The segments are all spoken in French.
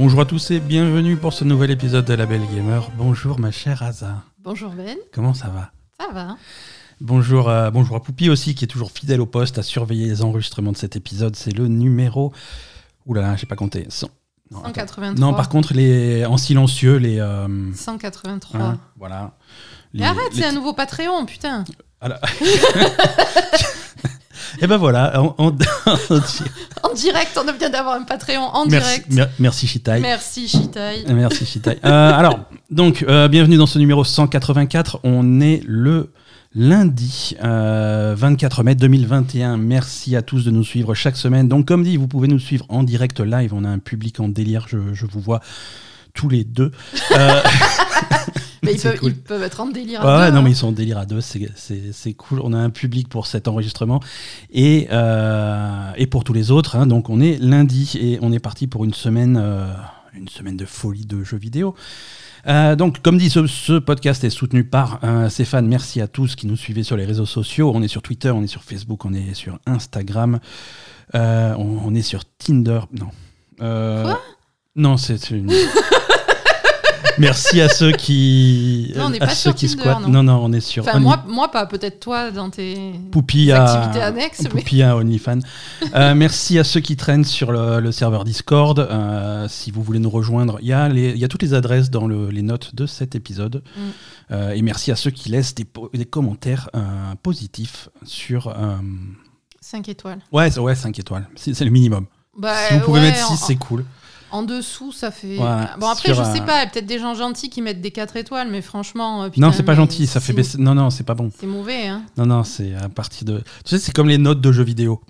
Bonjour à tous et bienvenue pour ce nouvel épisode de La Belle Gamer. Bonjour ma chère Asa. Bonjour Ben, Comment ça va? Ça va Bonjour, à- bonjour à Poupie aussi qui est toujours fidèle au poste à surveiller les enregistrements de cet épisode. C'est le numéro. Ouh là là, j'ai pas compté. Non, attends. 183. Non, par contre, les en silencieux, les. euh, 183. hein, voilà. Mais Les- arrête, les- c'est un nouveau Patreon, putain. Et ben voilà. en- direct, on vient d'avoir un Patreon en merci, direct. mer- merci Shitai. Merci Shitai. Merci Shitai. Euh, alors, donc, euh, bienvenue dans ce numéro 184. On est le lundi euh, 24 mai 2021. Merci à tous de nous suivre chaque semaine. Donc, comme dit, vous pouvez nous suivre en direct live. On a un public en délire. Je, je vous vois tous les deux. Euh, Mais ils peuvent, cool. ils peuvent être en délire. à Ouais, deux, non, hein. mais ils sont en délire à deux, c'est- cool. On a un public pour cet enregistrement et, euh, et pour tous les autres. hein. donc, on est lundi et on est parti pour une semaine, euh, une semaine de folie de jeux vidéo. Euh, donc, comme dit, ce, ce podcast est soutenu par euh, ses fans. Merci à tous qui nous suivez sur les réseaux sociaux. On est sur Twitter, on est sur Facebook, on est sur Instagram, euh, on, on est sur Tinder. Non. Quoi? Non, c'est une. Merci à ceux qui. Non, on n'est pas ceux sur qui Tinder, squattent. non. Non, non, on est sur. Enfin, Only- moi, moi pas, peut-être toi dans tes Poupie à, activités annexes. Mais... À OnlyFans. Euh, merci à ceux qui traînent sur le, le serveur Discord. Euh, si vous voulez nous rejoindre, il y, a les- y a toutes les adresses dans le- les notes de cet épisode. Mm. Euh, et merci à ceux qui laissent des, commentaires positifs sur. euh, 5 étoiles. Ouais, ouais, 5 étoiles. C'est c'est le minimum. Bah, si vous pouvez ouais, mettre 6, en- c'est cool. En dessous, ça fait. Ouais, bon, après, je sais pas, peut-être des gens gentils qui mettent des 4 étoiles, mais franchement. euh, non, c'est pas gentil, ça fait baisser. Non, non, c'est pas bon. C'est mauvais, hein. Non, non, c'est à partir de. Tu sais, c'est comme les notes de jeux vidéo.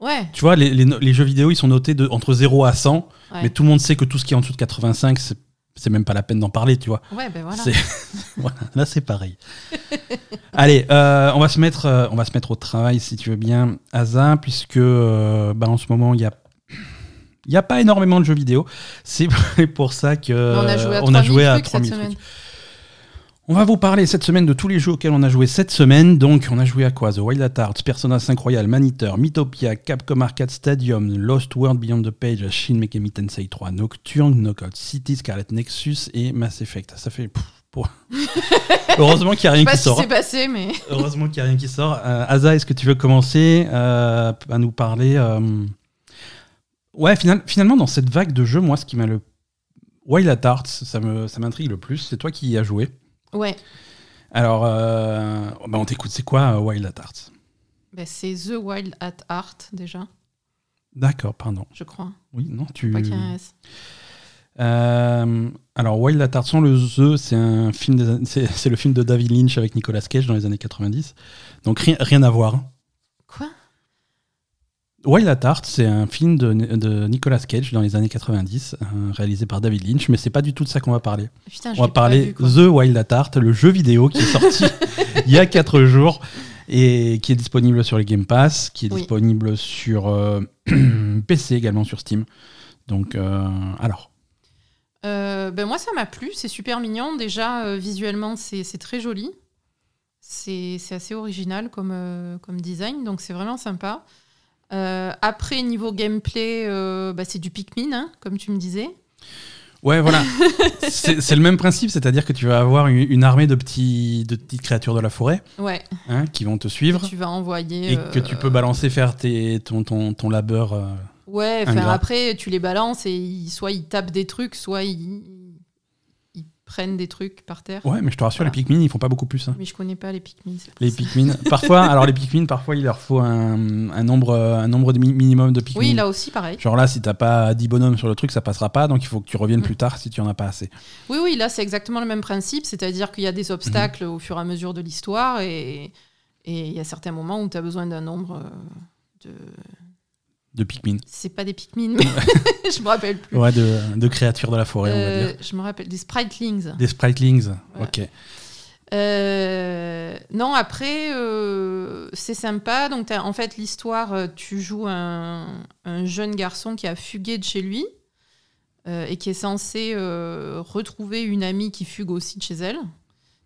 Ouais. Tu vois, les, les no- les jeux vidéo, ils sont notés de, entre 0 à 100, Ouais. mais tout le monde sait que tout ce qui est en dessous de 85, c'est c'est même pas la peine d'en parler, tu vois. Ouais, ben voilà. Là, c'est pareil. Allez, euh, on, va se mettre, euh, on va se mettre au travail, si tu veux bien, Asa, puisque euh, bah, en ce moment, il y a. Il n'y a pas énormément de jeux vidéo. C'est pour ça que on a joué à on a 3000 joué à trucs cette 3000 semaine. trucs. On va vous parler cette semaine de tous les jeux auxquels on a joué cette semaine. Donc, on a joué à quoi? The Wild at Heart, Persona 5 Royal, Maniteur, Mythopia, Capcom Arcade Stadium, Lost World Beyond the Page, Shin Megami Tensei 3, Nocturne, Knockout City, Scarlet Nexus et Mass Effect. Ça fait. Heureusement qu'il n'y a rien qui sort. passé, mais. Heureusement qu'il n'y a rien qui sort. Asa, est-ce que tu veux commencer euh, à nous parler euh, Ouais, final- finalement, dans cette vague de jeux, moi, ce qui m'a le. Wild at Heart, ça me- ça m'intrigue le plus. C'est toi qui y as joué. Ouais. Alors, euh, bah, on t'écoute. C'est quoi euh, Wild at Heart Ben, c'est The Wild at Heart, déjà, D'accord, pardon. je crois. Oui, non, tu. Pas qu'il y a un S. Euh, alors, Wild at Heart, sans le The, c'est un film. des C'est le film de David Lynch avec Nicolas Cage dans les années 90. Donc, rien, rien à voir. Quoi? Wild at Heart, c'est un film de, de Nicolas Cage dans les années 90, euh, réalisé par David Lynch, mais c'est pas du tout de ça qu'on va parler. Putain, On va parler vu. The Wild at Heart, le jeu vidéo qui est sorti il y a 4 jours et qui est disponible sur les Game Pass, qui est Oui. disponible sur euh, PC également sur Steam. Donc, euh, alors, Euh, ben moi, ça m'a plu. C'est super mignon. Déjà, visuellement, c'est très joli. C'est assez original comme, comme design, donc c'est vraiment sympa. Euh, après, niveau gameplay, euh, bah, c'est du Pikmin, hein, comme tu me disais. ouais, voilà. c'est le même principe, c'est-à-dire que tu vas avoir une, une armée de, petits, de petites créatures de la forêt Ouais, hein, qui vont te suivre que tu vas envoyer. et que tu euh, peux balancer, faire tes, ton, ton, ton labeur. Ouais, ingrat. après, tu les balances et ils- soit ils tapent des trucs, soit ils prennent des trucs par terre. Ouais, mais je te rassure, Voilà. les Pikmin, ils font pas beaucoup plus. hein. Mais je connais pas les Pikmin. Les. Pikmin, parfois, alors les Pikmin, parfois il leur faut un, un nombre, un nombre de mi- minimum de Pikmin. Oui, là aussi, pareil. Genre là, si t'as pas 10 bonhommes sur le truc, ça passera pas, donc il faut que tu reviennes Mm. plus tard si tu en as pas assez. Oui, oui, là, c'est exactement le même principe, c'est-à-dire qu'il y a des obstacles au fur et à mesure de l'histoire et et il y a certains moments où tu as besoin d'un nombre euh, de. De Pikmin. C'est pas des Pikmin, mais je me rappelle plus. Ouais, de, de créatures de la forêt, on va Euh, dire. je me rappelle des Spritlings. Des Spritlings, Voilà. ok. Euh, non, après, euh, c'est sympa. Donc, t'as- en fait, l'histoire, tu joues un, un jeune garçon qui a fugué de chez lui et qui est censé retrouver une amie qui fugue aussi de chez elle.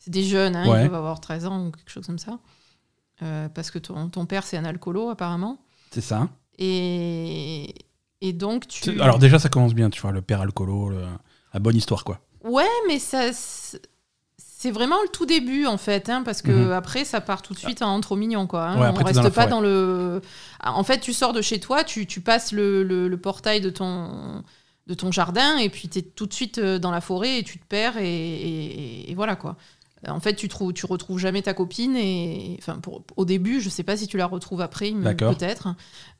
C'est des jeunes, hein, Ouais. ils peuvent avoir 13 ans ou quelque chose comme ça. Parce que ton, ton père, c'est un alcoolo, apparemment. C'est ça. Et, Et donc tu. Alors déjà, ça commence bien, tu vois, le père alcoolo, la bonne histoire, quoi. Ouais, mais ça. C'est vraiment le tout début en fait, hein, parce que Mhm. après ça part tout de suite en trop mignon quoi. hein. Ouais, après, On dans reste pas forêt. dans le. En fait, tu sors de chez toi, tu, tu passes le, le- le portail de ton de ton jardin et puis tu es tout de suite euh, dans la forêt et tu te perds et, et- et voilà quoi. Euh, En fait, tu trouves, tu retrouves jamais ta copine et enfin pour, au début, je sais pas si tu la retrouves après, peut-être.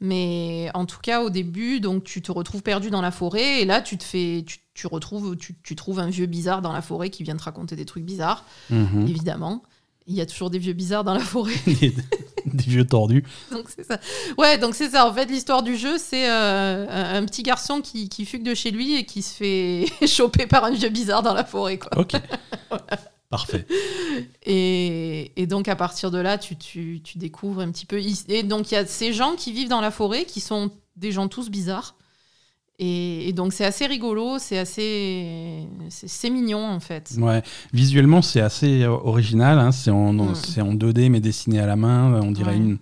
Mais en tout cas, au début, donc tu te retrouves perdu dans la forêt et là, tu te fais, tu, tu retrouves, tu, tu trouves un vieux bizarre dans la forêt qui vient te raconter des trucs bizarres, Mhm. évidemment. Il y a toujours des vieux bizarres dans la forêt. des, des vieux tordus. donc c'est ça. Ouais, donc c'est ça. En fait, l'histoire du jeu, c'est euh, un un petit garçon qui, qui fugue de chez lui et qui se fait choper par un vieux bizarre dans la forêt, quoi. Ok. Parfait. Et, et donc à partir de là, tu, tu, tu découvres un petit peu. Et donc il y a ces gens qui vivent dans la forêt, qui sont des gens tous bizarres. Et, et donc c'est assez rigolo, c'est assez, c'est mignon en fait. Ouais. Visuellement, c'est assez original. hein. C'est en, Mm. c'est en 2D, mais dessiné à la main. On dirait, Ouais. une,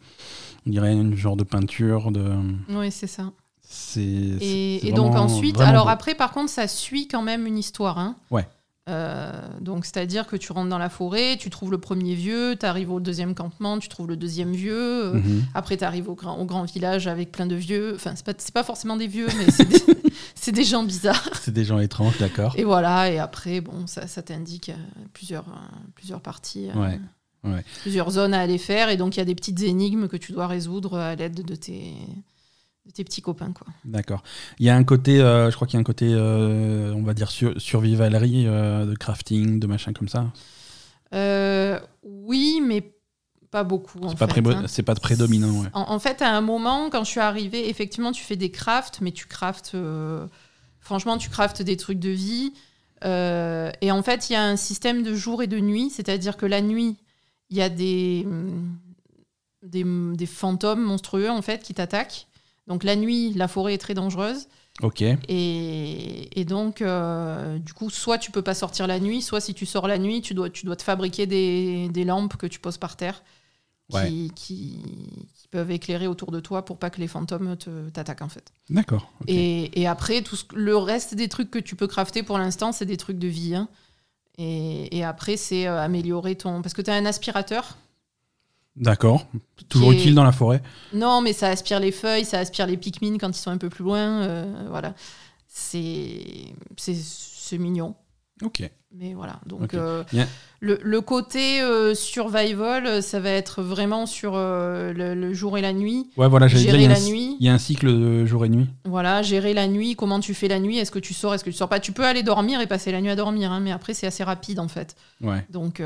on dirait une genre de peinture. De... Oui, c'est ça. C'est, Et, donc ensuite, alors beau. après, par contre, ça suit quand même une histoire. Hein. Ouais. Euh, donc c'est-à-dire que tu rentres dans la forêt, tu trouves le premier vieux, tu arrives au deuxième campement, tu trouves le deuxième vieux. euh, Mhm. Après, tu arrives au grand, au grand village avec plein de vieux. Enfin, c'est pas, pas forcément des vieux, mais c'est des, gens bizarres. C'est des gens étranges, d'accord. Et voilà, et après, bon, ça, ça t'indique euh, plusieurs, plusieurs parties, euh, ouais. plusieurs zones à aller faire. Et donc, il y a des petites énigmes que tu dois résoudre à l'aide de tes, de tes petits copains. Quoi. D'accord. Il y a un côté, euh, je crois qu'il y a un côté, euh, on va dire, sur, survivalerie, euh, de crafting, de machin comme ça. Oui, mais pas beaucoup. C'est pas, hein. c'est pas prédominant, ouais. En, en fait, à un moment, quand je suis arrivée, effectivement, tu fais des crafts, mais tu craftes. franchement, tu craftes des trucs de vie. Et en fait, il y a un système de jour et de nuit, c'est-à-dire que la nuit, il y a des, des, des fantômes monstrueux en fait qui t'attaquent. Donc la nuit, la forêt est très dangereuse. Ok. Et, et donc, euh, du coup, soit tu peux pas sortir la nuit, soit si tu sors la nuit, tu dois, tu dois te fabriquer des, des lampes que tu poses par terre qui, Ouais. qui, qui peuvent éclairer autour de toi pour pas que les fantômes t'attaquent en fait. D'accord. Et, et après, tout ce, le reste des trucs que tu peux crafter pour l'instant, c'est des trucs de vie. hein. Et, et après, c'est euh, améliorer ton. Parce que tu as un aspirateur. D'accord. Toujours est- utile dans la forêt. Non, mais ça aspire les feuilles, ça aspire les Pikmin quand ils sont un peu plus loin. euh, voilà. C'est c'est- c'est mignon. Ok. Mais voilà. Donc, euh, le, le côté euh, survival, ça va être vraiment sur euh, le, le jour et la nuit. Ouais, voilà, dire, Gérer a la un- nuit. Il y a un cycle de jour et nuit. Voilà, gérer la nuit, comment tu fais la nuit, est-ce que tu sors, est-ce que tu sors pas? Tu peux aller dormir et passer la nuit à dormir, hein, mais après, c'est assez rapide en fait. Ouais. Donc,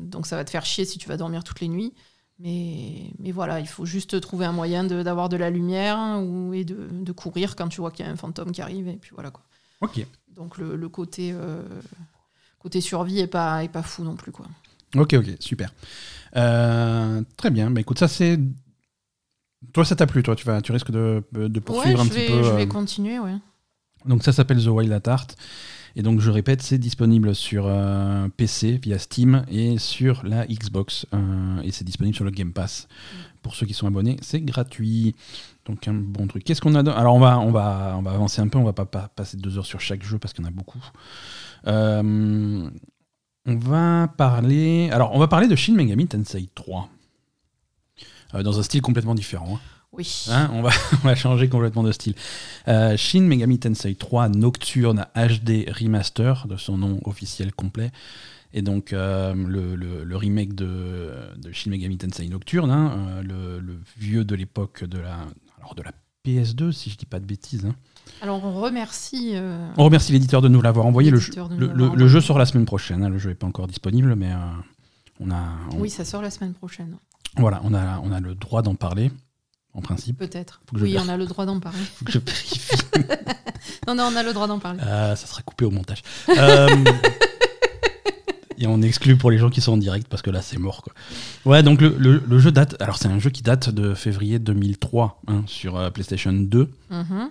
donc ça va te faire chier si tu vas dormir toutes les nuits. Mais, mais voilà, il faut juste trouver un moyen de- d'avoir de, la lumière hein, ou, et de, de courir quand tu vois qu'il y a un fantôme qui arrive. Et puis voilà quoi. Ok. Donc le, le côté, euh, côté survie est pas, est pas fou non plus. quoi. Ok, ok, super. Euh, très bien. Bah, écoute, ça c'est. Toi, ça t'a plu, toi. Tu, vas, tu risques de, de poursuivre ouais, un petit peu. je vais euh, continuer, ouais. Donc ça s'appelle The Wild at Heart. Et donc je répète, c'est disponible sur euh, PC via Steam et sur la Xbox. euh, et c'est disponible sur le Game Pass. Pour ceux qui sont abonnés, c'est gratuit. Donc un bon truc. Qu'est-ce qu'on a Alors on va, on, va, on va avancer un peu, on va pas, pas passer deux heures sur chaque jeu parce qu'il y en a beaucoup. Euh, on va parler. Alors on va parler de Shin Megami Tensei 3. Euh, dans un style complètement différent. hein. Oui. Hein, on, va, on va changer complètement de style. Euh, Shin Megami Tensei 3 Nocturne HD Remaster, de son nom officiel complet. Et donc euh, le, le- le remake de, de Shin Megami Tensei Nocturne, hein, euh, le, le vieux de l'époque de la, alors de la PS2, si je dis pas de bêtises. hein. Alors on remercie. euh, On remercie l'éditeur de nous l'avoir envoyé. Le, jeu- le- jeu sort la semaine prochaine. hein. Le jeu n'est pas encore disponible, mais euh, on, a, on- Oui, ça sort la semaine prochaine. voilà, on, a, on a le droit d'en parler, en principe. Peut-être. Oui, on a le droit d'en parler. Faut que je vérifie. Non, non, on a le droit d'en parler. Ça sera coupé au montage. Et on exclut pour les gens qui sont en direct parce que là c'est mort. Quoi. Ouais, donc le, le- le jeu date. Alors c'est un jeu qui date de février 2003 hein, sur euh, PlayStation 2. Mhm.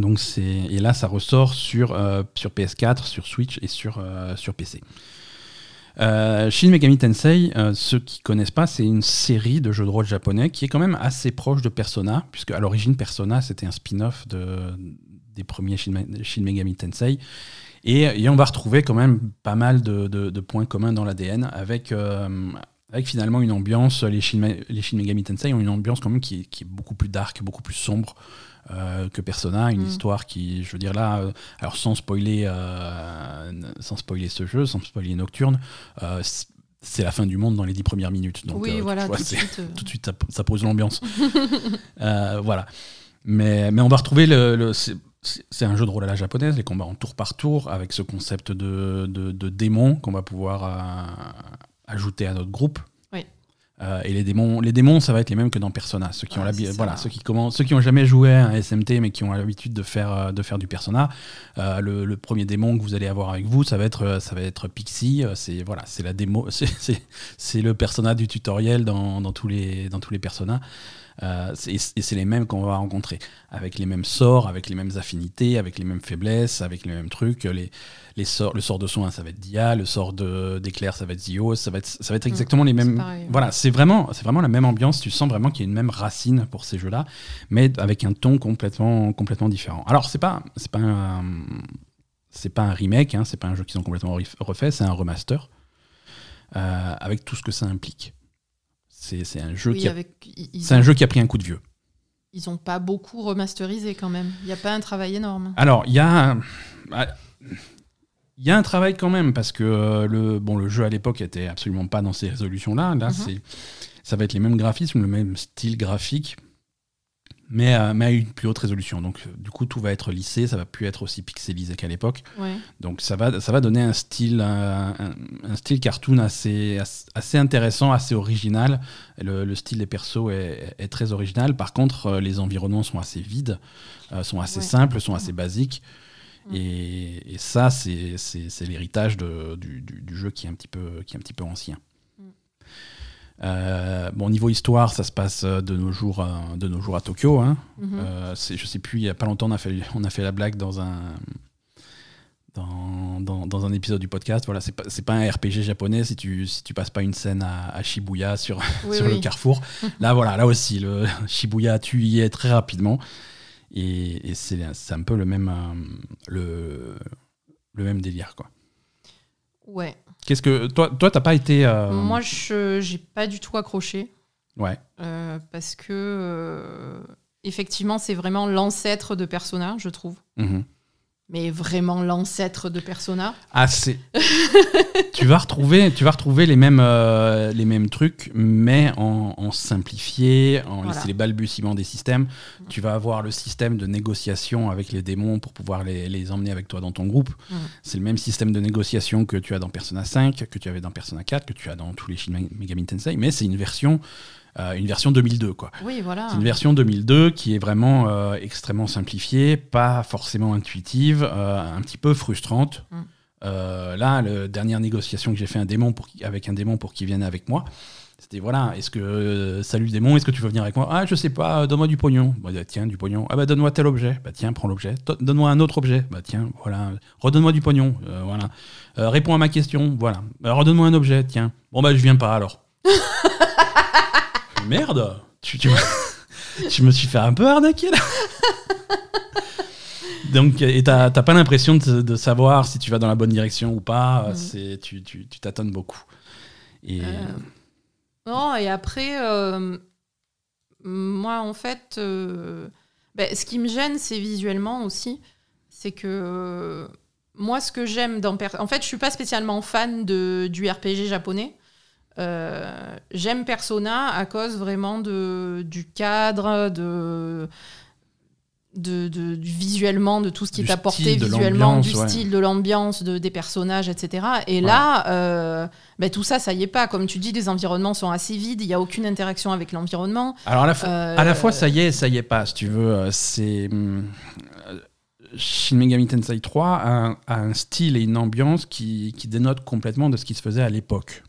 Donc c'est et là ça ressort sur, euh, sur PS4, sur Switch et sur, euh, sur PC. Shin Megami Tensei, ceux qui connaissent pas, c'est une série de jeux de rôle japonais qui est quand même assez proche de Persona, puisque à l'origine Persona c'était un spin-off de, des premiers Shin, Shin Megami Tensei. Et, on va retrouver quand même pas mal de, points communs dans l'ADN avec, euh, avec finalement une ambiance. Les Shin, les Shin Megami Tensei ont une ambiance quand même qui, qui est beaucoup plus dark, beaucoup plus sombre. Euh, que Persona, une mm. histoire qui, je veux dire là, euh, alors sans spoiler, sans spoiler ce jeu, sans spoiler Nocturne, c'est la fin du monde dans les dix premières minutes. Donc, oui, voilà, tout, de suite, ça, pose l'ambiance. voilà. Mais, mais on va retrouver le, c'est un jeu de rôle à la japonaise, les combats en tour par tour, avec ce concept de, de, de démon qu'on va pouvoir ajouter à notre groupe. Euh, et les démons, les démons, ça va être les mêmes que dans Persona. Ceux qui ont voilà, ceux qui commencent, ceux qui ont jamais joué à un SMT mais qui ont l'habitude de faire euh, de faire du Persona. Euh, le, premier démon que vous allez avoir avec vous, ça va être ça va être Pixie. C'est voilà, c'est la démo, c'est le Persona du tutoriel dans, dans tous les dans tous les Persona. Euh, et c'est les mêmes qu'on va rencontrer, avec les mêmes sorts, avec les mêmes affinités, avec les mêmes faiblesses, avec les mêmes trucs. Les, les sorts, le sort de soin, ça va être Dia, le sort d'éclair, ça va être Zio, ça va être, ça va être mm. exactement les mêmes. Voilà, c'est vraiment, vraiment la même ambiance. Tu sens vraiment qu'il y a une même racine pour ces jeux-là, mais avec un ton complètement, complètement différent. Alors, c'est pas, c'est pas un, c'est pas un remake, hein, c'est pas un jeu qu'ils ont complètement refait, c'est un remaster. Euh, avec tout ce que ça implique. C'est un, jeu qui a, un jeu qui a pris un coup de vieux. Ils n'ont pas beaucoup remasterisé quand même. Il n'y a pas un travail énorme. Alors, il y a. Ah, il y a un travail quand même parce que euh, le, bon, le jeu à l'époque était absolument pas dans ces résolutions-là. Là, mhm. ça va être les mêmes graphismes, le même style graphique, mais, à une plus haute résolution. Donc, euh, du coup, tout va être lissé, ça va plus être aussi pixelisé qu'à l'époque. Donc, ça va, ça va donner un style, un, style cartoon assez, assez intéressant, assez original. Le, style des persos est, très original. Par contre, euh, les environnements sont assez vides, euh, sont assez simples, sont assez basiques. Et, ça, c'est l'héritage du, du, jeu qui est un petit peu, qui est un petit peu ancien. Euh, bon, niveau histoire, ça se passe euh, de nos jours, à, de nos jours à Tokyo. Hein. Mhm. Euh, je sais plus, il y a pas longtemps, on a fait, on a fait la blague dans un, dans, dans, un épisode du podcast. Voilà, c'est pas, pas un RPG japonais si tu, si tu passes pas une scène à, Shibuya sur, sur le carrefour. là, voilà, là aussi, le Shibuya, tu y es très rapidement. Et, et c'est un peu le même, le, le même délire, quoi. Ouais. Qu'est-ce que toi, toi, t'as pas été. Euh, Moi, je j'ai pas du tout accroché. Ouais. Euh, parce que euh, effectivement, c'est vraiment l'ancêtre de Persona, je trouve. Mhm mais vraiment l'ancêtre de Persona. Ah, c'est. tu vas retrouver, tu vas retrouver les mêmes, euh, les mêmes trucs, mais en, simplifié, en laisser les balbutiements des systèmes. Tu vas avoir le système de négociation avec les démons pour pouvoir les, les emmener avec toi dans ton groupe. C'est le même système de négociation que tu as dans Persona 5, que tu avais dans Persona 4, que tu as dans tous les Shin Megami Tensei, mais c'est une version euh, une version 2002. Quoi. Oui, voilà. C'est une version 2002 qui est vraiment euh, extrêmement simplifiée, pas forcément intuitive, euh, un petit peu frustrante. Mm. là, la dernière négociation que j'ai fait un démon pour, avec un démon pour qu'il vienne avec moi, c'était voilà, est-ce que salut démon, est-ce que tu veux venir avec moi? Ah, je sais pas, donne-moi du pognon. Bah, tiens, du pognon. Ah bah donne-moi tel objet. Bah tiens, prends l'objet. Donne-moi un autre objet. Bah tiens, voilà. Redonne-moi du pognon. voilà. réponds à ma question. Voilà. redonne-moi un objet. Tiens. Bon bah je viens pas alors. merde, tu, tu, me suis fait un peu arnaquer là. Donc, et t'as pas l'impression de, savoir si tu vas dans la bonne direction ou pas. Mm. C'est tu t'attends beaucoup. Et euh, non, et après, euh, moi en fait, euh, ben, ce qui me gêne, c'est visuellement aussi, c'est que moi, ce que j'aime dans, en fait, je suis pas spécialement fan de du RPG japonais. Euh, j'aime Persona à cause vraiment de, du cadre, de, de, de, visuellement, de tout ce qui est apporté visuellement, du style, de l'ambiance, de, des personnages, etc. Et là, euh, ben, tout ça, ça y est pas. Comme tu dis, les environnements sont assez vides, il n'y a aucune interaction avec l'environnement. Alors à la, fois, à la fois, ça y est, ça y est pas, si tu veux. Euh, c'est. Hum, Shin Megami Tensei 3 a un, style et une ambiance qui, qui dénotent complètement de ce qui se faisait à l'époque.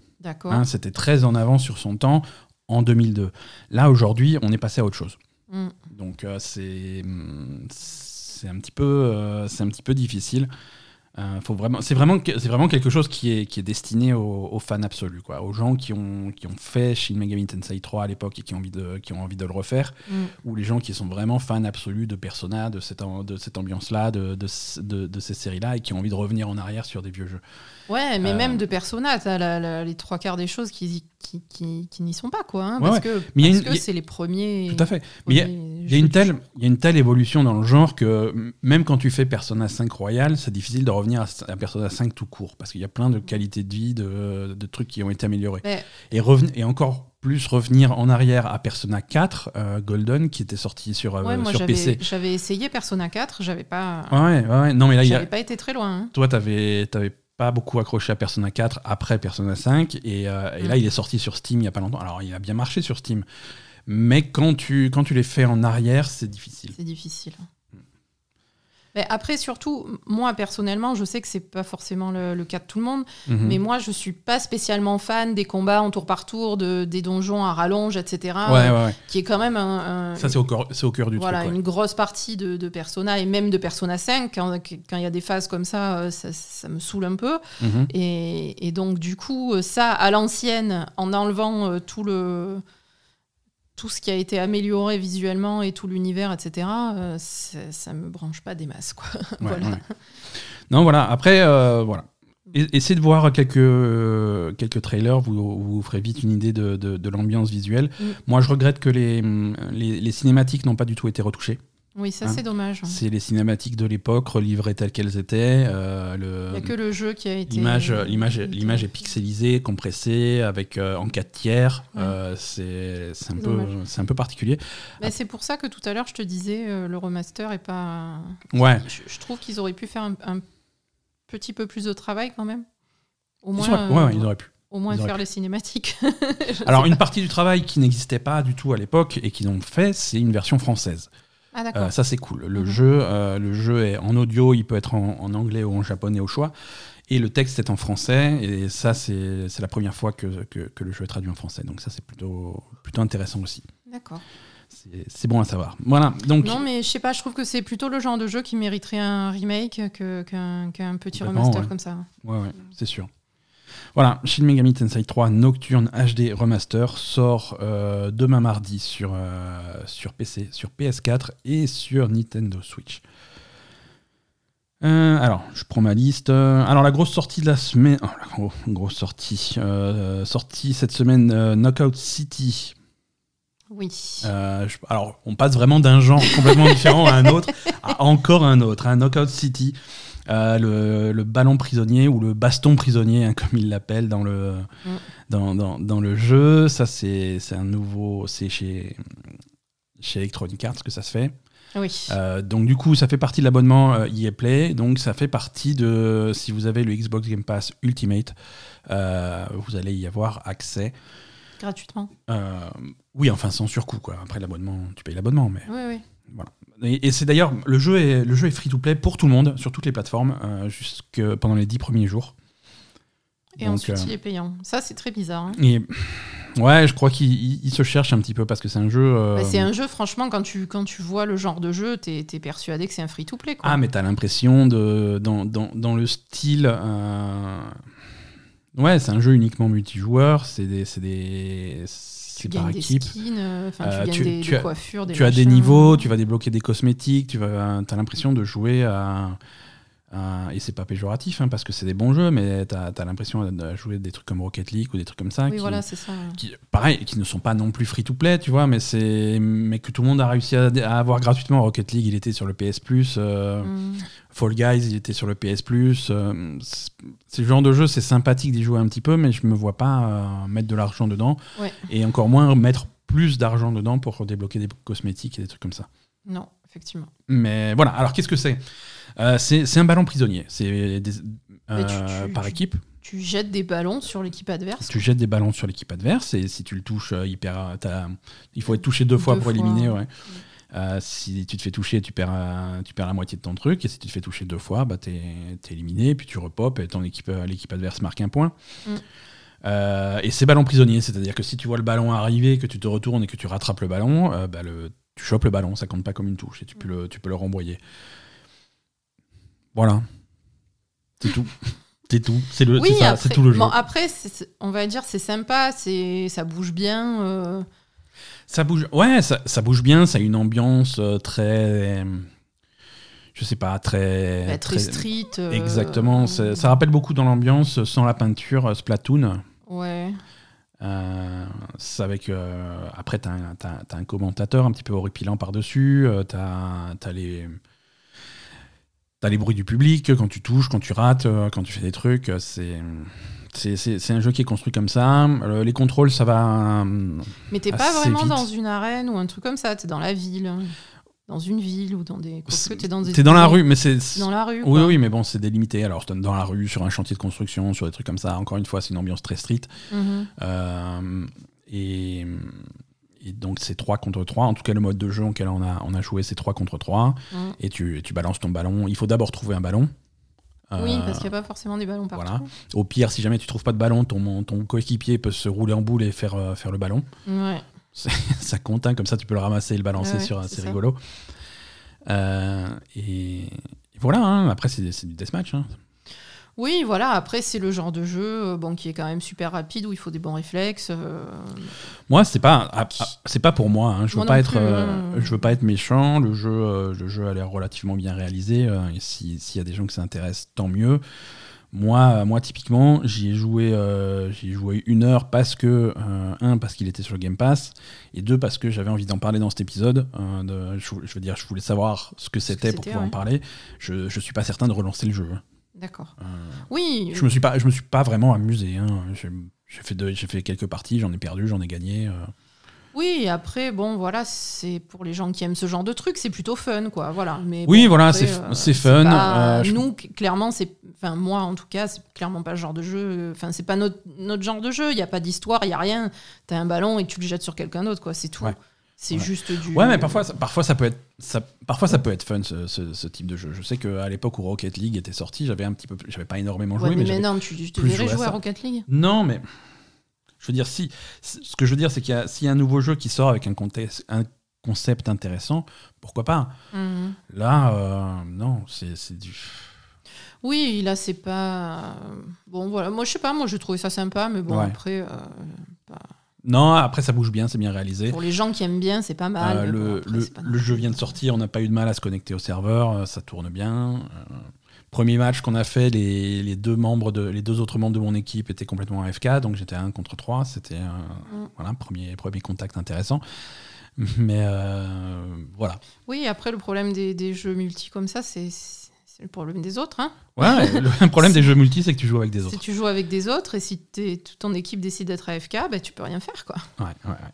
Hein, c'était très en avant sur son temps en 2002. Là, aujourd'hui, on est passé à autre chose. Mm. Donc, euh, c'est, c'est, un petit peu, euh, c'est un petit peu difficile. Euh, faut vraiment, c'est vraiment, c'est vraiment quelque chose qui est, qui est destiné aux, fans absolus, quoi, aux gens qui ont, qui ont fait Shin Megami Tensei 3 à l'époque et qui ont envie de, qui ont envie de le refaire, mm. ou les gens qui sont vraiment fans absolus de Persona, de cette, de cette ambiance-là, de, de, de ces séries-là, et qui ont envie de revenir en arrière sur des vieux jeux. Ouais, mais même euh. de Persona, t'as les trois quarts des choses qui, qui, qui, n'y sont pas, quoi. Hein, parce que c'est les premiers. Tout à fait. Mais il y, a une telle, y a une telle évolution dans le genre que même quand tu fais Persona 5 Royal, c'est difficile de revenir à, Persona 5 tout court, parce qu'il y a plein de qualités de vie, de, de trucs qui ont été améliorés. Et, et encore plus revenir en arrière à Persona 4 euh, Golden qui était sorti sur, euh, sur PC. J'avais essayé Persona 4, j'avais pas. Ouais, ouais, non mais là il pas été très loin. Hein. Toi, t'avais avais pas beaucoup accroché à Persona 4 après Persona 5 et, euh, et, là mm. il est sorti sur Steam il y a pas longtemps. Alors il a bien marché sur Steam, mais quand tu quand tu les fais en arrière, c'est difficile. C'est difficile après, surtout, moi personnellement, je sais que c'est pas forcément le, cas de tout le monde, mhm. mais moi, je suis pas spécialement fan des combats en tour par tour, de, des donjons à rallonge, etc. Qui est quand même un. Ça, c'est au, cœur, au cœur du voilà, une grosse partie de, Persona et même de Persona 5. Quand il y a des phases comme ça, euh, ça, me saoule un peu. Mhm. Et, et, donc, du coup, ça, à l'ancienne, en enlevant euh, tout le tout ce qui a été amélioré visuellement et tout l'univers, etc., euh, ça me branche pas des masses. Quoi. voilà. Non, voilà. Après, euh, voilà. Essayez de voir quelques, quelques trailers, vous, vous ferez vite une idée de, de, l'ambiance visuelle. Mm. Moi, je regrette que les, les, les cinématiques n'ont pas du tout été retouchées. Oui, ça hein c'est dommage. C'est les cinématiques de l'époque relivrées telles qu'elles étaient. Euh, le, Il n'y a que le jeu qui a été. L'image, l'image, l'image est pixelisée, compressée, avec euh, en 4 tiers. Euh, c'est, c'est, un peu, c'est un peu particulier. Mais c'est pour ça que tout à l'heure je te disais le remaster est pas. Ouais. Je, trouve qu'ils auraient pu faire un, petit peu plus de travail quand même. Au moins. Ouais, ils auraient pu. Au moins faire les cinématiques. Alors une partie du travail qui n'existait pas du tout à l'époque et qu'ils ont fait, c'est une version française. Ah, euh, ça, c'est cool. Le, mhm. jeu, euh, le jeu est en audio, il peut être en, anglais ou en japonais au choix. Et le texte est en français. Et ça, c'est la première fois que, que, le jeu est traduit en français. Donc, ça, c'est plutôt, plutôt intéressant aussi. D'accord. C'est bon à savoir. Voilà. Donc, non, mais je sais pas, je trouve que c'est plutôt le genre de jeu qui mériterait un remake qu'un petit remaster comme ça. Ouais, ouais, c'est sûr. Voilà, Shin Megami Tensei 3 Nocturne HD Remaster sort euh, demain mardi sur, euh, sur PC, sur PS4 et sur Nintendo Switch. Euh, alors, je prends ma liste. Alors, la grosse sortie de la semaine. Oh, la grosse sortie. sortie cette semaine Knockout City. Oui. alors, on passe vraiment d'un genre complètement différent à un autre, à encore un autre, un Knockout City. Euh, le, ballon prisonnier ou le baston prisonnier, hein, comme il l'appelle dans le, mm. dans, dans, dans, le jeu. Ça, c'est un nouveau. C'est chez, chez Electronic Arts que ça se fait. Oui. Euh, donc du coup, ça fait partie de l'abonnement euh, EA Play. Donc ça fait partie de, si vous avez le Xbox Game Pass Ultimate, vous allez y avoir accès. Gratuitement. oui, enfin sans surcoût quoi. Après l'abonnement, tu payes l'abonnement, mais. Oui, oui. Voilà. Et, c'est d'ailleurs, le jeu est, le jeu est free-to-play pour tout le monde, sur toutes les plateformes, euh, jusque pendant les dix premiers jours. Et ensuite, il euh, est payant. Ça, c'est très bizarre. Hein. Et, ouais, je crois qu'il se cherche un petit peu parce que c'est un jeu. Euh, bah, c'est un jeu, franchement, quand tu, quand tu vois le genre de jeu, t'es es persuadé que c'est un free-to-play. Ah, mais t'as l'impression de. Dans, dans, dans, le style. Ouais, c'est un jeu uniquement multijoueur. C'est des. Des tu par équipe. Euh, tu, des, tu, as, coiffures, tu as des niveaux, tu vas débloquer des cosmétiques, tu vas, as l'impression de jouer à, et c'est pas péjoratif hein, parce que c'est des bons jeux, mais tu as, l'impression de jouer des trucs comme Rocket League ou des trucs comme ça. Oui, qui, voilà, c'est ça. Qui, pareil, qui ne sont pas non plus free to play, tu vois, mais, mais que tout le monde a réussi à, avoir gratuitement. Rocket League, il était sur le PS Plus. Euh, mm. Fall Guys, il était sur le PS Plus. Euh, c'est le genre de jeu, c'est sympathique d'y jouer un petit peu, mais je me vois pas euh, mettre de l'argent dedans. Et encore moins mettre plus d'argent dedans pour débloquer des cosmétiques et des trucs comme ça. Non, effectivement. Mais voilà, alors qu'est-ce que c'est? Euh, c'est un ballon prisonnier. C'est euh, par équipe. Tu jettes des ballons sur l'équipe adverse. Tu jettes des ballons sur l'équipe adverse et si tu le touches, euh, il, il faut être touché deux fois pour éliminer. si tu te fais toucher, tu perds, tu perds la moitié de ton truc. Et si tu te fais toucher deux fois, bah, tu es, éliminé. Puis tu repopes et ton équipe, l'équipe adverse marque un point. Mm. et c'est ballon prisonnier, c'est-à-dire que si tu vois le ballon arriver, que tu te retournes et que tu rattrapes le ballon, bah, le, tu chopes le ballon, ça compte pas comme une touche et tu peux le, tu peux le renvoyer. Voilà. C'est tout. C'est tout. C'est le, Oui, c'est ça, après, c'est tout le jeu. bon, après, on va dire, c'est sympa, c'est, ça bouge bien. euh, Ça bouge. Ouais, ça, ça bouge bien. Ça a une ambiance euh, très. Je sais pas, très. bah, très, street. euh, Exactement. c'est- Ça rappelle beaucoup dans l'ambiance, sans la peinture, Splatoon. Ouais. Euh, avec. euh, après, t'as un, t'as- t'as un commentateur un petit peu horripilant par-dessus. euh, t'as as les. T'as les bruits du public quand tu touches, quand tu rates, euh, quand tu fais des trucs. euh, C'est. C'est un jeu qui est construit comme ça. Euh, les contrôles, ça va. Mais t'es pas vraiment vite. dans une arène ou un truc comme ça, t'es dans la ville. hein. Dans une ville ou dans des. T'es dans des. T'es dans la rue, mais c'est. Dans la rue. Oui, quoi. oui, mais bon, c'est délimité. Alors, t'es dans la rue, sur un chantier de construction, sur des trucs comme ça. Encore une fois, c'est une ambiance très street. Mhm. Euh, et, et donc, c'est 3 contre 3. En tout cas, le mode de jeu auquel on a, on a joué, c'est 3 contre 3. Mhm. Et tu, tu balances ton ballon. Il faut d'abord trouver un ballon. Oui, Euh, parce qu'il n'y a pas forcément des ballons partout. voilà. Au pire, si jamais tu trouves pas de ballon, ton, ton coéquipier peut se rouler en boule et faire, euh, faire le ballon. Ouais. ça compte, hein, comme ça tu peux le ramasser et le balancer Ouais, sur. c'est rigolo. Euh, et, et voilà, hein, après c'est c'est du deathmatch. hein. Oui, voilà. Après, c'est le genre de jeu euh, bon, qui est quand même super rapide où il faut des bons réflexes. euh, Moi, c'est pas, ah, ah, c'est pas pour moi. hein. Je veux Moi pas non être, plus, euh, je veux pas être méchant. Le jeu, euh, le jeu a l'air relativement bien réalisé. et si- s'il y a des gens que ça intéresse, tant mieux. Moi, moi typiquement, j'y ai joué, euh, j'y ai joué une heure parce que euh, un parce qu'il était sur le Game Pass et deux parce que j'avais envie d'en parler dans cet épisode. euh, de- je, je veux dire, je voulais savoir ce que c'était pour pouvoir en parler. Je, je suis pas certain de relancer le jeu. D'accord. Euh, Oui. je me suis pas, je me suis pas vraiment amusé. hein. J'ai fait, de- j'ai fait quelques parties, j'en ai perdu, j'en ai gagné. euh. Oui, après, bon, voilà, c'est pour les gens qui aiment ce genre de truc, c'est plutôt fun, quoi. Voilà. Mais Oui, bon, voilà, c'est- euh, c'est fun, pas- je- Nous, clairement, c'est. Enfin, moi, en tout cas, c'est clairement pas le genre de jeu. Enfin, c'est pas notre, notre genre de jeu. Il n'y a pas d'histoire, il n'y a rien. T'as un ballon et tu le jettes sur quelqu'un d'autre, quoi. C'est tout. Ouais. C'est Ouais. juste du. Ouais, mais parfois, ça- parfois ça peut être, ça, parfois ça peut être fun ce, ce- ce type de jeu. Je sais qu'à l'époque où Rocket League était sorti, j'avais un petit peu, j'avais pas énormément Ouais, joué, mais mais, j'avais- maintenant, tu, tu à jouer à. Rocket League non, mais je veux dire si, ce que je veux dire, c'est qu'il y a, s'il y a un nouveau jeu qui sort avec un contexte, un concept intéressant, pourquoi pas? Mhm. Là, euh, non, c'est c'est du. Oui, là, c'est pas. Bon, voilà. Moi, je sais pas, moi, j'ai trouvé ça sympa, mais bon, Ouais. après, euh, Non, après ça bouge bien, c'est bien réalisé. pour les gens qui aiment bien, c'est pas mal. Euh, le, après, le- c'est pas le jeu vient de sortir, on n'a pas eu de mal à se connecter au serveur, euh, ça tourne bien. Euh, premier match qu'on a fait, les, les deux membres de, les deux autres membres de mon équipe étaient complètement AFK, donc j'étais à 1 contre 3. C'était euh, Mm. voilà, premier, premier contact intéressant. Mais voilà. Oui, après, le problème des, des jeux multi comme ça, c'est c'est le problème des autres. Hein. Ouais, le problème des jeux multi, c'est que tu joues avec des Si autres. tu joues avec des autres et si t'es- toute ton équipe décide d'être AFK, bah, tu peux rien faire. quoi. Ouais, ouais, ouais.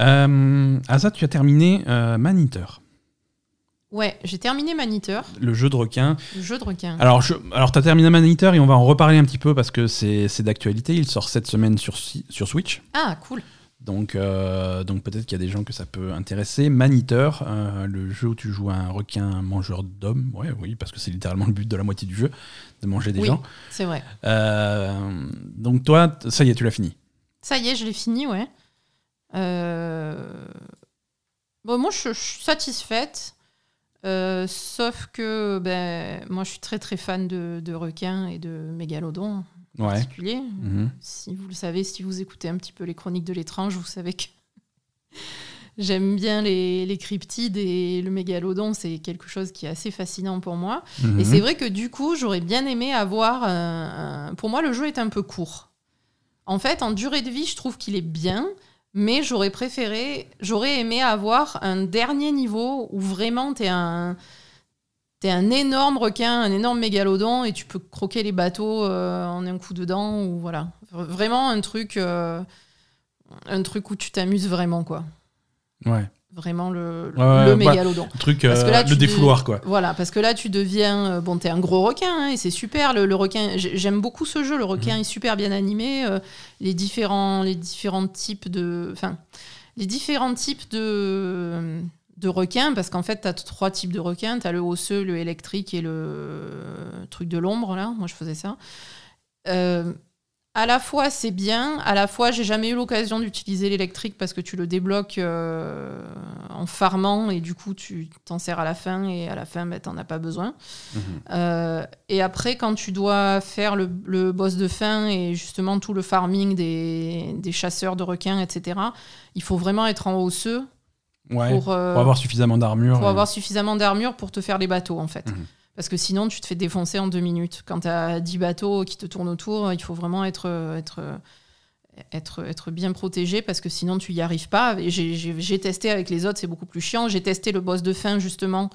Euh, Asa, tu as terminé euh, Maniteur, Ouais, j'ai terminé Maniteur, le jeu de requin. le jeu de requin. Alors, je, alors tu as terminé Maniteur et on va en reparler un petit peu parce que c'est d'actualité. Il sort cette semaine sur, si- sur Switch. Ah, cool. Donc, euh, donc peut-être qu'il y a des gens que ça peut intéresser. Maniteur, euh, le jeu où tu joues un requin mangeur d'hommes. Ouais, oui, parce que c'est littéralement le but de la moitié du jeu, de manger des Oui. gens. C'est vrai. Euh, donc toi, ça y est, tu l'as fini. Ça y est, je l'ai fini, ouais. Bon, moi, je, je suis satisfaite. Sauf que ben, moi, je suis très très fan de, de requins et de mégalodons en Ouais. particulier. Mhm. Si vous le savez, si vous écoutez un petit peu les chroniques de l'étrange, vous savez que j'aime bien les, les cryptides et le mégalodon, c'est quelque chose qui est assez fascinant pour moi. Mhm. Et c'est vrai que du coup, j'aurais bien aimé avoir. un- Pour moi, le jeu est un peu court. En fait, en durée de vie, je trouve qu'il est bien, mais j'aurais préféré, j'aurais aimé avoir un dernier niveau où vraiment t'es un. T'es un énorme requin, un énorme mégalodon, et tu peux croquer les bateaux euh, en un coup dedans, ou voilà. Vraiment un truc, euh, un truc où tu t'amuses vraiment, quoi. Ouais. Vraiment le, Ouais, ouais, le voilà. mégalodon. Le truc, Parce que euh, là, le défouloir, quoi. Voilà, parce que là, tu deviens. Bon, t'es un gros requin, hein, et c'est super. Le, requin, j'ai- j'aime beaucoup ce jeu. Le requin Mhm. est super bien animé. euh, les, différents, les différents types de. Enfin, les différents types de, de requins, parce qu'en fait, t'as trois types de requins. T'as le osseux, le électrique et le truc de l'ombre, là. Moi, je faisais ça. Euh, à la fois c'est bien, à la fois j'ai jamais eu l'occasion d'utiliser l'électrique parce que tu le débloques euh, en farmant et du coup tu t'en sers à la fin et à la fin ben, t'en as pas besoin. Mhm. Euh, et après quand tu dois faire le, le boss de fin et justement tout le farming des, des chasseurs de requins, etc., il faut vraiment être en hausseux Ouais. pour, euh, Pour avoir suffisamment d'armure. pour et- avoir suffisamment d'armure pour te faire les bateaux en fait. Mhm. Parce que sinon, tu te fais défoncer en deux minutes. Quand tu as 10 bateaux qui te tournent autour, il faut vraiment être, être, être, être bien protégé parce que sinon, tu y arrives pas. J'ai- testé avec les autres, c'est beaucoup plus chiant. J'ai testé le boss de fin, justement.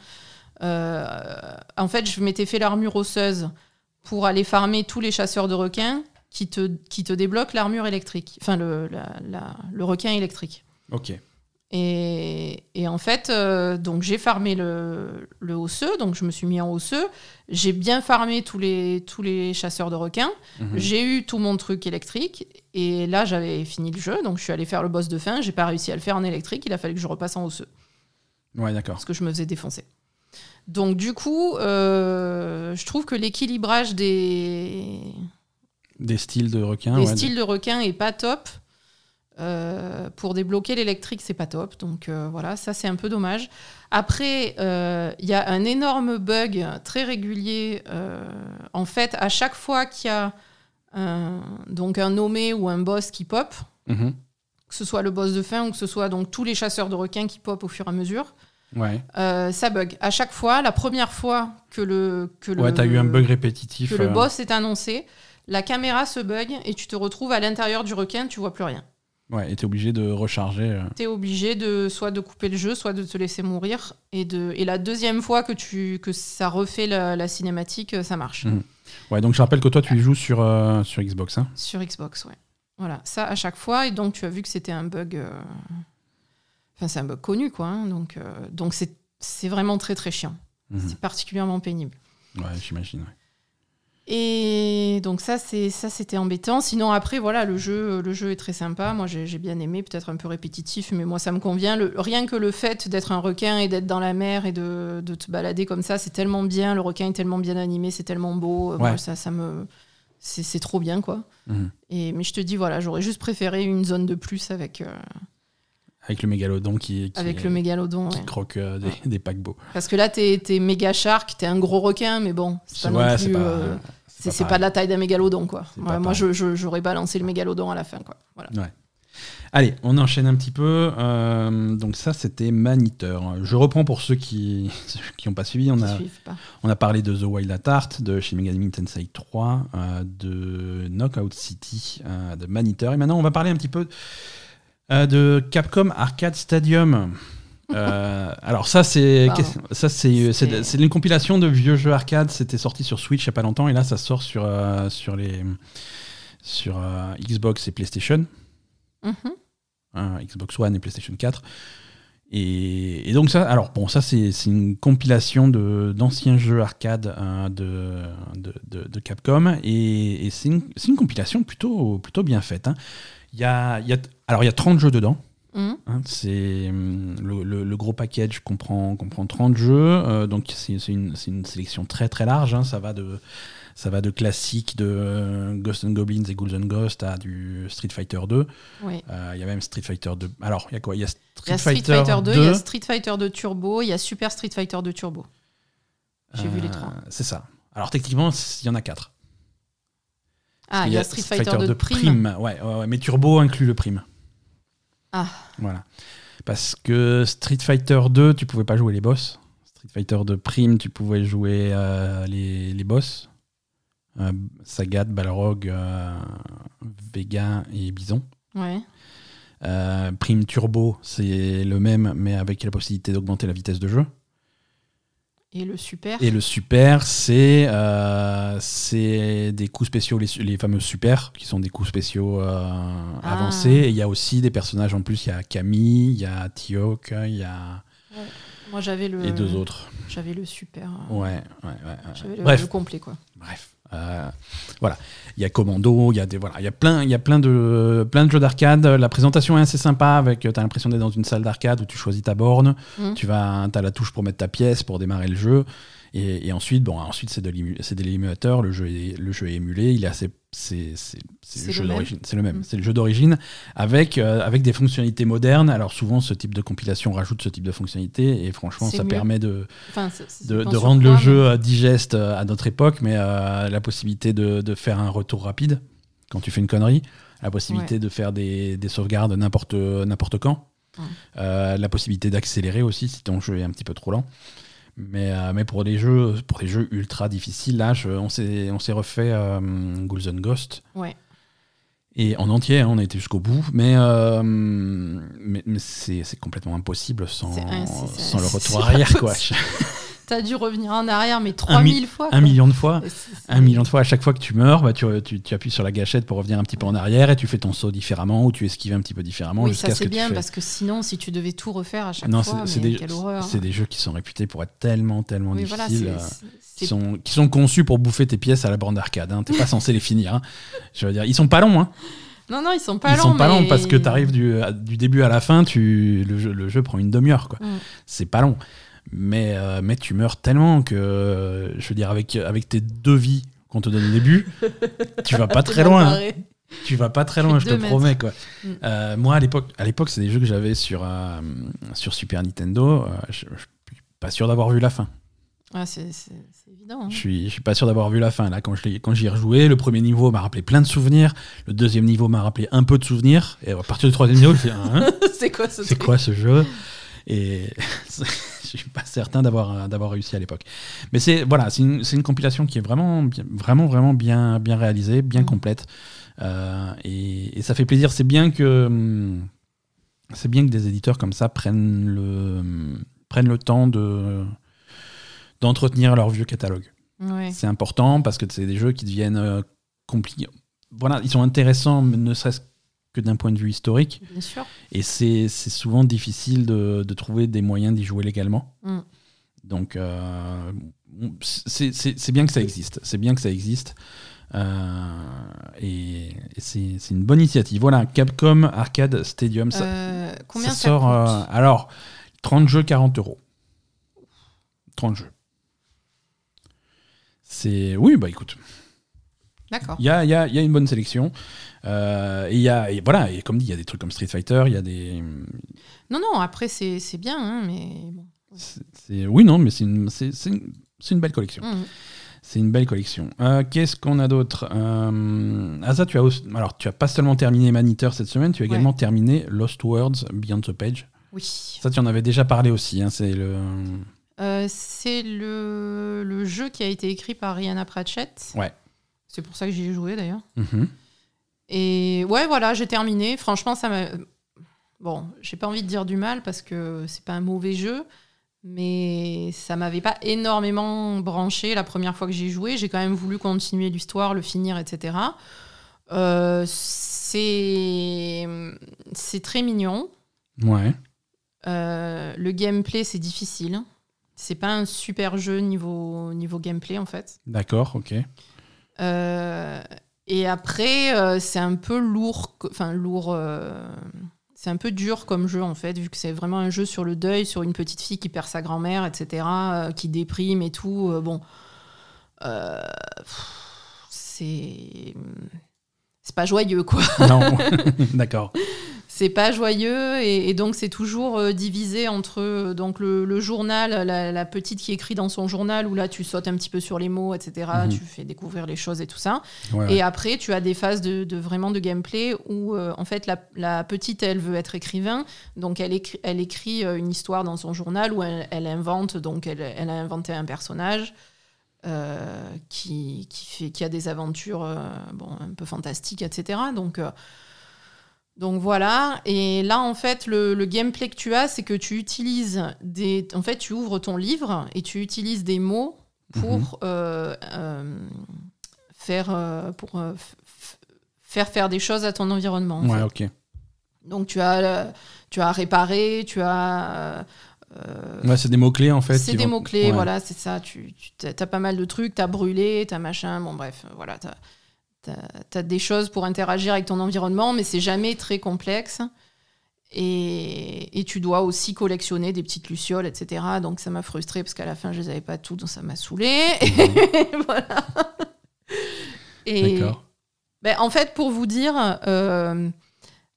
Euh, en fait, je m'étais fait l'armure osseuse pour aller farmer tous les chasseurs de requins qui te, qui te débloquent l'armure électrique. Enfin, le, la- la- le requin électrique. Ok. Et, et en fait, euh, donc j'ai farmé le, le osseux, donc je me suis mis en osseux. J'ai bien farmé tous les, tous les chasseurs de requins. Mhm. J'ai eu tout mon truc électrique. Et là, j'avais fini le jeu, donc je suis allée faire le boss de fin. J'ai pas réussi à le faire en électrique. Il a fallu que je repasse en osseux Ouais, d'accord. parce que je me faisais défoncer. Donc du coup, euh, je trouve que l'équilibrage des, Des styles de requins. ouais, styles de requins est pas top. Euh, pour débloquer l'électrique, c'est pas top. Donc euh, voilà, ça c'est un peu dommage. Après, euh, il y a un énorme bug très régulier. euh, en fait, à chaque fois qu'il y a un, donc un nommé ou un boss qui pop, Mhm. que ce soit le boss de fin ou que ce soit donc tous les chasseurs de requins qui pop au fur et à mesure, Ouais. euh, ça bug. À chaque fois, la première fois que le que le t'as eu un bug répétitif. que le euh, boss est annoncé, la caméra se bug et tu te retrouves à l'intérieur du requin, tu vois plus rien. Ouais, et t'es obligé de recharger. euh. Tu es obligé de soit de couper le jeu, soit de te laisser mourir. Et, de, et la deuxième fois que, tu, que ça refait la, la cinématique, ça marche. Mhm. Ouais, donc je rappelle que toi, tu y joues sur, euh, sur Xbox. Hein. Sur Xbox, ouais. Voilà, ça à chaque fois. Et donc tu as vu que c'était un bug. euh, Enfin, c'est un bug connu, quoi. hein. donc euh, donc c'est c'est vraiment très très chiant. Mhm. C'est particulièrement pénible. Ouais, j'imagine. ouais. Et donc ça, c'est ça, c'était embêtant. Sinon après, voilà, le jeu, le jeu est très sympa. Moi, j'ai bien aimé, peut-être un peu répétitif, mais moi, ça me convient. Le- rien que le fait d'être un requin et d'être dans la mer et de, de te balader comme ça, c'est tellement bien. Le requin est tellement bien animé, c'est tellement beau. Euh, moi, ça, ça me, c'est c'est trop bien, quoi. Mhm. Et mais je te dis, voilà, j'aurais juste préféré une zone de plus avec euh, Avec le mégalodon qui, qui, avec le mégalodon. qui ouais. croque euh, des, des paquebots. Parce que là, t'es es méga shark, t'es un gros requin, mais bon, c'est pas ouais, non plus. pas, euh, c'est pas, de la taille d'un mégalodon, quoi. Moi, pareil. je- je- j'aurais balancé le mégalodon à la fin, quoi. Voilà. Allez, on enchaîne un petit peu. Euh, donc ça, c'était Maniteur. Je reprends pour ceux qui qui n'ont pas suivi. On a, suivent pas. on a parlé de The Wild at Heart, de Shin Megami Tensei 3, euh, de Knockout City, euh, de Maniteur. Et maintenant, on va parler un petit peu euh, de Capcom Arcade Stadium. Euh, alors ça c'est ça c'est c'est C'est- une compilation de vieux jeux arcade. C'était sorti sur Switch il y a pas longtemps et là ça sort sur euh, sur les sur euh, Xbox et PlayStation. Mhm. hein, Xbox One et PlayStation 4. Et, et donc ça, alors bon, ça c'est c'est une compilation de- d'anciens jeux arcade euh, de, de, de- de Capcom et, et c'est une, c'est une compilation plutôt, plutôt bien faite. hein. Il y a, il y a, alors il y a 30 jeux dedans. Mhm. hein, c'est hum, le, le- le gros package comprend, comprend 30 jeux, euh, donc c'est une, sélection très très large. hein, ça va de ça va de classiques de euh, Ghosts and Goblins et Ghouls and Ghosts à du Street Fighter 2. Oui. Euh, Il y a même Street Fighter 2. Alors, il y a quoi? Il y a Street, Il y a Street Fighter, Fighter 2, 2. il y a Street Fighter 2 Turbo, il y a Super Street Fighter 2 Turbo. J'ai vu les Euh, trois. C'est ça. Alors, techniquement, il y en a 4. Ah, il y a Street Fighter 2 Prime. Ouais, ouais, ouais, mais Turbo inclut le Prime. Ah. Voilà. Parce que Street Fighter 2, tu pouvais pas jouer les boss. Street Fighter 2 Prime, tu pouvais jouer euh, les, les boss. Euh, Sagat, Balrog, euh, Vega et Bison. Ouais. Prime Turbo, c'est le même, mais avec la possibilité d'augmenter la vitesse de jeu. Et le Super. Et le super, c'est euh, des coups spéciaux, les, les fameux super, qui sont des coups spéciaux euh, Ah. avancés. Et il y a aussi des personnages en plus. Il y a Camille, il y a Tioc, il y a Moi, j'avais le. et deux autres. J'avais le Super. euh, Ouais, ouais, ouais, ouais. J'avais le, Bref, le complet, quoi. bref. Euh, voilà, il y a Commando, il y a des voilà, il y a plein, il y a plein de plein de jeux d'arcade. La présentation est assez sympa avec, t'as l'impression d'être dans une salle d'arcade où tu choisis ta borne, Mhm. tu vas, t'as la touche pour mettre ta pièce pour démarrer le jeu, et, et ensuite bon, ensuite c'est de c'est de l'émulateur, le jeu est le jeu est émulé, il est assez c'est le jeu d'origine. C'est le même. C'est le jeu d'origine avec, euh, avec des fonctionnalités modernes. Alors souvent, ce type de compilation rajoute ce type de fonctionnalités et franchement, ça mieux. permet de, Enfin, rendre le jeu euh, digeste euh, à notre époque, mais euh, la possibilité de, de faire un retour rapide quand tu fais une connerie, la possibilité de faire des, des sauvegardes n'importe n'importe quand, Ouais. Euh, la possibilité d'accélérer aussi si ton jeu est un petit peu trop lent. Mais, euh, mais pour des jeux pour des jeux ultra difficiles, là, je- on s'est on s'est refait euh, Ghouls and Ghost. Ouais. Et en entier, hein, on a été jusqu'au bout, mais, euh, mais, mais c'est c'est complètement impossible sans, un- sans le retour arrière. Quoi. T'as dû revenir en arrière, mais mi- 3000 fois. Un million de fois. Un million de fois, à chaque fois que tu meurs, bah, tu, tu, tu appuies sur la gâchette pour revenir un petit peu en arrière et tu fais ton saut différemment ou tu esquives un petit peu différemment Oui, ça c'est bien parce que sinon, si tu devais tout refaire à chaque Non, fois, c'est des, c'est des jeux qui sont réputés pour être tellement, tellement Oui, voilà, difficiles. euh, qui sont, qui sont conçus pour bouffer tes pièces à la bande d'arcade. Hein. T'es pas censé les finir. hein. Je veux dire, ils sont pas longs. Hein. Non, non, ils sont pas ils longs. sont pas mais- longs parce que tu arrives du, du début à la fin, tu, le, jeu, le jeu prend une demi-heure. quoi. Mm. C'est pas long. Mais, euh, mais tu meurs tellement que, euh, je veux dire, avec, avec tes deux vies qu'on te donne au début, tu vas pas très loin. hein. Tu vas pas très loin, je te mètres. promets. Quoi. Mm. Euh, moi, à l'époque, à l'époque, c'est des jeux que j'avais sur, euh, sur Super Nintendo. Je, je suis pas sûr d'avoir vu la fin. Ah, c'est évident. hein. Je suis, je suis pas sûr d'avoir vu la fin. Là, quand j'y ai rejoué, le premier niveau m'a rappelé plein de souvenirs. Le deuxième niveau m'a rappelé un peu de souvenirs. Et à partir du troisième niveau, je me suis dit, Hein? C'est quoi ce quoi ce jeu? Et je suis pas certain d'avoir d'avoir réussi à l'époque. Mais c'est voilà, c'est une, compilation qui est vraiment bien- vraiment vraiment bien bien réalisée, bien Mm. complète. Euh, et, et ça fait plaisir. C'est bien que hum, c'est bien que des éditeurs comme ça prennent le prennent le temps de d'entretenir leur vieux catalogue. Ouais. C'est important parce que c'est des jeux qui deviennent euh, compliqués. Voilà, ils sont intéressants, mais ne serait-ce que d'un point de vue historique. Bien sûr. Et c'est souvent difficile de, de trouver des moyens d'y jouer légalement. Mm. Donc, euh, c'est bien que ça existe. C'est bien que ça existe. Euh, et et c'est une bonne initiative. Voilà, Capcom Arcade Stadium. Ça, Euh, combien ça ça, sort. coûte alors, 30 jeux, 40 euros. 30 jeux. C'est. Oui, bah écoute. D'accord. Il y a, y a- il y a une bonne sélection. Euh, et il y a, et voilà, et comme dit, il y a des trucs comme Street Fighter, il y a des. Non, non, après, c'est c'est bien, hein, mais bon. c'est- c'est- oui, non, mais c'est une, c'est- c'est une, c'est une belle collection. Mm. C'est une belle collection. Euh, Qu'est-ce qu'on a d'autre? Euh, Ah, ça, tu as, aussi- alors, tu as pas seulement terminé Man Eater cette semaine, tu as Ouais. également terminé Lost Words Beyond the Page. Oui. Ça, tu en avais déjà parlé aussi. hein, c'est le. Euh, c'est le, le jeu qui a été écrit par Rihanna Pratchett. Ouais. C'est pour ça que j'y ai joué d'ailleurs. Mhm. Et ouais, voilà, j'ai terminé. Franchement, ça m'a. Bon, j'ai pas envie de dire du mal parce que c'est pas un mauvais jeu, mais ça m'avait pas énormément branché la première fois que j'y joué. J'ai quand même voulu continuer l'histoire, le finir, etc. Euh, c'est c'est très mignon. Ouais. Euh, le gameplay, c'est difficile. C'est pas un super jeu niveau, niveau gameplay en fait. D'accord, ok. Euh, et après, euh, c'est un peu lourd, enfin lourd. euh, c'est un peu dur comme jeu en fait, vu que c'est vraiment un jeu sur le deuil, sur une petite fille qui perd sa grand-mère, etc., euh, qui déprime et tout. bon, c'est c'est pas joyeux quoi. Non, d'accord. C'est pas joyeux et, et donc c'est toujours euh, divisé entre euh, donc le, le journal, la, la petite qui écrit dans son journal où là tu sautes un petit peu sur les mots, etc. Mhm. Tu fais découvrir les choses et tout ça. Ouais, ouais. Et après tu as des phases de, de vraiment de gameplay où euh, en fait la, la petite elle veut être écrivain, donc elle écrit, elle écrit une histoire dans son journal où elle, elle invente donc elle, elle a inventé un personnage. qui, qui, fait, qui a des aventures bon, un peu fantastiques, etc. Donc, donc voilà, et là en fait le, le gameplay que tu as, c'est que tu utilises des, en fait tu ouvres ton livre et tu utilises des mots pour Mhm. euh, euh, faire euh, pour faire faire des choses à ton environnement. en Ouais, fait. ok. Donc tu as tu as réparé, tu as Ouais, c'est des mots-clés en fait. c'est des vont- mots-clés, ouais. voilà, c'est ça. Tu, tu as pas mal de trucs, tu as brûlé, tu as machin, bon bref, voilà, tu as, des choses pour interagir avec ton environnement, mais c'est jamais très complexe. Et, et tu dois aussi collectionner des petites lucioles, etc. Donc ça m'a frustré parce qu'à la fin, je les avais pas toutes, donc ça m'a saoulé. voilà. Et, D'accord. Ben, en fait, pour vous dire, euh,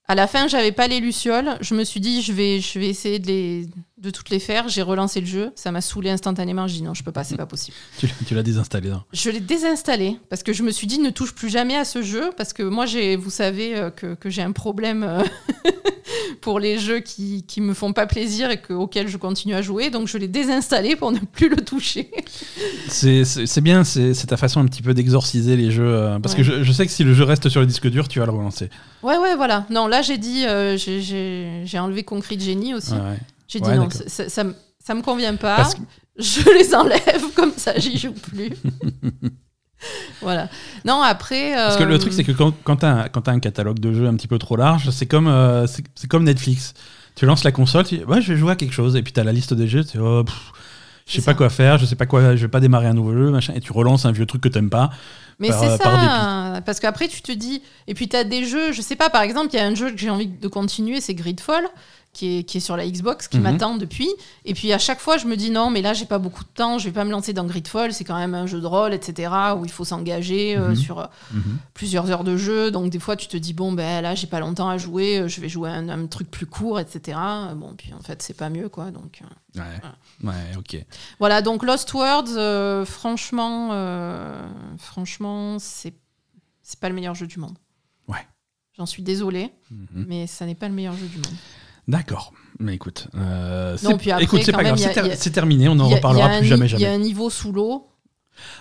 à la fin, j'avais pas les lucioles. Je me suis dit, je vais, je vais essayer de, les, de toutes les faire. J'ai relancé le jeu. Ça m'a saoulé instantanément. J'ai dit non, je peux pas, c'est pas possible. Tu, l'as- désinstallé. non Je l'ai désinstallé parce que je me suis dit, ne touche plus jamais à ce jeu. Parce que moi, j'ai, vous savez euh, que, que j'ai un problème euh, pour les jeux qui, qui me font pas plaisir et que, auxquels je continue à jouer. Donc, je l'ai désinstallé pour ne plus le toucher. C'est bien, c'est ta façon un petit peu d'exorciser les jeux. euh, parce Ouais. que je, je sais que si le jeu reste sur le disque dur, tu vas le relancer. Ouais, ouais, voilà. Non, là, j'ai dit, euh, j'ai enlevé Concrete Genie aussi. Ouais, ouais. J'ai dit non, ça, ça, ça me- convient pas. Que- Je les enlève comme ça, j'y joue plus. voilà. Non, après. Parce que le truc, c'est que quand, quand tu as, un catalogue de jeux un petit peu trop large, c'est comme, euh, c'est comme Netflix. Tu lances la console, tu dis, ouais, je vais jouer à quelque chose, et puis tu as la liste des jeux, tu dis, oh, pff, je sais pas ça. quoi faire, je sais pas quoi, je vais pas démarrer un nouveau jeu, machin, et tu relances un vieux truc que t'aimes pas. Mais c'est par ça. Parce qu'après, tu te dis. Et puis, tu as des jeux, je sais pas, par exemple, il y a un jeu que j'ai envie de continuer, c'est Gridfall. Qui est, qui est sur la Xbox, qui Mhm. m'attend depuis. Et puis à chaque fois, je me dis non, mais là, j'ai pas beaucoup de temps, je vais pas me lancer dans Gridfall, c'est quand même un jeu de rôle, etc., où il faut s'engager euh, Mhm. sur euh, plusieurs heures de jeu. Donc des fois, tu te dis bon ben là, j'ai pas longtemps à jouer, euh, je vais jouer à un, un truc plus court, etc. Bon, puis en fait, c'est pas mieux quoi. Donc euh, Ouais, ouais, ok. voilà. Donc Lost Words, franchement, franchement, c'est pas le meilleur jeu du monde. Ouais. J'en suis désolée, Mhm. mais ça n'est pas le meilleur jeu du monde. D'accord. Mais écoute, euh, c'est- pas grave, c'est ter- terminé, on y reparlera plus jamais, ni- Il y a jamais. un niveau sous l'eau.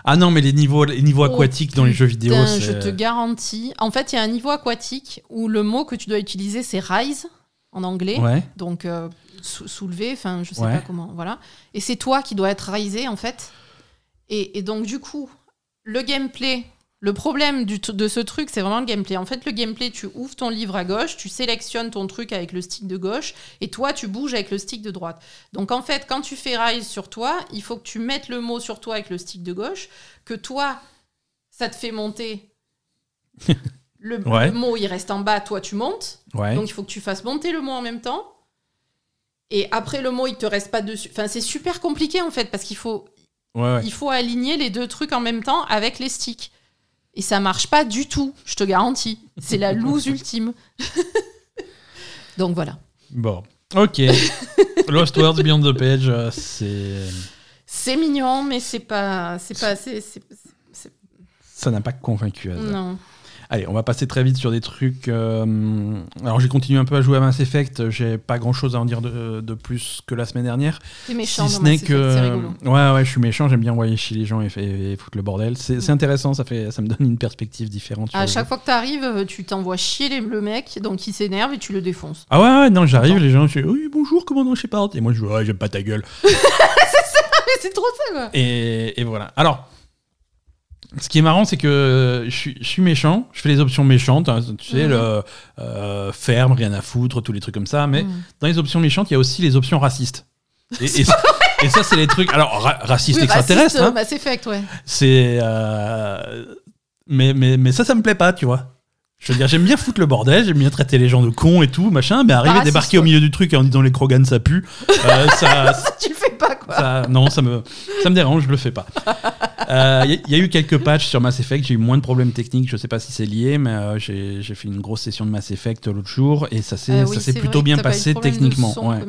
Ah non, mais les niveaux, les niveaux Oh, aquatiques dans les jeux vidéo, je te garantis. En fait, il y a un niveau aquatique où le mot que tu dois utiliser, c'est rise en anglais. Ouais. Donc euh, sou- soulever, enfin, je sais Ouais. pas comment. Voilà. Et c'est toi qui dois être risé, en fait. Et, et donc, du coup, le gameplay. Le problème du de ce truc, c'est vraiment le gameplay. En fait, le gameplay, tu ouvres ton livre à gauche, tu sélectionnes ton truc avec le stick de gauche, et toi, tu bouges avec le stick de droite. Donc, en fait, quand tu fais rise sur toi, il faut que tu mettes le mot sur toi avec le stick de gauche, que toi, ça te fait monter. Le, Ouais. le mot, il reste en bas, toi, tu montes. Ouais. Donc il faut que tu fasses monter le mot en même temps. Et après le mot, il te reste pas dessus. Enfin, c'est super compliqué en fait parce qu'il faut, ouais, ouais. il faut aligner les deux trucs en même temps avec les sticks. Et ça marche pas du tout, je te garantis. C'est la loose ultime. Donc voilà. Bon. Ok. Lost Words Beyond the Page, euh, c'est. C'est mignon, mais c'est pas, c'est pas assez. c'est- c'est- Ça n'a pas convaincu. Asa. Non. Allez, on va passer très vite sur des trucs. euh, Alors, j'ai continué un peu à jouer à Mass Effect. J'ai pas grand chose à en dire de, de plus que la semaine dernière. C'est méchant. si ce n'est que. Ouais, ouais, je suis méchant. J'aime bien envoyer chez les gens et, et- et foutre le bordel. C'est Mm. intéressant. Ça, fait, ça me donne une perspective différente. À chaque fois que tu arrives, tu t'envoies chier les- le mec, donc il s'énerve et tu le défonces. Ah ouais, ouais, non, j'arrive. Les gens, je fais Oui, bonjour, commandant Shepard. Et moi, je dis Ouais, j'aime pas ta gueule. c'est trop ça quoi. Et, et voilà. Alors, ce qui est marrant, c'est que je suis, je suis méchant, je fais les options méchantes, hein, tu sais, Mhm. le euh, ferme, rien à foutre, tous les trucs comme ça. Mais Mm. dans les options méchantes, il y a aussi les options racistes. Et, et, et ça, c'est les trucs. Alors, ra- raciste Oui, extraterrestre, raciste, hein, euh, Mass Effect, ouais. c'est. euh, mais, mais, mais ça, ça me plaît pas, tu vois. Je veux dire, j'aime bien foutre le bordel, j'aime bien traiter les gens de cons et tout, machin, mais arriver, raciste, débarquer au milieu du truc en disant les Krogan ça pue, euh, ça, tu le fais pas quoi. ça- non, ça me, ça me dérange, je le fais pas. Il y, y a eu quelques patchs sur Mass Effect, j'ai eu moins de problèmes techniques, je sais pas si c'est lié, mais euh, j'ai fait une grosse session de Mass Effect l'autre jour et ça s'est Euh, oui, plutôt bien pas passé techniquement. ouais.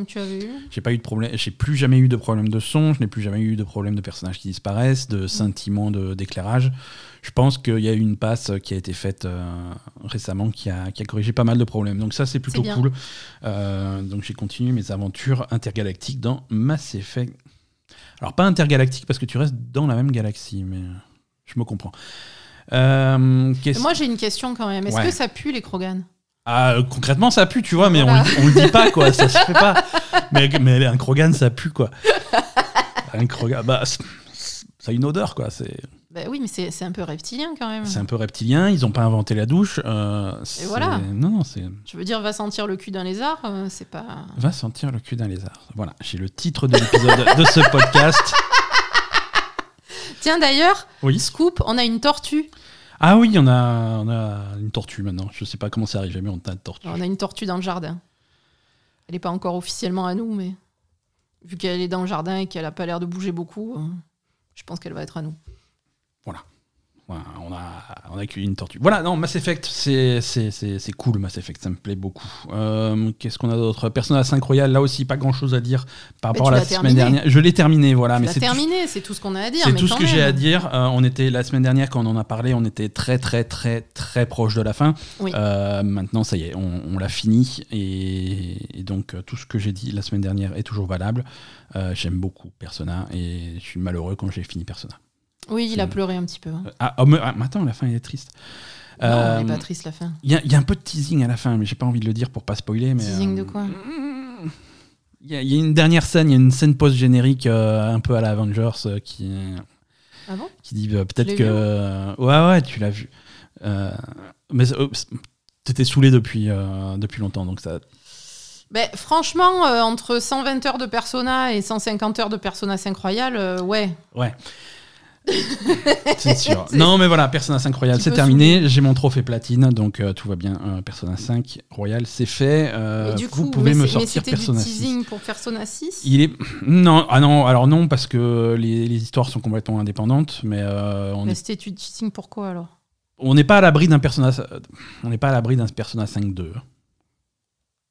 J'ai pas eu de problème, j'ai plus jamais eu de problème de son, je n'ai plus jamais eu de problème de personnages qui disparaissent, Mm. de scintillements de- d'éclairage. Je pense qu'il y a eu une passe qui a été faite euh, récemment qui a, qui a corrigé pas mal de problèmes. Donc ça c'est plutôt cool. Euh, donc j'ai continué mes aventures intergalactiques dans Mass Effect. Alors pas intergalactique parce que tu restes dans la même galaxie, mais je me comprends. Euh, Moi j'ai une question quand même. Est-ce Ouais. que ça pue les Krogan? Ah, euh, concrètement, ça pue, tu vois, mais Voilà. on, le- on le dit pas, quoi. Ça se fait pas. Mais, mais un Krogan, ça pue, quoi. Un Krogan, bah, ça a une odeur, quoi. C'est Bah oui, mais c'est un peu reptilien quand même. c'est un peu reptilien. Ils ont pas inventé la douche. euh, c'est- voilà. Non, non, c'est. Je veux dire, va sentir le cul d'un lézard, euh, c'est pas. Va sentir le cul d'un lézard. Voilà, j'ai le titre de l'épisode de ce podcast. Tiens d'ailleurs, Oui. Scoop, on a une tortue. Ah oui, on a, on a une tortue maintenant. Je sais pas comment c'est arrivé, mais on a une tortue. On a une tortue dans le jardin. Elle n'est pas encore officiellement à nous, mais vu qu'elle est dans le jardin et qu'elle a pas l'air de bouger beaucoup, euh, je pense qu'elle va être à nous. Voilà, on a, on a une tortue. Voilà, non, Mass Effect, c'est c'est- c'est- c'est cool, Mass Effect, ça me plaît beaucoup. Euh, Qu'est-ce qu'on a d'autre? Persona 5 Royal, là aussi, pas grand chose à dire par Mais rapport à la semaine terminé. dernière. Je l'ai terminé, voilà. Tu mais c'est terminé, c'est tout ce qu'on a à dire. C'est tout ce que j'ai à dire. Euh, on était la semaine dernière quand on en a parlé, on était très très très très proche de la fin. Oui. Euh, maintenant, ça y est, on, on l'a fini et, et donc tout ce que j'ai dit la semaine dernière est toujours valable. J'aime beaucoup Persona et je suis malheureux quand j'ai fini Persona. Oui, il a c'est- pleuré un petit peu. hein. Euh, Ah, oh, mais, ah, mais attends, la fin elle est triste. Non, Euh, elle est pas triste la fin. Il y, a- il y a un peu de teasing à la fin, mais j'ai pas envie de le dire pour pas spoiler. Mais, Teasing de euh, quoi? Il y, a- il y a une dernière scène, il y a une scène post-générique euh, un peu à la Avengers euh, qui, Ah bon? qui dit euh, peut-être que. vu euh, ouais, ouais, tu l'as vu. Euh, mais euh, t'étais saoulé depuis, euh, depuis longtemps, donc ça. Ben, franchement, euh, entre 120 heures de Persona et 150 heures de Persona 5 Royal, euh, ouais. Ouais. C'est sûr. Non, mais voilà, Persona 5 Royal, c'est terminé. J'ai mon trophée platine, donc euh, tout va bien. Euh, Persona 5 Royal, c'est fait. Euh, du vous coup, pouvez mais me mais sortir c'était du Persona 6. teasing pour Persona 6 Il est non ah non alors non parce que les, les histoires sont complètement indépendantes mais on Mais n'est c'était du teasing pourquoi alors? On n'est pas à l'abri d'un persona on n'est pas à l'abri d'un persona 5 2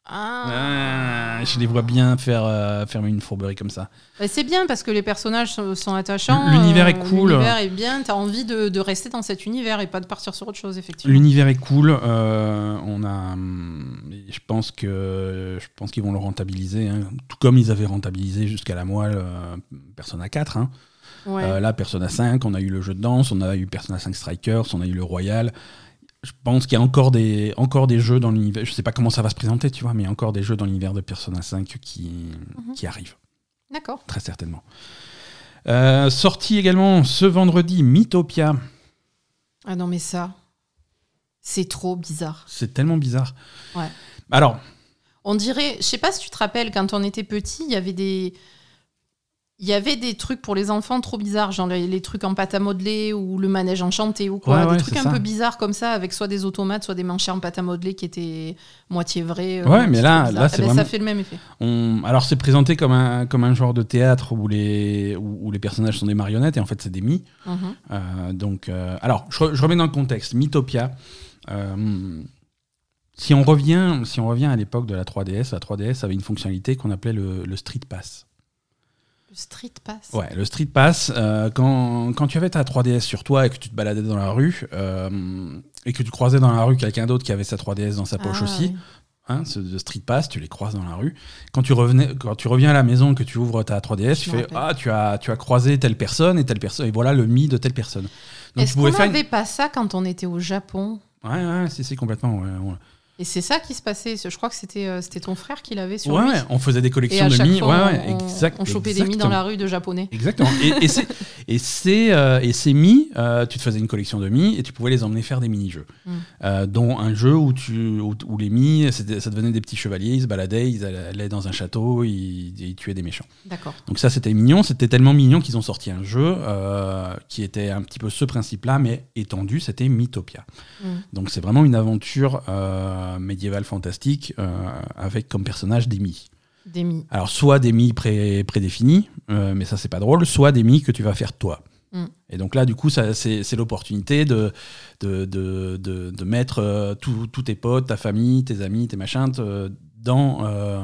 Ah. je les vois bien faire euh, faire une fourberie comme ça Ben, c'est bien parce que les personnages sont, sont attachants. L'univers euh, est cool. L'univers est bien. T'as envie de, de rester dans cet univers et pas de partir sur autre chose, effectivement. l'univers est cool euh, on a hum, je pense que je pense qu'ils vont le rentabiliser hein. tout comme ils avaient rentabilisé jusqu'à la moelle euh, Persona 4 hein. Ouais. Euh, là, Persona 5, on a eu le jeu de danse, on a eu Persona 5 Strikers, on a eu le Royal. Je pense qu'il y a encore des, encore des jeux dans l'univers. Je sais pas comment ça va se présenter, tu vois, mais il y a encore des jeux dans l'univers de Persona 5 qui, Mhm. qui arrivent, D'accord. très certainement. Euh, sorti également ce vendredi, Mythopia. Ah non, mais ça, c'est trop bizarre. C'est tellement bizarre. Ouais. Alors, On dirait, je sais pas si tu te rappelles, quand on était petit, il y avait des. Il y avait des trucs pour les enfants trop bizarres, genre les, les trucs en pâte à modeler ou le manège enchanté ou quoi. Ouais, ouais, des trucs un ça. peu bizarres comme ça, avec soit des automates, soit des manchets en pâte à modeler qui étaient moitié vrais. euh, Ouais, mais là- là, c'est Eh ben, Ça fait le même effet. on, alors c'est présenté comme un, comme un genre de théâtre où les, où, où les personnages sont des marionnettes et en fait c'est des mi. Mhm. Euh, donc, euh, alors, je, re- je remets dans le contexte. Mythopia. si on revient, si on revient à l'époque de la 3DS, la 3DS avait une fonctionnalité qu'on appelait le, le Street Pass. Le Street Pass. Ouais, le Street Pass, euh, quand, quand tu avais ta 3DS sur toi et que tu te baladais dans la rue euh, et que tu croisais dans la rue quelqu'un d'autre qui avait sa 3DS dans sa poche Ah, aussi, oui. hein, ce le Street Pass, tu les croises dans la rue. Quand tu, revenais, quand tu reviens à la maison, que tu ouvres ta 3DS, tu fais. Ah, tu as, tu as croisé telle personne et telle personne, et voilà le mi de telle personne. Est-ce qu'on une- n'avait pas ça quand on était au Japon? Ouais, ouais, si, complètement. Ouais, ouais. Et c'est ça qui se passait. Je crois que c'était euh, c'était ton frère qui l'avait sur Ouais, lui. ouais, on faisait des collections de mi. fois, ouais, ouais, on, exact, on chopait des mi dans la rue de japonais. Exactement. Et, c'est- et c'est euh, et ces mi, euh, tu te faisais une collection de mi et tu pouvais les emmener faire des mini-jeux, Mm. Euh, dont un jeu où tu où, où les mi, ça devenait des petits chevaliers, ils se baladaient, ils allaient dans un château, ils, ils tuaient des méchants. D'accord. Donc ça, c'était mignon. C'était tellement mignon qu'ils ont sorti un jeu euh, qui était un petit peu ce principe-là, mais étendu. C'était Mythopia. Mm. Donc c'est vraiment une aventure euh, médiévale fantastique euh, avec comme personnage des mi. Des mi. Alors soit des mi pré- prédéfinis, euh, mais ça c'est pas drôle, soit des mi que tu vas faire toi. Mm. Et donc là, du coup, c'est, l'opportunité de, de, de, de, de mettre euh, tous tes potes, ta famille, tes amis, tes machins te- dans, euh,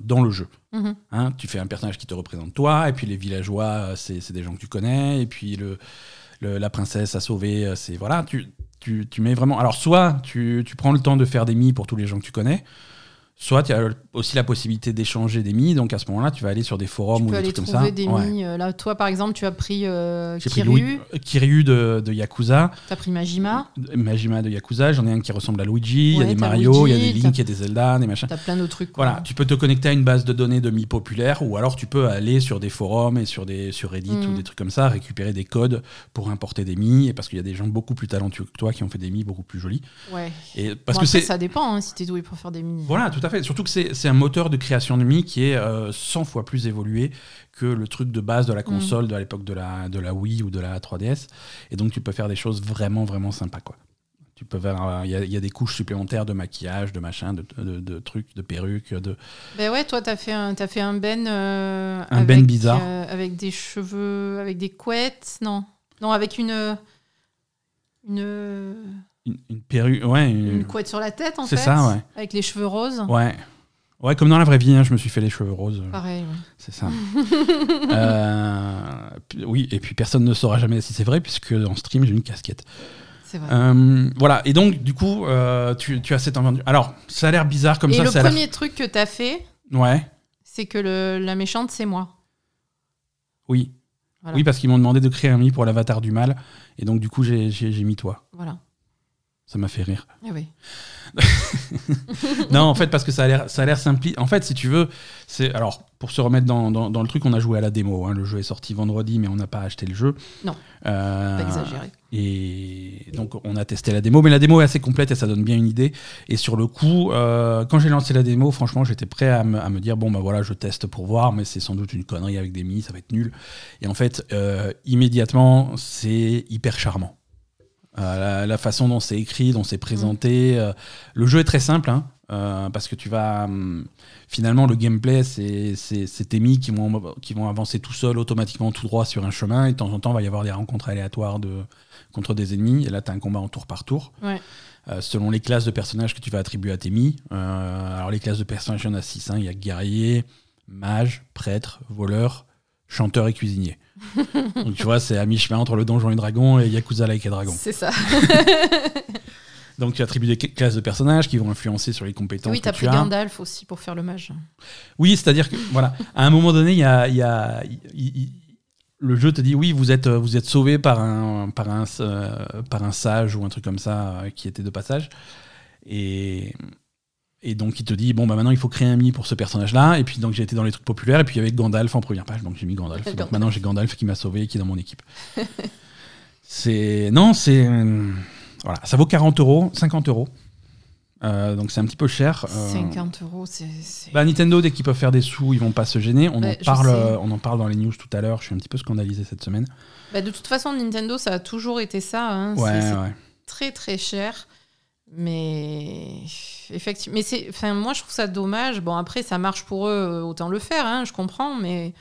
dans le jeu. Mhm. Hein, tu fais un personnage qui te représente toi, et puis les villageois, euh, c'est des gens que tu connais, et puis le, le- la princesse à sauver, euh, c'est voilà, tu, tu, mets vraiment. Alors soit tu, tu prends le temps de faire des mi pour tous les gens que tu connais, soit tu as aussi la possibilité d'échanger des mi, donc à ce moment-là, tu vas aller sur des forums Tu ou des aller trucs comme ça. des mi. euh, Là, toi, par exemple, tu as pris euh, pris Kiryu, Louis- euh, Kiryu de, de Yakuza, tu as pris Majima, Majima de Yakuza, j'en ai un qui ressemble à Luigi, il y a des Mario, il y a des Link, il y a des Zelda, des machins. tu as plein de trucs. quoi. Voilà, tu peux te connecter à une base de données de mi populaire ou alors tu peux aller sur des forums et sur, des, sur Reddit Mm. ou des trucs comme ça, récupérer des codes pour importer des mi et parce qu'il y a des gens beaucoup plus talentueux que toi qui ont fait des mi beaucoup plus jolis. Ouais. Et parce Bon, que après, ça dépend hein, si tu es doué pour faire des mi. voilà, tout à fait. Surtout que c'est c'est un moteur de création de mi qui est euh, 100 fois plus évolué que le truc de base de la console de l'époque de la, de la Wii ou de la 3DS. Et donc tu peux faire des choses vraiment, vraiment sympas. quoi. Tu peux faire, euh, il y, a- il y a des couches supplémentaires de maquillage, de machin, de, de- de trucs, de perruques, de, Ben ouais, toi, tu as fait un, t'as fait un ben. euh, Un ben bizarre. euh, avec des cheveux, avec des couettes. Non? Non, avec une. Une, Une, une perruque, ouais. une couette sur la tête, en C'est fait. ça, ouais. Avec les cheveux roses. Ouais. Ouais, comme dans la vraie vie, hein, je me suis fait les cheveux roses. Pareil. ouais. C'est ça. Euh, oui, et puis personne ne saura jamais si c'est vrai, puisque en stream, j'ai une casquette. C'est vrai. Euh, voilà, et donc, du coup, euh, tu, tu as cette envie. Alors, ça a l'air bizarre comme Et ça. le ça premier truc que t'as fait, Ouais, c'est que le, la méchante, c'est moi. oui. Voilà. Oui, parce qu'ils m'ont demandé de créer un mi pour l'avatar du mal, et donc, du coup, j'ai mis toi. Voilà. Ça m'a fait rire. Ah oui. non, en fait, parce que ça a l'air, ça a l'air simple. En fait, si tu veux, c'est alors pour se remettre dans, dans- dans le truc, on a joué à la démo. hein. Le jeu est sorti vendredi, mais on n'a pas acheté le jeu. Non. Euh, Pas exagéré. Et donc, on a testé la démo, mais la démo est assez complète et ça donne bien une idée. Et sur le coup, euh, quand j'ai lancé la démo, franchement, j'étais prêt à me, à me dire bon, bah voilà, je teste pour voir, mais c'est sans doute une connerie avec des mi, ça va être nul. Et en fait, euh, immédiatement, c'est hyper charmant. Euh, la, la façon dont c'est écrit, dont c'est présenté. euh, le jeu est très simple, hein, euh, parce que tu vas. hum, finalement, le gameplay, c'est tes mi qui vont, qui vont avancer tout seuls, automatiquement, tout droit sur un chemin. Et de temps en temps, il va y avoir des rencontres aléatoires de, contre des ennemis. Et là, tu as un combat en tour par tour. Ouais. Euh, selon les classes de personnages que tu vas attribuer à tes mi. Euh, alors, les classes de personnages, il y en a 6. Il y a guerrier, mage, prêtre, voleur, chanteur et cuisinier. Donc, tu vois, c'est à mi-chemin entre le donjon et dragon et Yakuza Like a Dragon. C'est ça. Donc tu attribues des classes de personnages qui vont influencer sur les compétences oui, que tu pris as. Gandalf aussi pour faire le mage. Oui, c'est-à-dire que voilà, à un moment donné, il y a, y a- il- le jeu te dit oui, vous êtes vous êtes sauvé par un par un euh, par un sage ou un truc comme ça euh, qui était de passage et et donc il te dit bon bah maintenant il faut créer un mi pour ce personnage-là et puis donc j'ai été dans les trucs populaires et puis il y avait Gandalf en première page donc j'ai mis Gandalf. Donc Gandalf. maintenant j'ai Gandalf qui m'a sauvé et qui est dans mon équipe. c'est non c'est euh, voilà ça vaut 40 euros 50 euros Euh, donc c'est un petit peu cher. Euh, 50 euros, c'est. bah, Nintendo, dès qu'ils peuvent faire des sous, ils vont pas se gêner. On, Ouais, en parle, euh, on en parle dans les news tout à l'heure. Je suis un petit peu scandalisé cette semaine. Bah, de toute façon, Nintendo, ça a toujours été ça. hein. Ouais, c'est ouais. très très cher. Mais effectivement, mais c'est, enfin, moi je trouve ça dommage. Bon, après, ça marche pour eux, autant le faire, hein, je comprends. Mais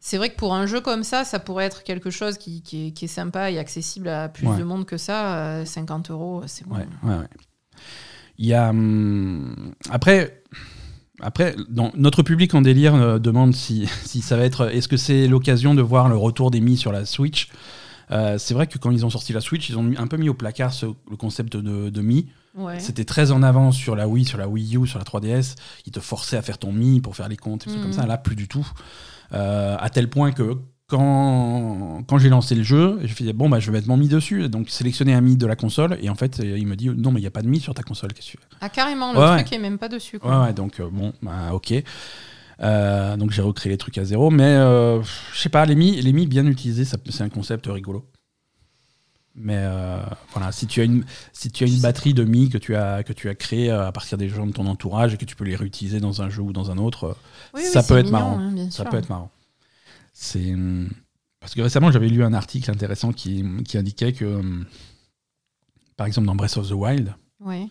c'est vrai que pour un jeu comme ça, ça pourrait être quelque chose qui, qui est, qui est sympa et accessible à plus Ouais. de monde que ça. Euh, 50 euros, c'est bon. Ouais, ouais, ouais. Il y a. hum, après. Après, dans, notre public en délire euh, demande si, si ça va être. Est-ce que c'est l'occasion de voir le retour des Mi sur la Switch? Euh, C'est vrai que quand ils ont sorti la Switch, ils ont un peu mis au placard ce- le concept de, de Mi. Ouais. C'était très en avance sur la Wii, sur la Wii U, sur la 3DS. Ils te forçaient à faire ton Mi pour faire les comptes et Mhm. comme ça. Là, plus du tout. Euh, à tel point que quand, quand j'ai lancé le jeu, je fait bon, bah, je vais mettre mon Mi dessus. Donc, sélectionner un Mi de la console. Et en fait, euh, il me dit non, mais il n'y a pas de Mi sur ta console. Qu'est-ce que tu fais? Ah, carrément, le Ouais, truc est même pas dessus. Quoi. Ouais, ouais, donc euh, bon, bah, ok. Euh, donc j'ai recréé les trucs à zéro, mais euh, je sais pas, les mi, les mi bien utilisés, c'est un concept rigolo. Mais euh, voilà, si tu as une, si tu as une batterie de mi que tu as que tu as créé à partir des gens de ton entourage et que tu peux les réutiliser dans un jeu ou dans un autre, Oui, ça peut être mignon, marrant. hein, ça peut être marrant. C'est parce que récemment j'avais lu un article intéressant qui, qui indiquait que, par exemple dans Breath of the Wild, Ouais.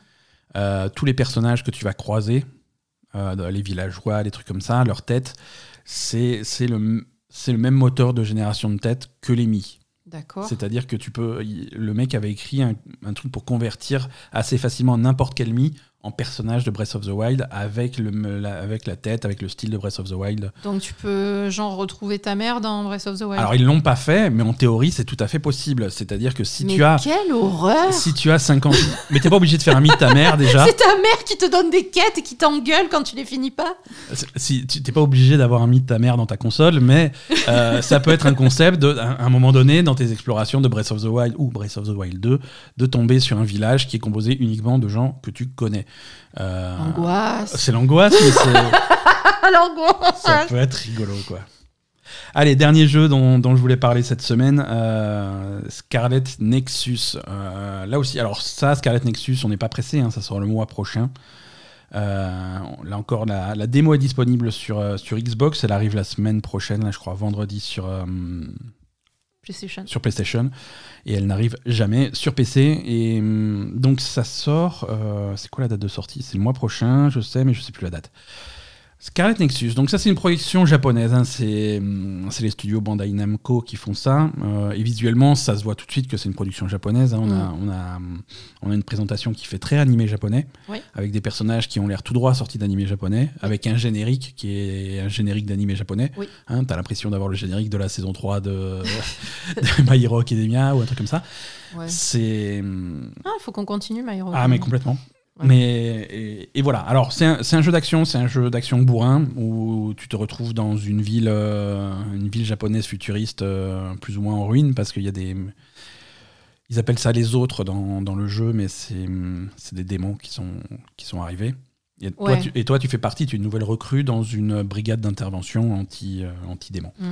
euh, tous les personnages que tu vas croiser, euh, les villageois, les trucs comme ça, leur tête, c'est c'est le, le même moteur de génération de tête que les Mi. D'accord. C'est-à-dire que tu peux, le mec avait écrit un, un truc pour convertir assez facilement n'importe quel Mi en personnage de Breath of the Wild avec, le, la, avec la tête, avec le style de Breath of the Wild. Donc tu peux genre retrouver ta mère dans Breath of the Wild? Alors ils l'ont pas fait, mais en théorie c'est tout à fait possible. C'est-à-dire que si mais tu as quelle horreur si tu as 50 mais t'es pas obligé de faire un de ta mère déjà. C'est ta mère qui te donne des quêtes et qui t'engueule quand tu les finis pas? Si tu t'es pas obligé d'avoir un mythe ta mère dans ta console, mais euh, ça peut être un concept de, à un moment donné dans tes explorations de Breath of the Wild ou Breath of the Wild 2 de tomber sur un village qui est composé uniquement de gens que tu connais. Euh, Angoisse. C'est l'angoisse, mais c'est- l'angoisse ça peut être rigolo quoi. Allez, dernier jeu dont, dont je voulais parler cette semaine, euh, Scarlet Nexus. Euh, là aussi, alors ça, Scarlet Nexus, on n'est pas pressé, hein, ça sort le mois prochain. Euh, là encore, la, la démo est disponible sur, sur Xbox, elle arrive la semaine prochaine, là, je crois vendredi sur, PlayStation. sur PlayStation, et elle n'arrive jamais sur PC. Et hum, donc ça sort, euh, c'est quoi la date de sortie? C'est le mois prochain, je sais, mais je sais plus la date. Scarlet Nexus, donc ça c'est une production japonaise, hein. c'est hum, c'est les studios Bandai Namco qui font ça, euh, et visuellement ça se voit tout de suite que c'est une production japonaise, hein. on, a, Mm. on, a, hum, on a une présentation qui fait très animé japonais, Oui. avec des personnages qui ont l'air tout droit sortis d'animé japonais, avec un générique qui est un générique d'animé japonais, Oui. hein, t'as l'impression d'avoir le générique de la saison 3 de, de My Hero Academia ou un truc comme ça, Ouais. c'est... hum, Ah, il faut qu'on continue, My Hero. ah, mais complètement. Ouais. Mais et, et voilà. Alors c'est un, un jeu d'action, c'est un jeu d'action bourrin où tu te retrouves dans une ville, euh, une ville japonaise futuriste, euh, plus ou moins en ruine, parce qu'il y a des, ils appellent ça les autres dans, dans le jeu, mais c'est des démons qui sont qui sont arrivés. Et toi, tu, et toi, tu fais partie, tu es une nouvelle recrue dans une brigade d'intervention anti, euh, anti-démons. Mm.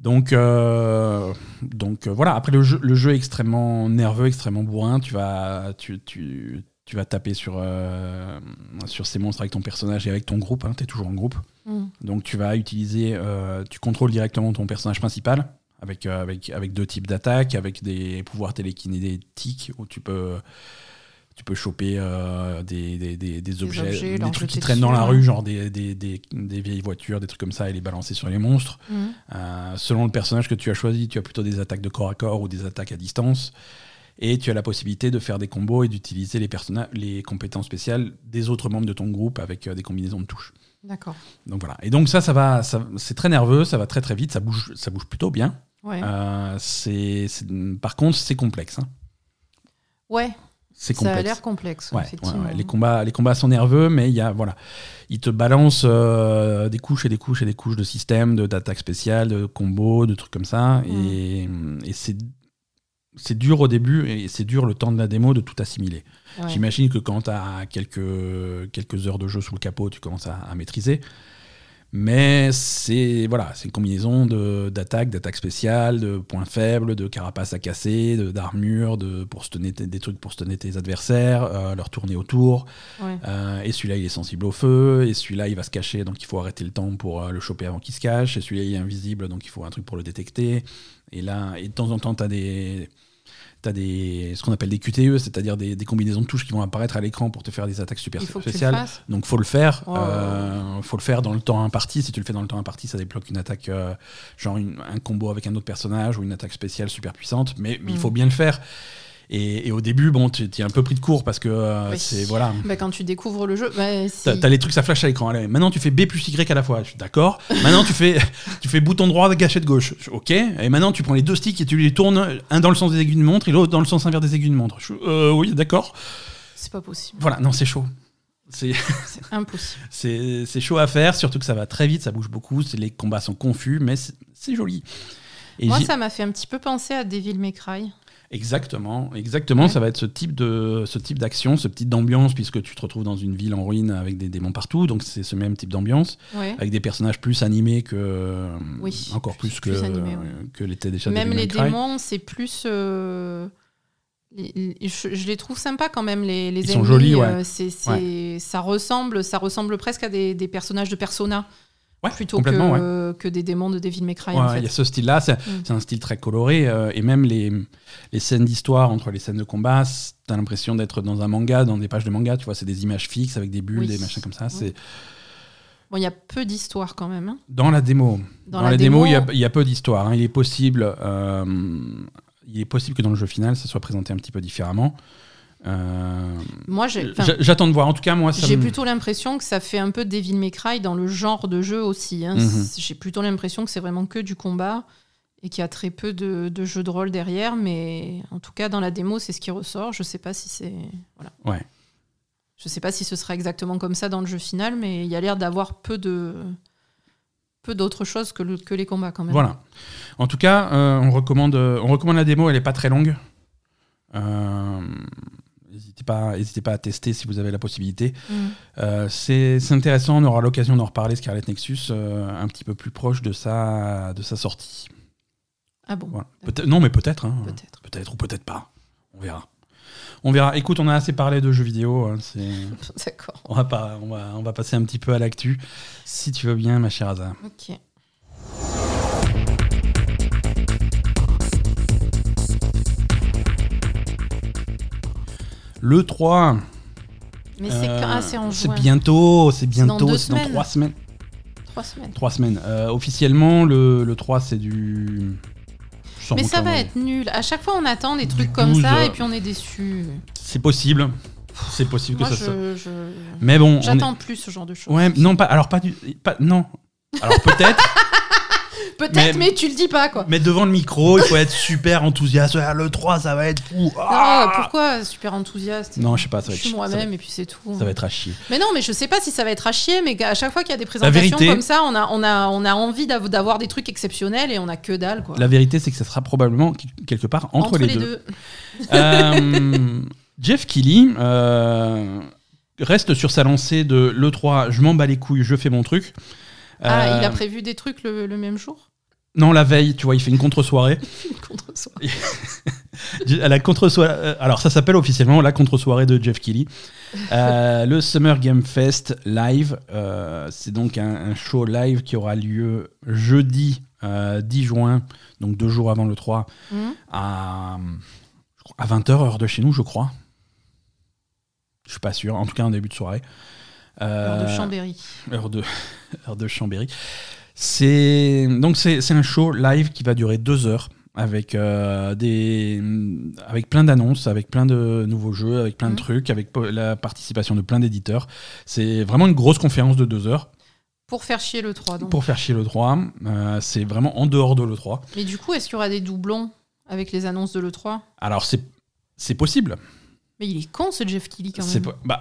Donc, euh, donc euh, voilà. Après, le jeu, le jeu est extrêmement nerveux, extrêmement bourrin. Tu vas, tu, tu, tu vas taper sur, euh, sur ces monstres avec ton personnage et avec ton groupe. tu es toujours en groupe. Mm. Donc, tu vas utiliser, euh, tu contrôles directement ton personnage principal avec, euh, avec, avec deux types d'attaques, avec des pouvoirs télékinétiques où tu peux. Tu peux choper des, des, des, des objets, objets, des trucs qui traînent dans la rue, genre des, des, des, des vieilles voitures, des trucs comme ça, et les balancer sur les monstres. Mm. Selon le personnage que tu as choisi, tu as plutôt des attaques de corps à corps ou des attaques à distance. Et tu as la possibilité de faire des combos et d'utiliser les, les compétences spéciales des autres membres de ton groupe avec euh, des combinaisons de touches. D'accord. Donc voilà. Et donc ça, ça va, ça- c'est très nerveux, ça va très très vite, ça bouge, ça bouge plutôt bien. Ouais. Euh, c'est, par contre, c'est complexe. hein. ouais, C'est ça a complexe. l'air complexe, Ouais, ouais, effectivement. ouais. Les, combats, les combats sont nerveux, mais il y a, voilà, ils te balancent euh, des couches et des couches et des couches de systèmes, de- d'attaques spéciales, de combos, de trucs comme ça. Et, et c'est, c'est dur au début et c'est dur le temps de la démo de tout assimiler. Ouais. J'imagine que quand tu as quelques, quelques heures de jeu sous le capot, tu commences à, à maîtriser. Mais c'est voilà, c'est une combinaison de- d'attaques, d'attaques spéciales, de points faibles, de carapaces à casser, de- d'armure, de, pour stunner tes- des trucs pour stunner tes adversaires, euh, leur tourner autour. Ouais. Euh, et celui-là, il est sensible au feu. Et celui-là, il va se cacher, donc il faut arrêter le temps pour euh, le choper avant qu'il se cache. Et celui-là, il est invisible, donc il faut un truc pour le détecter. Et là, et de temps en temps, tu as des. T'as des, ce qu'on appelle des QTE, c'est-à-dire des, des combinaisons de touches qui vont apparaître à l'écran pour te faire des attaques super faut tu spéciales. Donc faut le faire. Oh. euh, faut le faire dans le temps imparti. Si tu le fais dans le temps imparti, ça débloque une attaque, euh, genre une- un combo avec un autre personnage ou une attaque spéciale super puissante. Mais, mais il Mm. faut bien le faire. Et, et au début, bon, tu es un peu pris de court parce que euh, Oui. c'est voilà. Bah, quand tu découvres le jeu, bah, si- T'as les trucs, ça flash à l'écran. Allez, Maintenant, tu fais B plus Y à la fois. Je suis d'accord. Maintenant, tu fais, tu fais bouton droit, gâchette gauche. Je OK. Et maintenant, tu prends les deux sticks et tu les tournes, un dans le sens des aiguilles de montre et l'autre dans le sens inverse des aiguilles de montre. Je euh, oui, d'accord. c'est pas possible. Voilà, non, c'est chaud. C'est impossible. c'est chaud à faire, surtout que ça va très vite, ça bouge beaucoup. Les combats sont confus, mais c'est joli. Et Moi, ça m'a fait un petit peu penser à Devil May Cry. Exactement, exactement. Ouais. Ça va être ce type de ce type d'action, ce type d'ambiance, puisque tu te retrouves dans une ville en ruine avec des démons partout, donc c'est ce même type d'ambiance. Ouais. avec des personnages plus animés que Oui, encore plus, plus- que ouais. que l'était déjà Même les démons, c'est plus. euh, les- je, je les trouve sympas quand même, les, les Ils ennemis. sont jolis, ouais. euh, Ça, ressemble, ça ressemble presque à des, des personnages de Persona Ouais, plutôt que, ouais. que des démons de Devil May Cry. Ouais, en il fait. y a ce style-là, c'est Mm. un style très coloré, euh, et même les, les scènes d'histoire entre les scènes de combat, t'as l'impression d'être dans un manga, dans des pages de manga, tu vois, c'est des images fixes avec des bulles, Oui. des machins comme ça. C'est Bon, il y a peu d'histoire quand même. hein. dans la démo. Dans, Dans, la, la démo, il y a- il y, a peu d'histoire. hein. Il est possible, euh, il est possible que dans le jeu final, ça soit présenté un petit peu différemment. Euh, moi, J'attends de voir. En tout cas, moi, J'ai me- plutôt l'impression que ça fait un peu Devil May Cry dans le genre de jeu aussi. hein. Mhm. J'ai plutôt l'impression que c'est vraiment que du combat et qu'il y a très peu de, de jeux de rôle derrière. Mais en tout cas, dans la démo, c'est ce qui ressort. Je sais pas si c'est. Voilà. Ouais. Je sais pas si ce sera exactement comme ça dans le jeu final, mais il y a l'air d'avoir peu de. peu d'autres choses que, le- que les combats quand même. Voilà. En tout cas, euh, on, recommande, on recommande la démo, elle n'est pas très longue. Euh, N'hésitez pas, pas à tester si vous avez la possibilité. Mhm. Euh, c'est intéressant, on aura l'occasion d'en reparler, Scarlet Nexus, euh, un petit peu plus proche de sa, de sa sortie. Ah bon, Voilà. Non, mais peut-être. hein. peut-être. Peut-être ou peut-être pas. On verra. On verra. Écoute, on a assez parlé de jeux vidéo. hein, D'accord. on, va pas, on, va, on va passer un petit peu à l'actu. Si tu veux bien, ma chère Aza. Ok. Le 3. Mais c'est Euh, quand- ah, c'est en c'est juin. bientôt, c'est bientôt, deux c'est dans semaines. trois semaines. Trois semaines. Trois semaines. Euh, officiellement, le, le 3, c'est du. Je sors Mais mon ça va calendrier. être nul. À chaque fois, on attend des Du trucs comme 12, ça euh, et puis on est déçu. C'est possible. C'est possible Moi, que ça soit. je, je- Mais bon. on j'attends plus ce genre de choses. Ouais, non, pas. Alors, pas du. Pas, non. Alors, peut-être. Peut-être, Mais- mais... tu le dis pas, quoi. mais devant le micro, il faut être super enthousiaste. Ah, le 3, ça va être fou. Non, Ah pourquoi super enthousiaste? Non, je sais pas, ça va Je être suis moi-même et puis c'est tout. Ça va être à chier. Mais non, mais je sais pas si ça va être à chier, mais à chaque fois qu'il y a des présentations vérité- comme ça, on a, on a, on a envie d'av- d'avoir des trucs exceptionnels et on a que dalle, quoi. La vérité, c'est que ça sera probablement quelque part entre, les, deux. Euh, Jeff Keighley euh, reste sur sa lancée de l'E3, je m'en bats les couilles, je fais mon truc. Ah, Euh, il a prévu des trucs le, le même jour? Non, la veille, tu vois, il fait une contre-soirée. contre soi. à la contre-soirée. euh, Alors, ça s'appelle officiellement la contre-soirée de Jeff Keighley. Euh, le Summer Game Fest live. euh, c'est donc un, un show live qui aura lieu jeudi euh, 10 juin, donc deux jours avant le 3, Mhm. à, à 20h, heure de chez nous, je crois. Je suis pas sûr, en tout cas en début de soirée. Heure de Euh, Chambéry. heure de, heure de Chambéry. C'est donc c'est un show live qui va durer deux heures avec euh, des avec plein d'annonces, avec plein de nouveaux jeux, avec plein de Mhm. trucs, avec la participation de plein d'éditeurs. C'est vraiment une grosse conférence de deux heures Pour faire chier le 3, donc. pour faire chier le 3. Euh, c'est vraiment en dehors de le 3. Mais du coup, est-ce qu'il y aura des doublons avec les annonces de l'E3 Alors c'est c'est possible. Mais il est con, ce Jeff Keighley, quand même. bah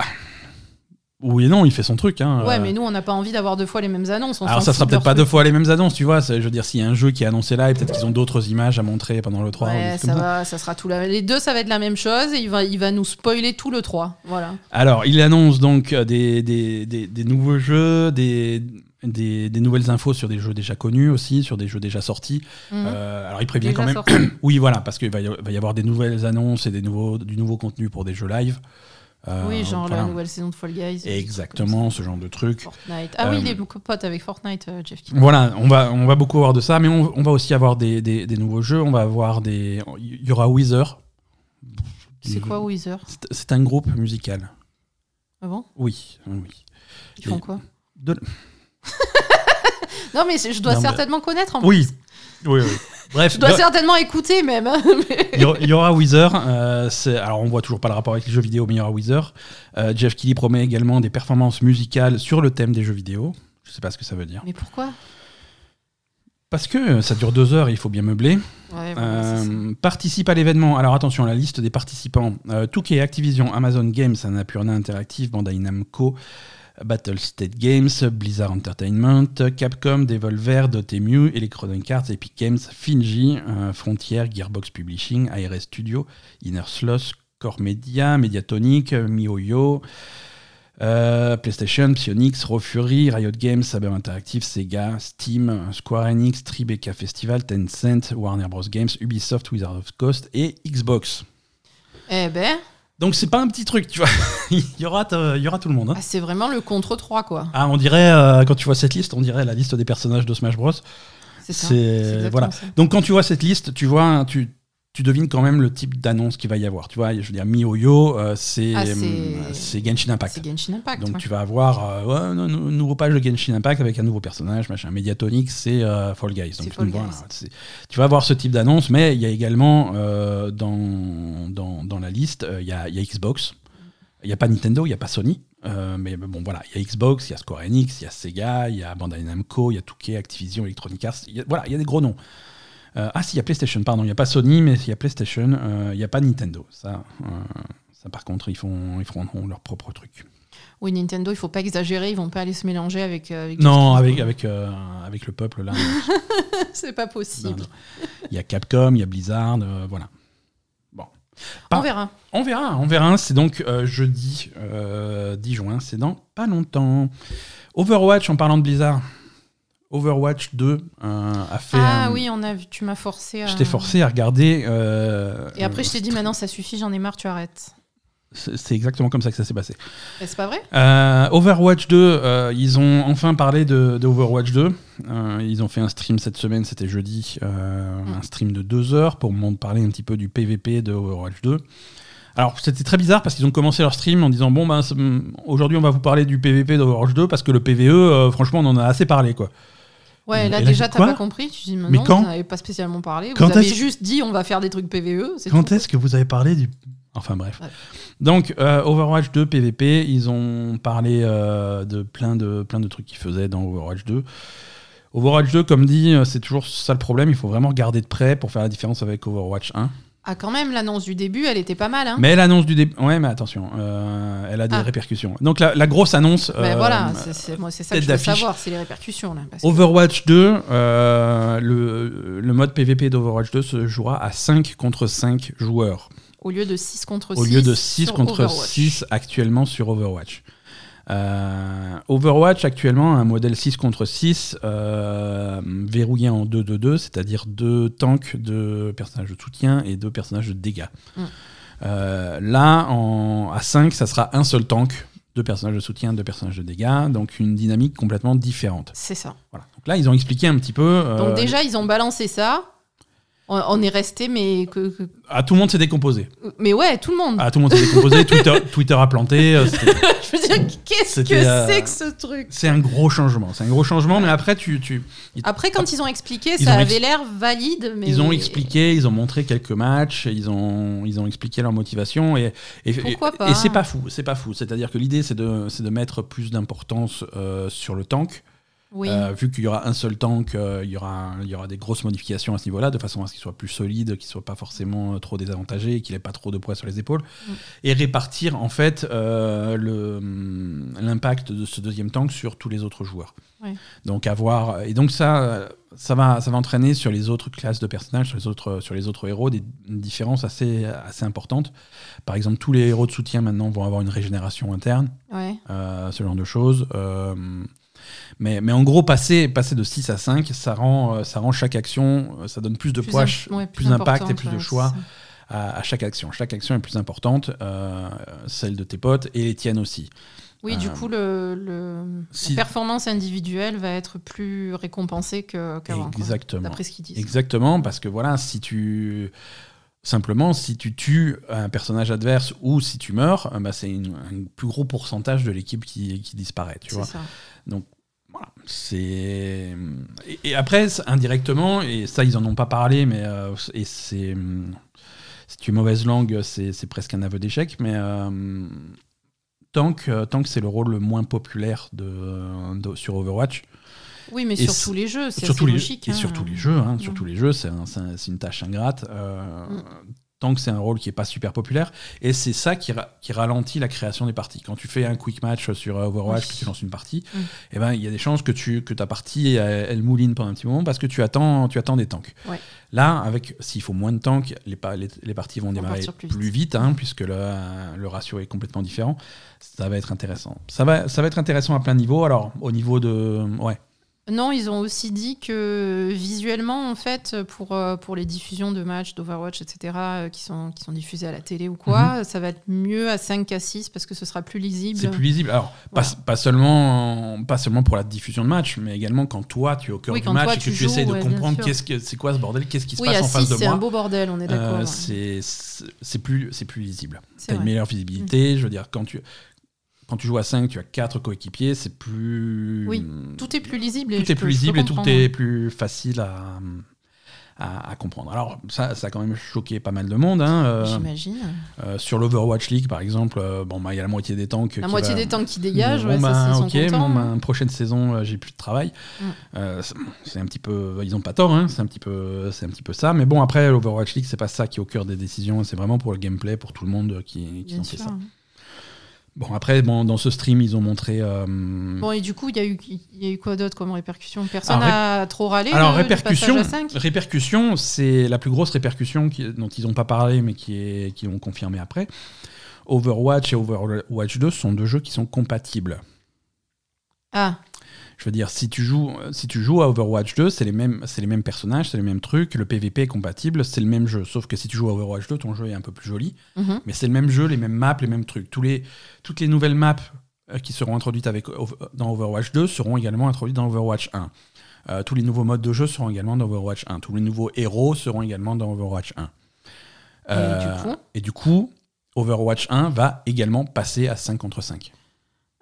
oui et non, il fait son truc. Hein. Ouais, Euh, mais nous, on n'a pas envie d'avoir deux fois les mêmes annonces. on Alors ça sera peut-être pas deux fois les mêmes annonces, tu vois. Je veux dire, s'il y a un jeu qui est annoncé là, et peut-être qu'ils ont d'autres images à montrer pendant le 3. ou des Ouais, ça va, ça sera tout la... Les deux, ça va être la même chose et il va, il va nous spoiler tout le 3. Voilà. Alors, il annonce donc euh, des, des, des- des nouveaux jeux, des, des, des nouvelles infos sur des jeux déjà connus aussi, sur des jeux déjà sortis. Mhm. Euh, alors, il prévient Déjà quand même. oui, voilà, parce qu'il va y va y avoir des nouvelles annonces et des nouveaux, du nouveau contenu pour des jeux live. Euh, oui, genre voilà. la nouvelle saison de Fall Guys. Exactement, ce genre de truc. Fortnite. Ah oui, Euh, il est pote avec Fortnite, euh, Jeff Keighley. Voilà, on va, on va beaucoup avoir de ça, mais on, on va aussi avoir des, des- des nouveaux jeux. On va avoir des. Il y aura Weezer. C'est quoi Weezer? C'est- un groupe musical. Ah bon? Oui, oui. Ils font Et- quoi? De- Non, mais je dois Non, certainement connaître en Oui. plus. Oui, oui. Bref, Je dois certainement écouter même. hein, mais- il y aura- il y aura Weezer. euh, c'est- alors, on voit toujours pas le rapport avec les jeux vidéo, mais il y aura Weezer. Euh, Jeff Keighley promet également des performances musicales sur le thème des jeux vidéo. Je sais pas ce que ça veut dire. Mais pourquoi? Parce que ça dure deux heures, il faut bien meubler. Ouais, voilà, c'est ça. Euh, participe à l'événement. Alors attention, la liste des participants. Euh, Touquet, Activision, Amazon Games, Annapurna Interactive, Bandai Namco, Battlestate Games, Blizzard Entertainment, Capcom, Devolver, Dotemu, Electronic Arts, Epic Games, Finji, euh, Frontier, Gearbox Publishing, ARS Studio, Inner Sloth, Core Media, Mediatonic, MiHoYo, euh, PlayStation, Psyonix, Raw Fury, Riot Games, Saber Interactive, Sega, Steam, Square Enix, Tribeca Festival, Tencent, Warner Bros. Games, Ubisoft, Wizard of Coast et Xbox. Eh ben, Donc c'est pas un petit truc, tu vois. il, y aura, il y aura tout le monde. hein. ah, c'est vraiment le contre 3, quoi. Ah, on dirait, euh, quand tu vois cette liste, on dirait la liste des personnages de Smash Bros. C'est ça. C'est- voilà. ça. Donc quand tu vois cette liste, tu vois, tu, tu devines quand même le type d'annonce qu'il va y avoir. Tu vois, je veux dire, MiHoYo, euh, c'est Ah, c'est- hum, Genshin Impact. C'est Genshin Impact. Donc ouais. tu vas avoir euh, ouais, nouveau page de Genshin Impact avec un nouveau personnage, machin. Mediatonic, c'est euh, Fall Guys. Donc Fall voilà, Guys. tu vas avoir ce type d'annonce, mais il y a également euh, dans, dans, dans la liste, euh, il y, a, il y a Xbox. Il n'y a pas Nintendo, il n'y a pas Sony. Euh, mais bon, voilà, il y a Xbox, il y a Square Enix, il y a Sega, il y a Bandai Namco, il y a Touquet, Activision, Electronic Arts. il y a- voilà, il y a des gros noms. Euh, ah, si, il y a PlayStation, pardon, il n'y a pas Sony, mais il y a PlayStation, euh, il n'y a pas Nintendo. Ça, euh, ça par contre, ils, font, ils feront leur propre truc. Oui, Nintendo, il faut pas exagérer, ils vont pas aller se mélanger avec. euh, avec Non, avec, avec, euh, avec le peuple, là. c'est pas possible. Il y a Capcom, il y a Blizzard, euh, voilà. Bon. Pas- On verra. On verra, on verra. C'est donc jeudi euh, 10 juin, c'est dans pas longtemps. Overwatch, en parlant de Blizzard. Overwatch 2 euh, a fait. Ah un- oui, on a vu, tu m'as forcé à. Je t'ai forcé à regarder. euh, Et après, euh, je t'ai dit, maintenant, ça suffit, j'en ai marre, tu arrêtes. C'est exactement comme ça que ça s'est passé. Mais c'est pas vrai? Euh, Overwatch 2, euh, ils ont enfin parlé de, de Overwatch 2. Euh, ils ont fait un stream cette semaine, c'était jeudi, euh, Mm. un stream de deux heures pour parler un petit peu du PVP de Overwatch 2. Alors c'était très bizarre parce qu'ils ont commencé leur stream en disant bon ben aujourd'hui on va vous parler du PVP d'Overwatch 2 parce que le PVE euh, franchement on en a assez parlé quoi. Ouais, là, déjà, t'as pas compris. Tu dis, mais, quand vous n'avez pas spécialement parlé. Vous avez juste dit, on va faire des trucs PVE. Quand est-ce que vous avez parlé du. Enfin, bref. Donc, euh, Overwatch 2 PVP, ils ont parlé euh, de, plein de plein de trucs qu'ils faisaient dans Overwatch 2. Overwatch 2, comme dit, euh, c'est toujours ça le problème. Il faut vraiment regarder de près pour faire la différence avec Overwatch 1. Ah, quand même, l'annonce du début, elle était pas mal. Hein mais l'annonce du début. Ouais, mais attention, euh, elle a des ah. répercussions. Donc, la, grosse annonce. Mais euh, voilà, c'est moi, c'est ça que je veux savoir, c'est les répercussions. Là, Overwatch 2, euh, le, le, mode PVP d'Overwatch 2 se jouera à 5 contre 5 joueurs. Au lieu de 6 contre 6. Au lieu de 6 contre 6 actuellement sur Overwatch. Euh, Overwatch actuellement a un modèle 6 contre 6 euh, verrouillé en 2-2-2, c'est-à-dire deux tanks, deux personnages de soutien et deux personnages de dégâts. Mm. Euh, là, en, à 5, ça sera un seul tank, deux personnages de soutien, deux personnages de dégâts, donc une dynamique complètement différente. C'est ça. Voilà. Donc là, ils ont expliqué un petit peu. donc déjà, ils ont balancé ça. On est resté, mais. Que, Ah, tout le monde s'est décomposé. Mais ouais, tout le monde. Ah, tout le monde s'est décomposé. Twitter, Twitter a planté. Euh, Je veux dire, qu'est-ce que euh, c'est que ce truc C'est un gros changement. C'est un gros changement, mais après, tu. tu... Après, quand ils ont expliqué, ça avait l'air valide. Mais... Ils ont expliqué, ils ont montré quelques matchs, ils ont, ils ont expliqué leur motivation. Et, et, Pourquoi pas Et c'est pas fou. C'est pas fou. C'est-à-dire que l'idée, c'est de, de mettre plus d'importance euh, sur le tank. Euh, vu qu'il y aura un seul tank, euh, il, y aura il y aura des grosses modifications à ce niveau-là, de façon à ce qu'il soit plus solide, qu'il soit pas forcément euh, trop désavantagé, qu'il ait pas trop de poids sur les épaules, mm. et répartir en fait mm, l'impact de ce deuxième tank sur tous les autres joueurs. Donc avoir et donc ça, ça va, ça va entraîner sur les autres classes de personnages, sur les autres, sur les autres héros, des différences assez, assez importantes. Par exemple, tous les héros de soutien maintenant vont avoir une régénération interne, ce genre de choses. Mais, mais en gros, passer, passer de 6 à 5, ça rend, euh, ça rend chaque action, euh, ça donne plus de poids, plus, d'impact et plus de choix. À, chaque action. Chaque action est plus importante, euh, celle de tes potes et les tiennes aussi. Oui, du coup, le, la performance individuelle va être plus récompensée qu'avant. Exactement. D'après ce qu'ils disent. Exactement, parce que voilà, si tu. Simplement, si tu tues un personnage adverse ou si tu meurs, bah, c'est un plus gros pourcentage de l'équipe qui, qui, disparaît. Tu vois. Ça. Donc, voilà, c'est. Et, après, indirectement, et ça, ils en ont pas parlé, mais euh, et c'est. C'est une mauvaise langue, c'est presque un aveu d'échec, mais euh, Tank, euh, Tank c'est le rôle le moins populaire de, sur Overwatch. Oui, mais sur tous les jeux, c'est logique. Et hein. sur tous les jeux, hein, sur mm. tous les jeux, c'est une tâche ingrate. Mm tant que c'est un rôle qui n'est pas super populaire. Et c'est ça qui, qui, ralentit la création des parties. Quand tu fais un quick match sur Overwatch, que tu lances une partie, mm. eh ben, il y a des chances que, tu, que ta partie, elle, mouline pendant un petit moment parce que tu attends, tu attends des tanks. Là, avec s'il faut moins de tanks, les, les, parties vont démarrer plus, vite, hein, puisque le, le ratio est complètement différent. Ça va être intéressant. Ça va, ça va être intéressant à plein niveau. Alors, au niveau de... Ouais. Non, ils ont aussi dit que visuellement, en fait, pour, euh, pour les diffusions de matchs d'Overwatch, etc., euh, qui sont, qui sont diffusés à la télé ou quoi, mhm. ça va être mieux à 5 à 6 parce que ce sera plus lisible. C'est plus lisible. Alors, pas, pas, seulement, pas seulement pour la diffusion de match, mais également quand toi, tu es au cœur du match et que tu, essaies de comprendre qu'est-ce que, c'est quoi ce bordel, qu'est-ce qui se passe en face de moi. c'est un beau bordel, on est d'accord. Euh, c'est plus, plus lisible. Tu as une meilleure visibilité. Je veux dire, quand tu, quand tu joues à 5, tu as 4 coéquipiers, c'est plus. Oui, tout est plus lisible. tout est plus lisible et tout est plus facile à, à, comprendre. Alors, ça, ça a quand même choqué pas mal de monde. Hein, euh, J'imagine. Euh, sur l'Overwatch League, par exemple, euh, bon, bah, il y a la moitié des tanks. La moitié des tanks qui dégagent, bon, bah, ok, bon, bah, prochaine saison, j'ai plus de travail. Mm. c'est un petit peu. Ils ont pas tort, hein, c'est un, petit peu, un petit peu ça. Mais bon, après, l'Overwatch League, c'est pas ça qui est au cœur des décisions, c'est vraiment pour le gameplay, pour tout le monde qui, qui ont fait ça. Bon, après, bon, dans ce stream, ils ont montré. Euh, bon, et du coup, il y, a eu, y a eu quoi d'autre comme répercussion? Personne n'a trop râlé Alors, répercussion, répercussion c'est la plus grosse répercussion dont ils n'ont pas parlé, mais qui, est, qui ont confirmé après. Overwatch et Overwatch 2 sont deux jeux qui sont compatibles. Ah. Je veux dire, si tu joues, si tu joues à Overwatch 2, c'est les mêmes, c'est les mêmes personnages, c'est les mêmes trucs, le PVP est compatible, c'est le même jeu. Sauf que si tu joues à Overwatch 2, ton jeu est un peu plus joli, mhm. mais c'est le même jeu, les mêmes maps, les mêmes trucs. Tous les, toutes les nouvelles maps euh, qui seront introduites avec, dans Overwatch 2 seront également introduites dans Overwatch 1. Euh, tous les nouveaux modes de jeu seront également dans Overwatch 1. Tous les nouveaux héros seront également dans Overwatch 1. et, du euh, coup et du coup, Overwatch 1 va également passer à 5 contre 5.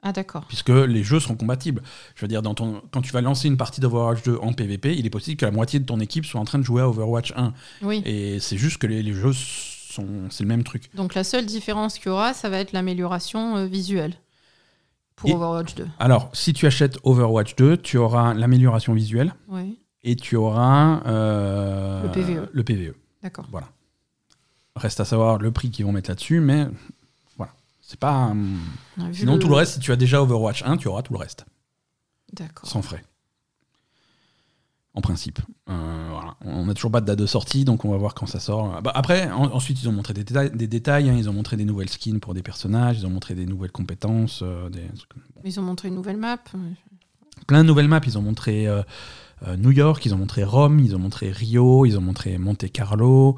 Ah d'accord. Puisque les jeux seront compatibles. Je veux dire, dans ton, quand tu vas lancer une partie d'Overwatch 2 en PvP, il est possible que la moitié de ton équipe soit en train de jouer à Overwatch 1. Oui. Et c'est juste que les, les jeux sont. C'est le même truc. Donc la seule différence qu'il y aura, ça va être l'amélioration euh, visuelle pour Et- Overwatch 2. Alors, si tu achètes Overwatch 2, tu auras l'amélioration visuelle Oui, et tu auras euh, Le PVE. le PVE. d'accord. Reste à savoir le prix qu'ils vont mettre là-dessus, mais voilà. C'est pas. Sinon, tout le reste, si tu as déjà Overwatch 1, tu auras tout le reste, D'accord. sans frais. En principe. Euh, voilà. On n'a toujours pas de date de sortie, donc on va voir quand ça sort. Bah, après, en- ensuite, ils ont montré des détails, des détails hein. ils ont montré des nouvelles skins pour des personnages, ils ont montré des nouvelles compétences, euh, des. Ils ont montré une nouvelle map. plein de nouvelles maps. Ils ont montré euh, New York, ils ont montré Rome, ils ont montré Rio, ils ont montré Monte Carlo.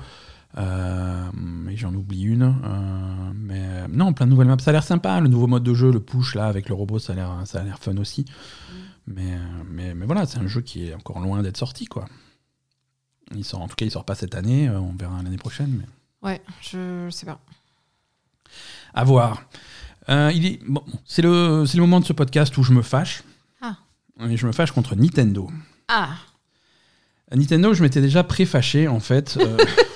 Euh, et j'en oublie une. euh, mais euh, non, plein de nouvelles maps. Ça a l'air sympa. Le nouveau mode de jeu, le push là avec le robot, ça a l'air, ça a l'air fun aussi. Mais, euh, mais, mais voilà, c'est un jeu qui est encore loin d'être sorti quoi. Il sort, en tout cas, il sort pas cette année. on verra l'année prochaine. Mais... Ouais, je sais pas. À voir. Euh, il est, bon, c'est, le, c'est le moment de ce podcast où je me fâche. Ah. Et je me fâche contre Nintendo. Ah Nintendo, je m'étais déjà pré-fâché en fait. euh,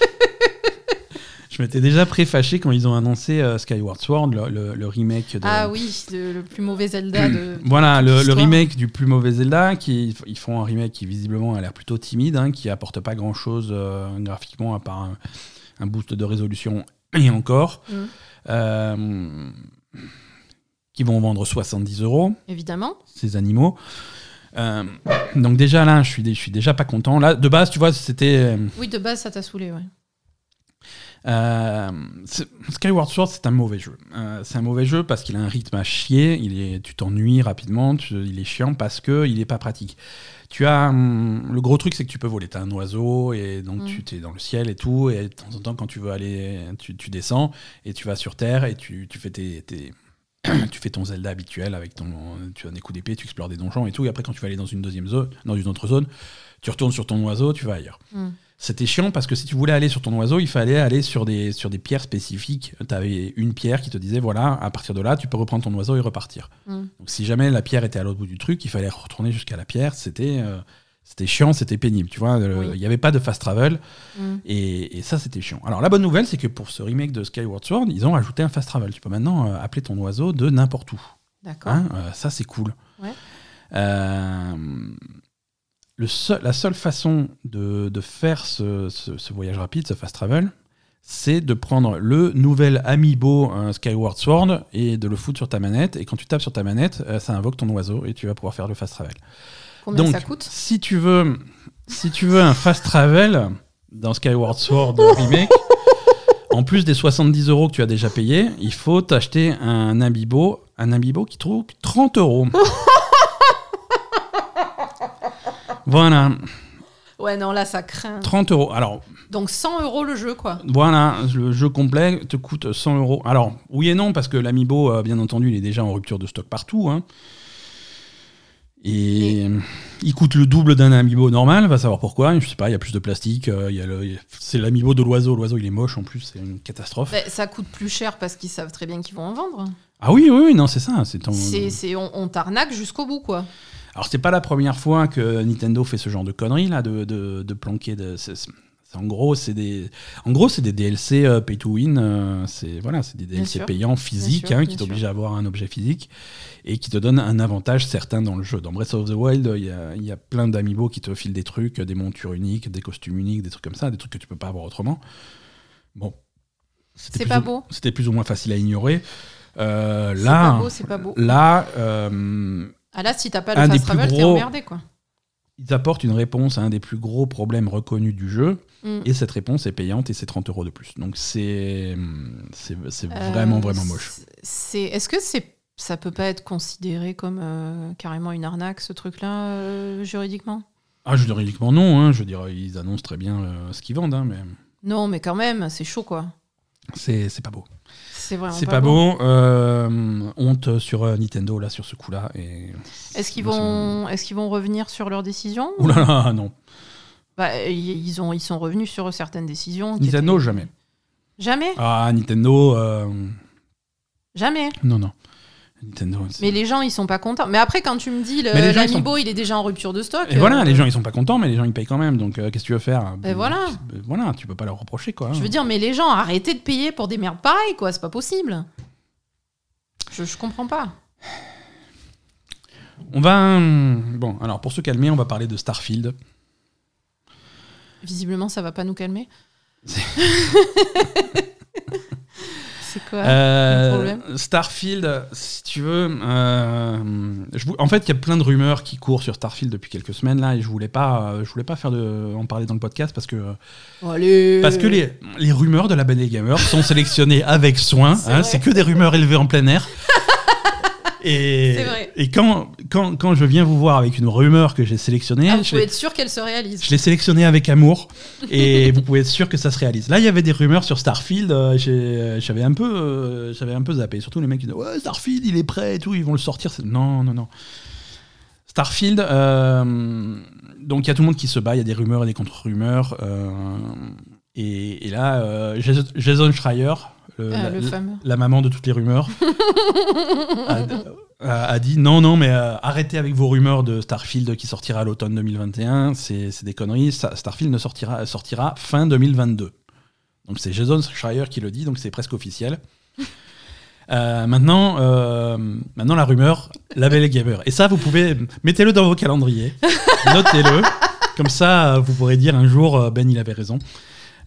je m'étais déjà pré-fâché quand ils ont annoncé euh, Skyward Sword, le, le- le remake de. Ah oui, le, le plus mauvais Zelda de. Voilà, le, remake du plus mauvais Zelda. Qui, ils font un remake qui visiblement a l'air plutôt timide, hein, qui apporte pas grand chose graphiquement à part un, un boost de résolution et encore. Mm. Euh, qui vont vendre 70 euros Évidemment. ces animaux. Euh, donc déjà là, je suis, je suis déjà pas content. Là, de base, tu vois, c'était euh, Oui, de base, ça t'a saoulé, ouais. Euh, Skyward Sword, c'est un mauvais jeu. Euh, c'est un mauvais jeu parce qu'il a un rythme à chier. Il est, tu t'ennuies rapidement. tu- il est chiant parce que il est pas pratique. Tu as hum, le gros truc, c'est que tu peux voler. T'as un oiseau et donc Mm. tu es dans le ciel et tout. Et de temps en temps, quand tu veux aller, tu, tu descends et tu vas sur terre et tu, tu fais tes, tes- tu fais ton Zelda habituel avec ton, tu as des coups d'épée, tu explores des donjons et tout. Et après, quand tu vas aller dans une deuxième zone, dans une autre zone, tu retournes sur ton oiseau, tu vas ailleurs. Mm. C'était chiant parce que si tu voulais aller sur ton oiseau, il fallait aller sur des, sur des pierres spécifiques. Tu avais une pierre qui te disait voilà, à partir de là, tu peux reprendre ton oiseau et repartir. Mm. Donc si jamais la pierre était à l'autre bout du truc, il fallait retourner jusqu'à la pierre. C'était euh, c'était chiant, c'était pénible. Tu vois, Euh, il Oui. n'y avait pas de fast travel Mm. et, et ça, c'était chiant. Alors la bonne nouvelle, c'est que pour ce remake de Skyward Sword, ils ont ajouté un fast travel. Tu peux maintenant euh, appeler ton oiseau de n'importe où. D'accord. Hein, euh, ça, c'est cool. Ouais. Euh, le seul- la seule façon de, de faire ce, ce- ce voyage rapide, ce fast travel, c'est de prendre le nouvel amiibo euh, Skyward Sword et de le foutre sur ta manette. Et quand tu tapes sur ta manette, euh, ça invoque ton oiseau et tu vas pouvoir faire le fast travel. Combien Donc, ça coûte? si tu veux, si tu veux un fast travel dans Skyward Sword remake, en plus des 70 euros que tu as déjà payé, il faut t'acheter un amiibo, un amiibo qui trouve 30 euros. voilà, Ouais, non, là, ça craint. 30 euros. Alors, Donc 100 euros le jeu, quoi. voilà, le jeu complet te coûte 100 euros. Alors, oui et non, parce que l'amiibo, euh, bien entendu, il est déjà en rupture de stock partout. hein. Et il coûte le double d'un amiibo normal, va savoir pourquoi. Je sais pas, il y a plus de plastique. euh, il y a le- c'est l'amiibo de l'oiseau. L'oiseau, il est moche en plus, c'est une catastrophe. Ça coûte plus cher parce qu'ils savent très bien qu'ils vont en vendre. Ah oui, oui, oui, non, c'est ça. C'est ton... C'est, c'est- on, on t'arnaque jusqu'au bout, quoi. Alors, c'est pas la première fois que Nintendo fait ce genre de conneries, là, de, de, de planquer. De, c'est- c'est- en gros, c'est des, en gros, c'est des DLC euh, pay to win. euh, c'est voilà, c'est des DLC payants physiques hein, qui t'obligent à avoir un objet physique et qui te donnent un avantage certain dans le jeu. Dans Breath of the Wild, il y a, y a plein d'amiibo qui te filent des trucs, des montures uniques, des costumes uniques, des trucs comme ça, des trucs que tu peux pas avoir autrement. Bon, c'était C'est plus pas ou- beau. C'était plus ou moins facile à ignorer. Euh, C'est là, pas beau, c'est pas beau. là. euh, Ah là, si t'as pas le fast travel, t'es emmerdé, quoi. ils apportent une réponse à un des plus gros problèmes reconnus du jeu, Mm. et cette réponse est payante et c'est 30 euros de plus. Donc c'est c'est c'est Euh, vraiment vraiment moche. C'est, est-ce que c'est, ça peut pas être considéré comme euh, carrément une arnaque, ce truc-là, euh, juridiquement? Ah, juridiquement non, hein, je veux dire, ils annoncent très bien euh, ce qu'ils vendent, hein, mais Non, mais quand même, c'est chaud, quoi. c'est pas beau. C'est C'est pas beau. euh, honte sur euh, Nintendo là sur ce coup-là. Et Est-ce qu'ils vont, est-ce qu'ils vont revenir sur leur décision Ouh là là, non. Bah, ils, ont, ils sont revenus sur certaines décisions. Nintendo étaient- jamais. Jamais. Ah, Nintendo. euh, Jamais. Non, non. Nintendo. Mais les gens, ils sont pas contents. Mais après, quand tu me dis l'Amiibo, il est déjà en rupture de stock. Et voilà, euh, les gens ils sont pas contents, mais les gens ils payent quand même. Donc euh, qu'est-ce que tu veux faire? Ben voilà. Euh, Voilà, tu peux pas leur reprocher quoi. Je veux dire, mais les gens, arrêtez de payer pour des merdes pareilles, quoi. C'est pas possible. Je, je comprends pas. On va. hum, Bon, alors pour se calmer, on va parler de Starfield. Visiblement, ça va pas nous calmer. C'est- C'est quoi Euh, le problème? Starfield, si tu veux, euh, je en fait, il y a plein de rumeurs qui courent sur Starfield depuis quelques semaines là, et je voulais pas, euh, je voulais pas faire de, en parler dans le podcast parce que Oh, Allez. parce que les, les rumeurs de la Belle Gamer sont sélectionnées avec soin. C'est hein. C'est que des rumeurs élevées en plein air. Et, C'est vrai. et quand, quand, quand je viens vous voir avec une rumeur que j'ai sélectionnée, Ah, vous je pouvez être sûr qu'elle se réalise. je l'ai sélectionnée avec amour et vous pouvez être sûr que ça se réalise. Là, il y avait des rumeurs sur Starfield. euh, j'ai- J'avais un peu, euh, un peu zappé. Surtout les mecs qui disaient ouais Starfield, il est prêt et tout, ils vont le sortir. Non, non, non. Starfield. euh, donc il y a tout le monde qui se bat. Il y a des rumeurs et des contre-rumeurs. euh, et, et là, euh, Jason Schreier, le- Ah, la, le la- fameux. la maman de toutes les rumeurs, a, a- a dit non, non, mais euh, arrêtez avec vos rumeurs de Starfield qui sortira à l'automne 2021. C'est des conneries. Starfield ne sortira, sortira fin 2022. Donc c'est Jason Schreier qui le dit, donc c'est presque officiel. Euh, maintenant, euh, maintenant, la rumeur, la belle gamer. Et ça, vous pouvez, mettez-le dans vos calendriers, notez-le. Comme ça, vous pourrez dire un jour, Ben, il avait raison.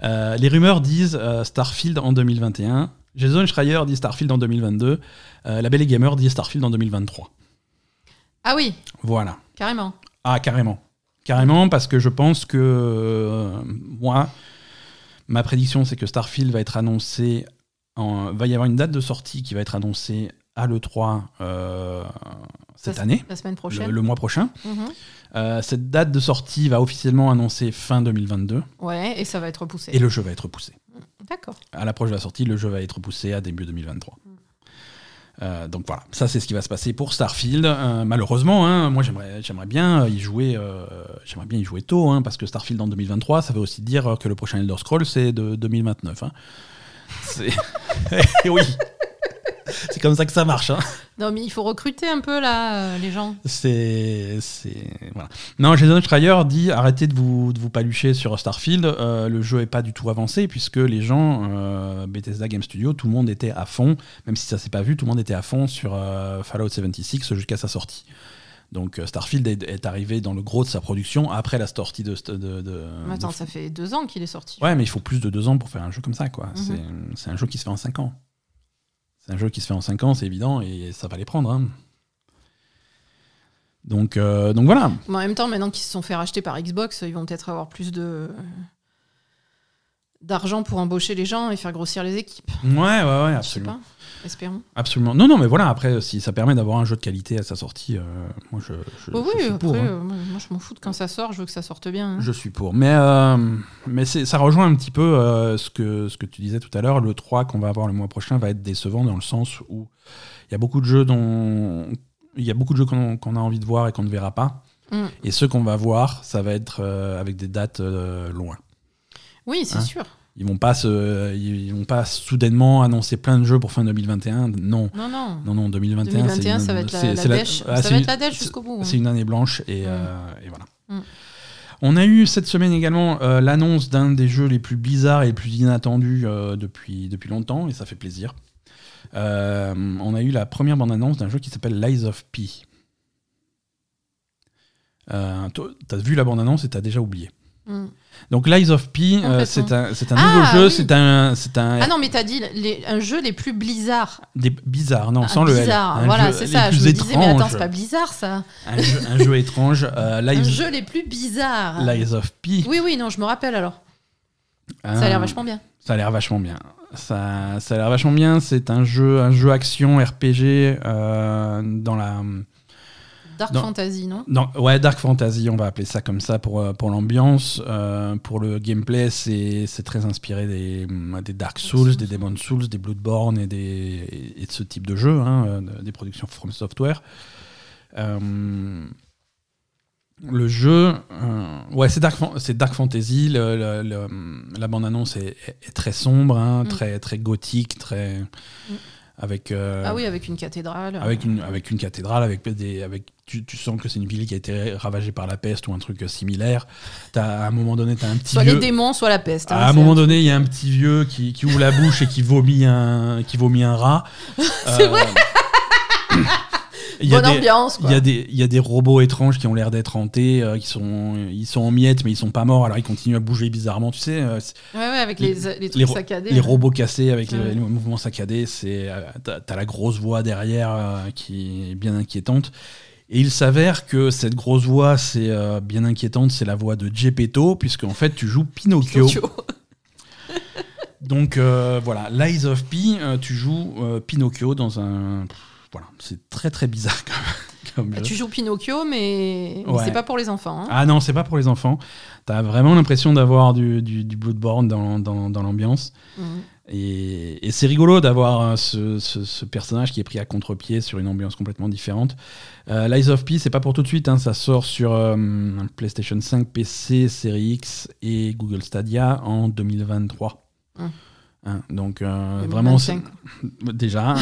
Euh, les rumeurs disent euh, Starfield en 2021. Jason Schreier dit Starfield en 2022. Euh, la Belle et Gamer dit Starfield en 2023. Ah oui, Voilà. carrément. Ah, carrément. Carrément, parce que je pense que moi, ma prédiction, c'est que Starfield va être annoncé. En, va y avoir une date de sortie qui va être annoncée à l'E3 euh, cette année, La semaine prochaine. le mois prochain. Mhm. Euh, cette date de sortie va officiellement annoncer fin 2022 Ouais, et ça va être repoussé. et le jeu va être repoussé. D'accord. à l'approche de la sortie, le jeu va être repoussé à début 2023. Euh, donc voilà, ça c'est ce qui va se passer pour Starfield. Euh, malheureusement, hein, moi j'aimerais, j'aimerais bien y jouer, euh, j'aimerais bien y jouer tôt, hein, parce que Starfield en 2023, ça veut aussi dire que le prochain Elder Scroll c'est de 2029. hein. C'est Eh oui, c'est comme ça que ça marche. hein. Non, mais il faut recruter un peu là, euh, les gens. C'est, voilà. Non, Jason Schreier dit arrêtez de vous, de vous palucher sur Starfield. euh, le jeu est pas du tout avancé puisque les gens, euh, Bethesda Game Studio, tout le monde était à fond, même si ça s'est pas vu, tout le monde était à fond sur Fallout 76 jusqu'à sa sortie. Donc Starfield est, arrivé dans le gros de sa production après la sortie de. Attends, de- ça fait deux ans qu'il est sorti. Ouais, mais il faut plus de deux ans pour faire un jeu comme ça, quoi. Mhm. C'est- C'est un jeu qui se fait en cinq ans. C'est un jeu qui se fait en cinq ans, c'est évident, et ça va les prendre. hein. Donc, euh, donc voilà. Mais en même temps, maintenant qu'ils se sont fait racheter par Xbox, ils vont peut-être avoir plus de d'argent pour embaucher les gens et faire grossir les équipes. Ouais, ouais, ouais, Je sais absolument. Espérons. Absolument. Non, non, mais voilà, après, si ça permet d'avoir un jeu de qualité à sa sortie, euh, moi je, je, Oh je oui, suis après, pour. hein. euh, moi, je m'en fous de quand ça sort, je veux que ça sorte bien. hein. Je suis pour. Mais, euh, mais ça rejoint un petit peu ce, que, ce que tu disais tout à l'heure. Le 3 qu'on va avoir le mois prochain va être décevant dans le sens où il y a beaucoup de jeux dont. Il y a beaucoup de jeux qu'on a envie de voir et qu'on ne verra pas. Mm. Et ceux qu'on va voir, ça va être avec des dates loin. Oui, c'est Hein sûr. Ils vont pas se, ils vont pas soudainement annoncer plein de jeux pour fin 2021. Non, Non, non. non, non. 2021, 2021, c'est une- ça va être la, dèche. ah, ça va une- être la dèche jusqu'au bout. C'est une année blanche et, Mm. euh, et voilà. Mm. On a eu cette semaine également euh, l'annonce d'un des jeux les plus bizarres et les plus inattendus euh, depuis, depuis longtemps, et ça fait plaisir. Euh, on a eu la première bande-annonce d'un jeu qui s'appelle Lies of P. T'as vu la bande-annonce et t'as déjà oublié. Mm. Donc Lies of P, euh, c'est un, c'est un Ah, nouveau jeu, oui. c'est un, c'est un Ah non, mais t'as dit les, un jeu les plus blizzards. des bizarres, non, Ah, sans le L. bizarre, Un voilà, c'est ça. Je me disais, mais attends, c'est pas bizarre ça. un, jeu, un jeu étrange. euh, Un jeu les plus bizarres. Lies of P. Oui, oui, non, je me rappelle alors. Ça a l'air vachement bien. Ça a l'air vachement bien. Ça, ça a l'air vachement bien. C'est un jeu, un jeu action RPG euh, dans la, Dark dans- Fantasy, non? Dans, ouais, dark fantasy. On va appeler ça comme ça pour euh, pour l'ambiance. Euh, pour le gameplay, c'est très inspiré des, des Dark Souls, des Demon Souls, des Bloodborne et des et de ce type de jeu, hein, euh, des productions From Software. Euh, le jeu, euh, ouais, c'est dark, c'est dark fantasy. le- le- le- la bande-annonce est, est très sombre, hein, Mm. très, très gothique, très. Avec, euh, Ah oui, avec une cathédrale. avec, une, avec une cathédrale, avec des, avec, tu, tu sens que c'est une ville qui a été ravagée par la peste ou un truc similaire. T'as- à un moment donné, tu as un petit Soit vieux. les démons, soit la peste. hein, À un moment donné, il y a un petit vieux qui, qui ouvre la bouche et qui vomit un, qui vomit un rat. C'est vrai Il y a Bonne des, ambiance, il y, a des, il y a des robots étranges qui ont l'air d'être hantés, euh, qui sont, ils sont en miettes, mais ils sont pas morts, alors ils continuent à bouger bizarrement. Tu sais, euh, Ouais, ouais, avec les, les trucs les saccadés. les robots cassés avec les, Ouais. les mouvements saccadés, c'est, euh, t'as, t'as la grosse voix derrière euh, qui est bien inquiétante. Et il s'avère que cette grosse voix, c'est bien inquiétante, c'est la voix de Gepetto, puisque en fait tu joues Pinocchio. Pinocchio. Donc euh, voilà, Lies of P, euh, tu joues euh, Pinocchio dans un. Voilà, c'est très très bizarre comme, comme. Tu joues Pinocchio, mais, mais Ouais. c'est pas pour les enfants. hein. Ah non, c'est pas pour les enfants. T'as vraiment l'impression d'avoir du, du, du Bloodborne dans, dans, dans l'ambiance. Mhm. Et, et c'est rigolo d'avoir euh, ce, ce- ce personnage qui est pris à contre-pied sur une ambiance complètement différente. Euh, Lies of P, c'est pas pour tout de suite, hein, ça sort sur euh, PlayStation 5, PC, Series X et Google Stadia en 2023. Hum. Hein, donc euh, vraiment, 2025. c'est- déjà.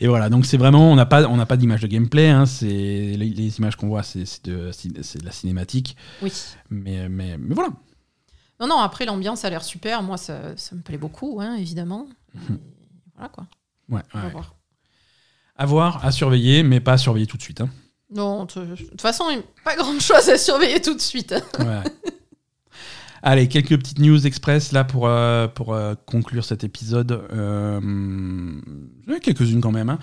Et, et voilà, donc c'est vraiment, on n'a pas, on n'a pas d'image de gameplay. hein, c'est les, les images qu'on voit, c'est de, de la cinématique. Oui. Mais, mais, mais voilà. Non, non, après, l'ambiance a l'air super. Moi, ça, ça me plaît beaucoup, hein, évidemment. Mhm. Voilà, quoi. Ouais, ouais. voir. À voir, à surveiller, mais pas à surveiller tout de suite. hein. Non, de toute façon, pas grand-chose à surveiller tout de suite. Ouais. Allez, quelques petites news express là pour, euh, pour euh, conclure cet épisode. Euh, quelques-unes quand même.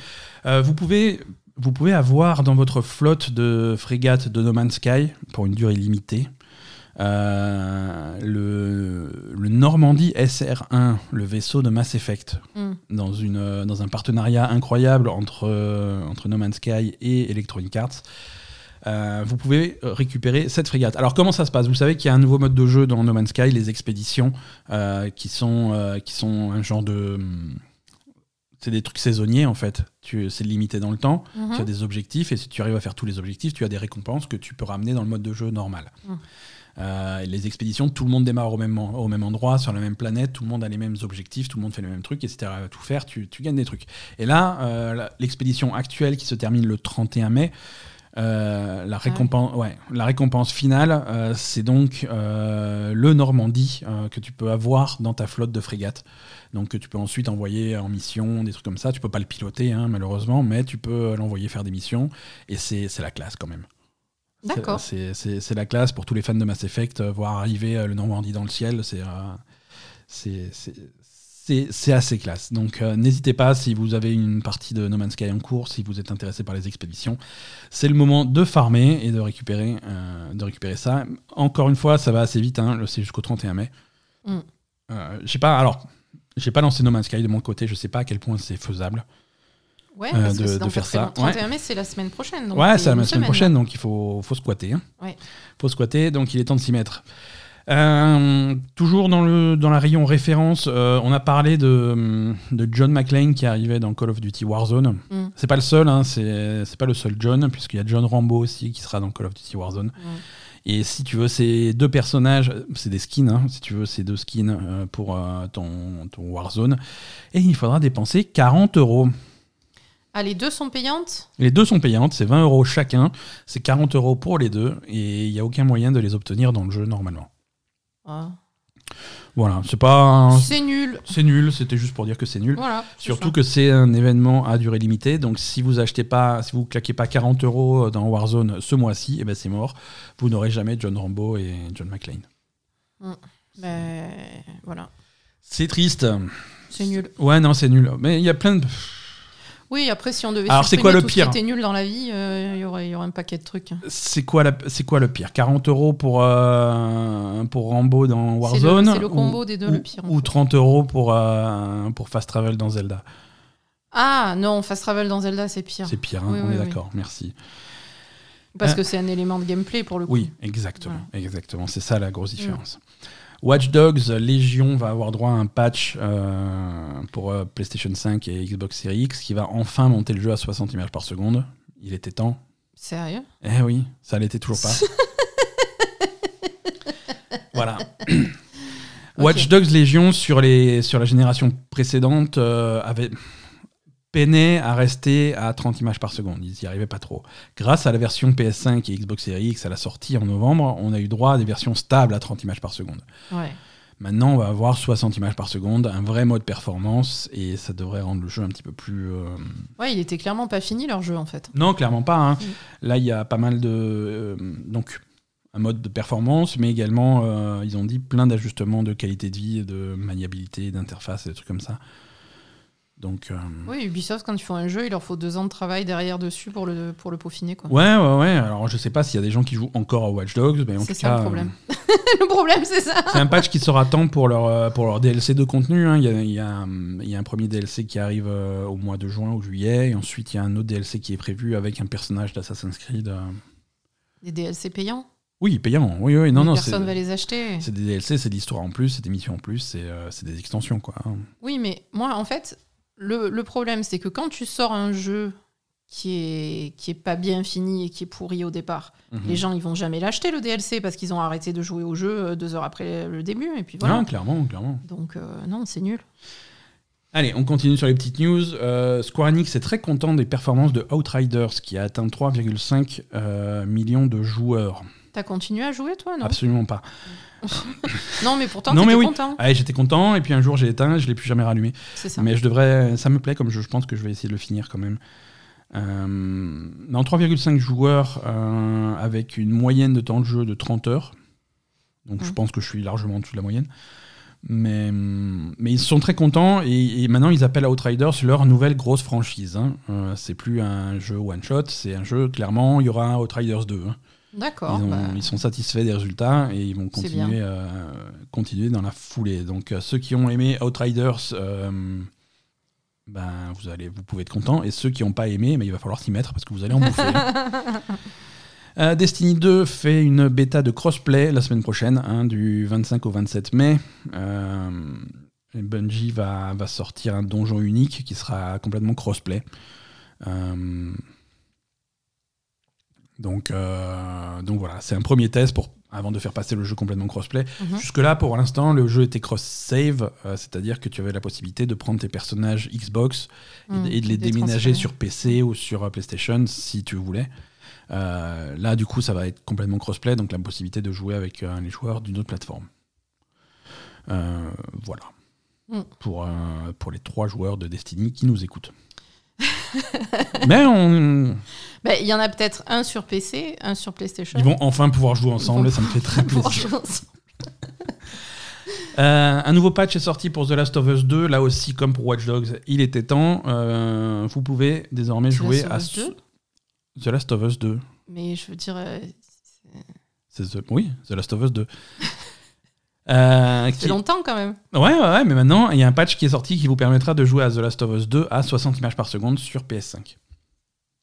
hein. Vous, pouvez, vous pouvez avoir dans votre flotte de frégates de No Man's Sky, pour une durée limitée, le, le Normandie SR1, le vaisseau de Mass Effect, Mm. dans, une, dans un partenariat incroyable entre, entre No Man's Sky et Electronic Arts. Euh, vous pouvez récupérer cette frégate. Alors comment ça se passe? Vous savez qu'il y a un nouveau mode de jeu dans No Man's Sky, les expéditions, euh, qui, sont, euh, qui sont un genre de... hum, C'est des trucs saisonniers en fait. C'est limité dans le temps. Mhm. Tu as des objectifs et si tu arrives à faire tous les objectifs, tu as des récompenses que tu peux ramener dans le mode de jeu normal. Mm. Euh, et les expéditions, tout le monde démarre au même, au même endroit, sur la même planète, tout le monde a les mêmes objectifs, tout le monde fait les mêmes trucs, et si tu arrives à tout faire, tu, tu gagnes des trucs. Et là, euh, l'expédition actuelle qui se termine le 31 mai, euh, la, récompense, ouais, la récompense finale, euh, c'est donc euh, le Normandie que tu peux avoir dans ta flotte de frégates. Donc que tu peux ensuite envoyer en mission, des trucs comme ça. Tu peux pas le piloter, hein, malheureusement, mais tu peux l'envoyer faire des missions. Et c'est la classe quand même. D'accord. C'est la classe pour tous les fans de Mass Effect. voir arriver le Normandie dans le ciel, c'est c'est- assez classe. Donc euh, n'hésitez pas si vous avez une partie de No Man's Sky en cours, si vous êtes intéressé par les expéditions, c'est le moment de farmer et de récupérer, euh, de récupérer ça. Encore une fois, ça va assez vite, hein, le- c'est jusqu'au 31 mai. Mm. Euh, j'ai pas, alors, j'ai pas lancé No Man's Sky de mon côté, je sais pas à quel point c'est faisable. Ouais, Euh, parce de- faire ça, long. 31 mai, c'est la semaine prochaine. donc ouais, c'est la semaine, semaine, prochaine, donc il faut, faut squatter. Hein. Ouais. faut squatter, donc il est temps de s'y mettre. Euh, toujours dans, le, dans la rayon référence, euh, on a parlé de, de John McClane qui arrivait dans Call of Duty Warzone. Mm. C'est pas le seul, hein, c'est c'est pas le seul John, puisqu'il y a John Rambo aussi qui sera dans Call of Duty Warzone. Mm. Et si tu veux ces deux personnages, c'est des skins, hein, si tu veux ces deux skins euh, pour ton, ton Warzone, et il faudra dépenser 40 euros. Ah, les deux sont payantes? Les deux sont payantes, c'est 20 euros chacun, c'est 40 euros pour les deux, et il n'y a aucun moyen de les obtenir dans le jeu normalement. Ah. Voilà, c'est pas. C'est nul. C'est nul, c'était juste pour dire que c'est nul. Voilà. Surtout ça. que c'est un événement à durée limitée, donc si vous achetez pas, si vous claquez pas 40 euros dans Warzone ce mois-ci, eh ben c'est mort. Vous n'aurez jamais John Rambo et John McClane. Mais voilà. C'est triste. C'est nul. Ouais, non, c'est nul. Mais il y a plein de. Oui, après, si on devait Alors, c'est quoi le tout ce pire qui était nul dans la vie, euh, il y aurait, il y aurait un paquet de trucs. C'est quoi, la... c'est quoi le pire? 40 euros pour, euh, pour Rambo dans C'est le- Warzone c'est le combo ou- des deux, ou- le pire, en Ou fait. 30 euros pour, euh, pour Fast Travel dans Zelda? Ah non, Fast Travel dans Zelda, c'est pire. C'est pire, hein, Oui, on oui, est oui. d'accord, merci. Parce que c'est un élément de gameplay pour le coup. Oui, exactement. Exactement, c'est ça la grosse différence. Watch Dogs Légion va avoir droit à un patch euh, pour euh, PlayStation 5 et Xbox Series X qui va enfin monter le jeu à 60 images par seconde. Il était temps. Sérieux? Eh oui, ça l'était toujours pas. voilà. Watch Dogs Legion sur, les, sur la génération précédente euh, avait peinait à rester à 30 images par seconde. Ils n'y arrivaient pas trop. Grâce à la version PS5 et Xbox Series X à la sortie en novembre, on a eu droit à des versions stables à 30 images par seconde. Ouais. Maintenant, on va avoir 60 images par seconde, un vrai mode performance, et ça devrait rendre le jeu un petit peu plus. euh, Ouais, il était clairement pas fini leur jeu en fait. Non, clairement pas. hein. Mm. Là, il y a pas mal de. euh, donc, un mode de performance, mais également, euh, ils ont dit plein d'ajustements de qualité de vie, de maniabilité, d'interface, des trucs comme ça. Donc. euh, Oui, Ubisoft, quand ils font un jeu, il leur faut deux ans de travail derrière dessus pour le, pour le peaufiner. Quoi. Ouais, ouais, ouais. Alors, je sais pas s'il y a des gens qui jouent encore à Watch Dogs, mais en C'est tout ça cas. le problème. euh, le problème, c'est ça. C'est un patch qui sera temps pour leur, euh, pour leur DLC de contenu. hein. Il, y a, il y a, il y a un premier DLC qui arrive euh, au mois de juin ou juillet, et ensuite il y a un autre DLC qui est prévu avec un personnage d'Assassin's Creed. Des DLC payants? Oui, payant. Oui, oui, non, mais non. Personne va les acheter. C'est des DLC, c'est de l'histoire en plus, c'est des missions en plus, c'est euh, c'est des extensions, quoi. hein. Oui, mais moi, en fait, le, le problème, c'est que quand tu sors un jeu qui est, qui est pas bien fini et qui est pourri au départ, Mhm. les gens, ils vont jamais l'acheter, le DLC, parce qu'ils ont arrêté de jouer au jeu euh, deux heures après le début, et puis voilà. Non, clairement, clairement. Donc, euh, non, c'est nul. Allez, on continue sur les petites news. Euh, Square Enix est très content des performances de Outriders, qui a atteint 3,5 euh, millions de joueurs. T'as continué à jouer, toi, non? Absolument pas. Non, mais pourtant, Non, mais oui. content. Ouais, J'étais content, et puis un jour j'ai éteint, je l'ai plus jamais rallumé. Ça. Mais je devrais, ça me plaît comme jeu, je pense que je vais essayer de le finir quand même. Euh, non, 3,5 joueurs euh, avec une moyenne de temps de jeu de 30 heures. Donc je Mm. pense que je suis largement en dessous de la moyenne. Mais, mais ils sont très contents et, et maintenant ils appellent Outriders leur nouvelle grosse franchise. Hein. Euh, c'est plus un jeu one-shot, c'est un jeu, clairement, il y aura un Outriders 2. hein. D'accord. Ils, bah, ils sont satisfaits des résultats et ils vont continuer, euh, continuer dans la foulée. Donc euh, ceux qui ont aimé Outriders, euh, ben, vous, allez, vous pouvez être contents. Et ceux qui n'ont pas aimé, ben, il va falloir s'y mettre parce que vous allez en bouffer. hein. Destiny 2 fait une bêta de crossplay la semaine prochaine, hein, du 25 au 27 mai. Bungie va, va sortir un donjon unique qui sera complètement crossplay. Euh, donc, euh, donc voilà, c'est un premier test pour, avant de faire passer le jeu complètement crossplay. mhm. Jusque-là, pour l'instant, le jeu était cross-save, euh, c'est-à-dire que tu avais la possibilité de prendre tes personnages Xbox et, Mm, et de les déménager sur PC ou sur euh, PlayStation si tu voulais. Euh, là, du coup, ça va être complètement crossplay, donc la possibilité de jouer avec les joueurs d'une autre plateforme. Voilà. Mm. Pour, euh, pour les trois joueurs de Destiny qui nous écoutent. Mais on, Bah, Il y en a peut-être un sur PC, un sur PlayStation. ils vont enfin pouvoir jouer ensemble, ça me fait très plaisir. jouer ensemble. Euh, un nouveau patch est sorti pour The Last of Us 2. Là aussi, comme pour Watch Dogs, il était temps. Euh, vous pouvez désormais The jouer à Us ce- 2? The Last of Us 2. Mais je veux dire, euh, C'est The- Oui, The Last of Us 2. Euh, qui- longtemps quand même. Ouais, ouais, ouais, mais maintenant, il y a un patch qui est sorti qui vous permettra de jouer à The Last of Us 2 à 60 images par seconde sur PS5.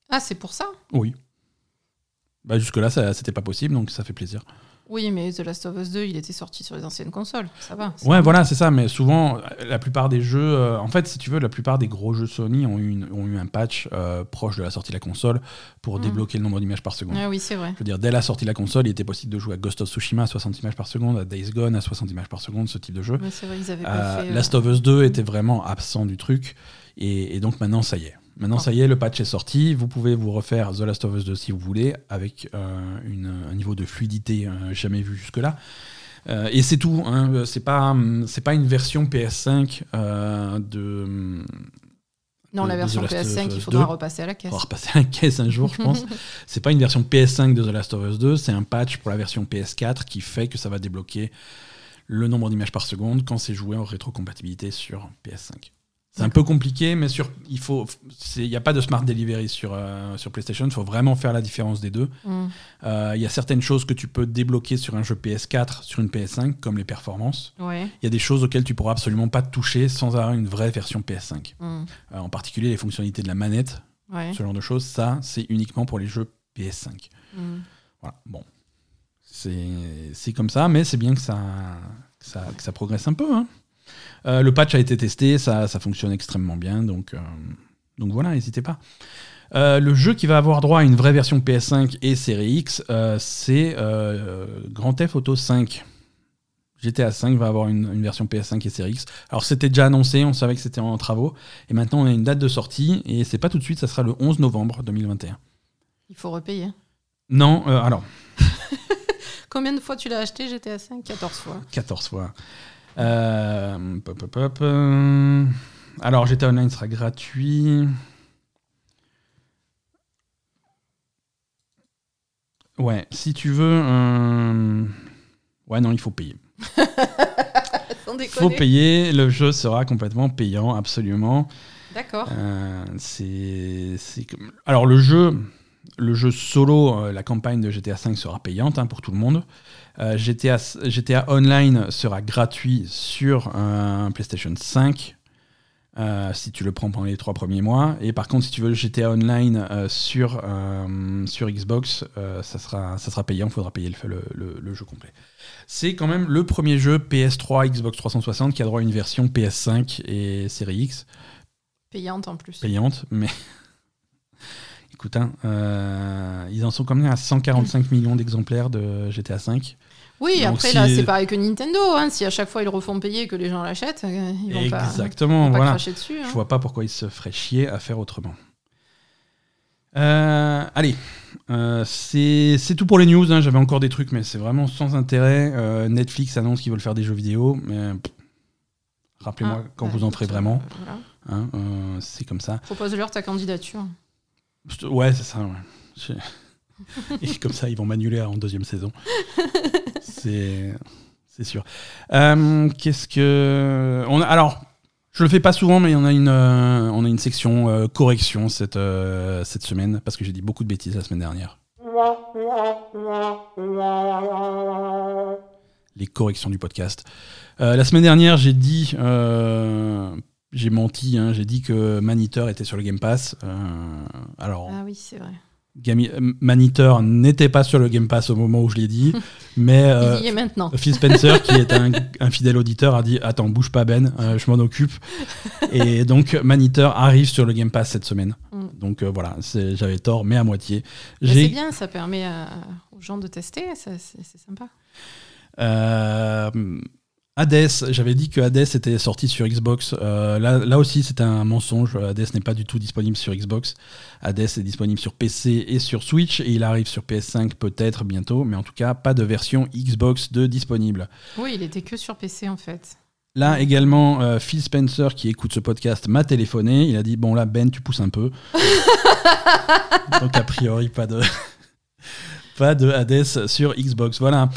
Ah, c'est pour ça? Oui. Bah, Jusque-là, ça- c'était pas possible, donc ça fait plaisir. Oui, mais The Last of Us 2, il était sorti sur les anciennes consoles. Ça va. Ouais, voilà, c'est ça. Mais souvent, la plupart des jeux, euh, en fait, si tu veux, la plupart des gros jeux Sony ont eu, une- ont eu un patch euh, proche de la sortie de la console pour Mhm. débloquer le nombre d'images par seconde. Ah oui, c'est vrai. Je veux dire, dès la sortie de la console, il était possible de jouer à Ghost of Tsushima à 60 images par seconde, à Days Gone à 60 images par seconde, ce type de jeu. Mais c'est vrai, ils avaient Euh, pas fait. Last of Us 2 était vraiment absent du truc. Et, et donc maintenant, ça y est. Maintenant, Ah. ça y est, le patch est sorti. Vous pouvez vous refaire The Last of Us 2 si vous voulez, avec euh, une- un niveau de fluidité euh, jamais vu jusque-là. Euh, et c'est tout. Hein. C'est pas, hum, c'est pas une version PS5 euh, de. hum, Non, la de- version The Last of PS5, il faudra 2. repasser à la caisse. Va repasser à la caisse un jour, je pense. c'est pas une version PS5 de The Last of Us 2, c'est un patch pour la version PS4 qui fait que ça va débloquer le nombre d'images par seconde quand c'est joué en rétrocompatibilité sur PS5. C'est un peu compliqué, mais sur, il faut, il n'y a pas de smart delivery sur, euh, sur PlayStation. Il faut vraiment faire la différence des deux. Mm. Euh, Il y a certaines choses que tu peux débloquer sur un jeu PS4, sur une PS5, comme les performances. Ouais. Il y a des choses auxquelles tu pourras absolument pas toucher sans avoir une vraie version PS5. Mm. Euh, en particulier les fonctionnalités de la manette, Ouais. ce genre de choses, ça, c'est uniquement pour les jeux PS5. Mm. Voilà, bon. C'est c'est comme ça, mais c'est bien que ça, que ça, que ça progresse un peu. hein. Euh, le patch a été testé, ça, ça fonctionne extrêmement bien, donc, euh, donc voilà, n'hésitez pas. Euh, le jeu qui va avoir droit à une vraie version PS5 et Série X, c'est Grand Theft Auto 5. GTA 5 va avoir une, une version PS5 et Series X. Alors c'était déjà annoncé, on savait que c'était en travaux, et maintenant on a une date de sortie, et c'est pas tout de suite, ça sera le 11 novembre 2021. Il faut repayer. Non, euh, alors Combien de fois tu l'as acheté GTA 5 14 fois. 14 fois. Euh, pop, pop, pop, euh, alors GTA Online sera gratuit. Ouais, si tu veux... euh, Ouais, non, il faut payer. Il faut payer, le jeu sera complètement payant, absolument. D'accord. Euh, c'est alors le jeu le jeu solo la campagne de GTA 5 sera payante hein, pour tout le monde Euh, GTA GTA Online sera gratuit sur un PlayStation 5 euh, si tu le prends pendant les trois premiers mois. Et par contre si tu veux le GTA Online euh, sur euh, sur Xbox ça sera ça sera payant. Il faudra payer le, le- le- le jeu complet. C'est quand même le premier jeu PS3 Xbox 360 qui a droit à une version PS5 et série X. Payante en plus. payante, mais écoute, hein, euh, ils en sont quand même à 145 millions d'exemplaires de GTA V. Oui, Donc, après si- là, c'est pareil que Nintendo. Hein. Si à chaque fois ils le refont payer et que les gens l'achètent, euh, ils vont pas, Exactement, ils vont pas voilà. cracher dessus. hein. Je vois pas pourquoi ils se feraient chier à faire autrement. Euh, allez, euh, c'est tout pour les news. hein. J'avais encore des trucs, mais c'est vraiment sans intérêt. Netflix annonce qu'ils veulent faire des jeux vidéo, mais rappelez-moi Ah, quand bah, vous en ferez vraiment. euh, voilà. hein, euh, c'est comme ça. Propose-leur ta candidature. Ouais, c'est ça. Et comme ça, ils vont m'annuler en deuxième saison. c'est sûr. Euh, Qu'est-ce que Alors, je le fais pas souvent, mais on a une euh, on a une section euh, correction cette cette semaine parce que j'ai dit beaucoup de bêtises la semaine dernière. Les corrections du podcast. La semaine dernière, j'ai dit j'ai menti, hein, j'ai dit que Maniteur était sur le Game Pass. Euh, alors, Ah oui, c'est vrai. Euh, Maniteur n'était pas sur le Game Pass au moment où je l'ai dit, mais euh, Il y est maintenant. Phil Spencer, qui est un, un fidèle auditeur, a dit Attends, bouge pas, Ben, euh, je m'en occupe. Et donc, Maniteur arrive sur le Game Pass cette semaine. Mm. Donc voilà, j'avais tort, mais à moitié. Mais C'est bien, ça permet à- aux gens de tester, c'est sympa. euh, Hades, j'avais dit que Hades était sorti sur Xbox. Euh, là, là aussi, c'est un mensonge. Hades n'est pas du tout disponible sur Xbox. Hades est disponible sur PC et sur Switch, et il arrive sur PS5 peut-être bientôt, mais en tout cas, pas de version Xbox de disponible. Oui, il était que sur PC en fait. Là également, euh, Phil Spencer, qui écoute ce podcast, m'a téléphoné. Il a dit Bon, là, Ben, tu pousses un peu. Donc, a priori, pas de, pas de Hades sur Xbox. Voilà.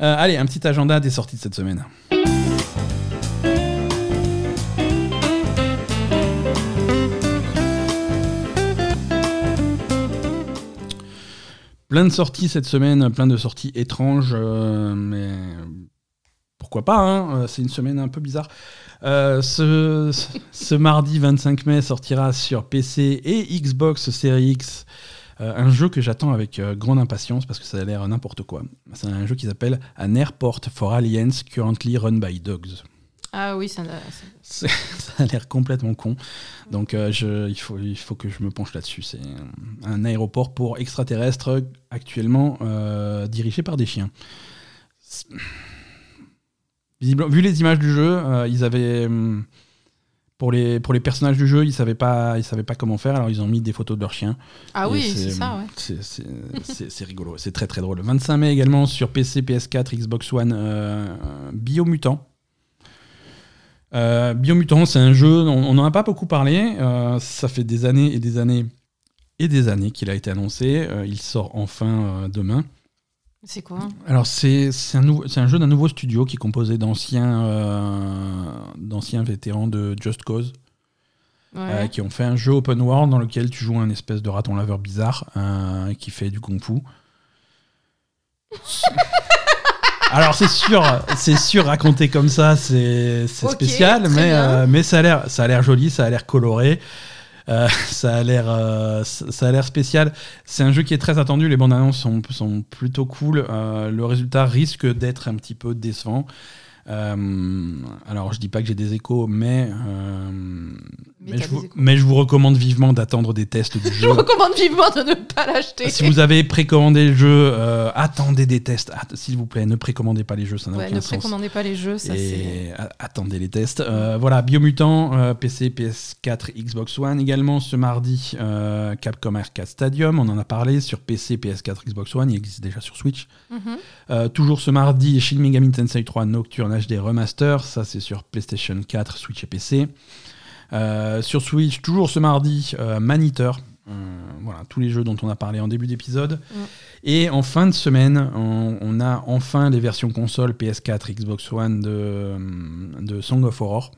Euh, allez, un petit agenda des sorties de cette semaine. Plein de sorties cette semaine, plein de sorties étranges, euh, mais pourquoi pas, hein, euh, c'est une semaine un peu bizarre. Ce, mardi 25 mai sortira sur PC et Xbox Series X un jeu que j'attends avec euh, grande impatience parce que ça a l'air n'importe quoi. C'est un jeu qui s'appelle An Airport for Aliens Currently Run by Dogs. Ah oui, ça, a l'air complètement con. Donc euh, je, il, faut, il faut que je me penche là-dessus. C'est un, aéroport pour extraterrestres actuellement euh, dirigé par des chiens. Vu les images du jeu, euh, ils avaient hum, pour les pour les personnages du jeu, ils savaient pas ils savaient pas comment faire, alors ils ont mis des photos de leurs chiens. Ah oui, c'est ça, ouais. c'est- rigolo, c'est très très drôle. 25 mai également sur PC, PS4, Xbox One, euh, Biomutant. Euh, Biomutant, c'est un jeu, on n'en a pas beaucoup parlé. euh, ça fait des années et des années et des années qu'il a été annoncé. il sort enfin demain. C'est quoi Alors, c'est un, un jeu d'un nouveau studio qui est composé d'anciens euh, vétérans de Just Cause. Ouais. Euh, qui ont fait un jeu open world dans lequel tu joues un espèce de raton laveur bizarre euh, qui fait du kung fu. Alors c'est sûr, c'est sûr raconté comme ça, c'est spécial, mais, euh, mais ça a l'air, ça a l'air joli, ça a l'air coloré, euh, ça a l'air, euh, ça a l'air spécial. C'est un jeu qui est très attendu, les bandes annonces sont, sont plutôt cool. euh, le résultat risque d'être un petit peu décevant. Euh, alors, je dis pas que j'ai des échos, mais, euh, Mais je vous, échos. mais je vous recommande vivement d'attendre des tests du Je jeu. recommande vivement de ne pas l'acheter. si vous avez précommandé le jeu, euh, attendez des tests. Att- S'il vous plaît, ne précommandez pas les jeux, ça n'a Ouais, aucun ne sens. précommandez pas les jeux, ça c'est. Attendez les tests. Voilà, Biomutant, PC, PS4, Xbox One également. Ce mardi, Capcom Arcade Stadium, on en a parlé sur PC, PS4, Xbox One, il existe déjà sur Switch. Mhm. Euh, toujours ce mardi, Shin Megami Tensei 3 Nocturne HD Remaster, ça c'est sur PlayStation 4, Switch et PC. Euh, sur Switch, toujours ce mardi, euh, Maniteur. Euh, voilà, tous les jeux dont on a parlé en début d'épisode. Mm. Et en fin de semaine, on, on a enfin les versions console PS4, Xbox One de, de Song of Horror.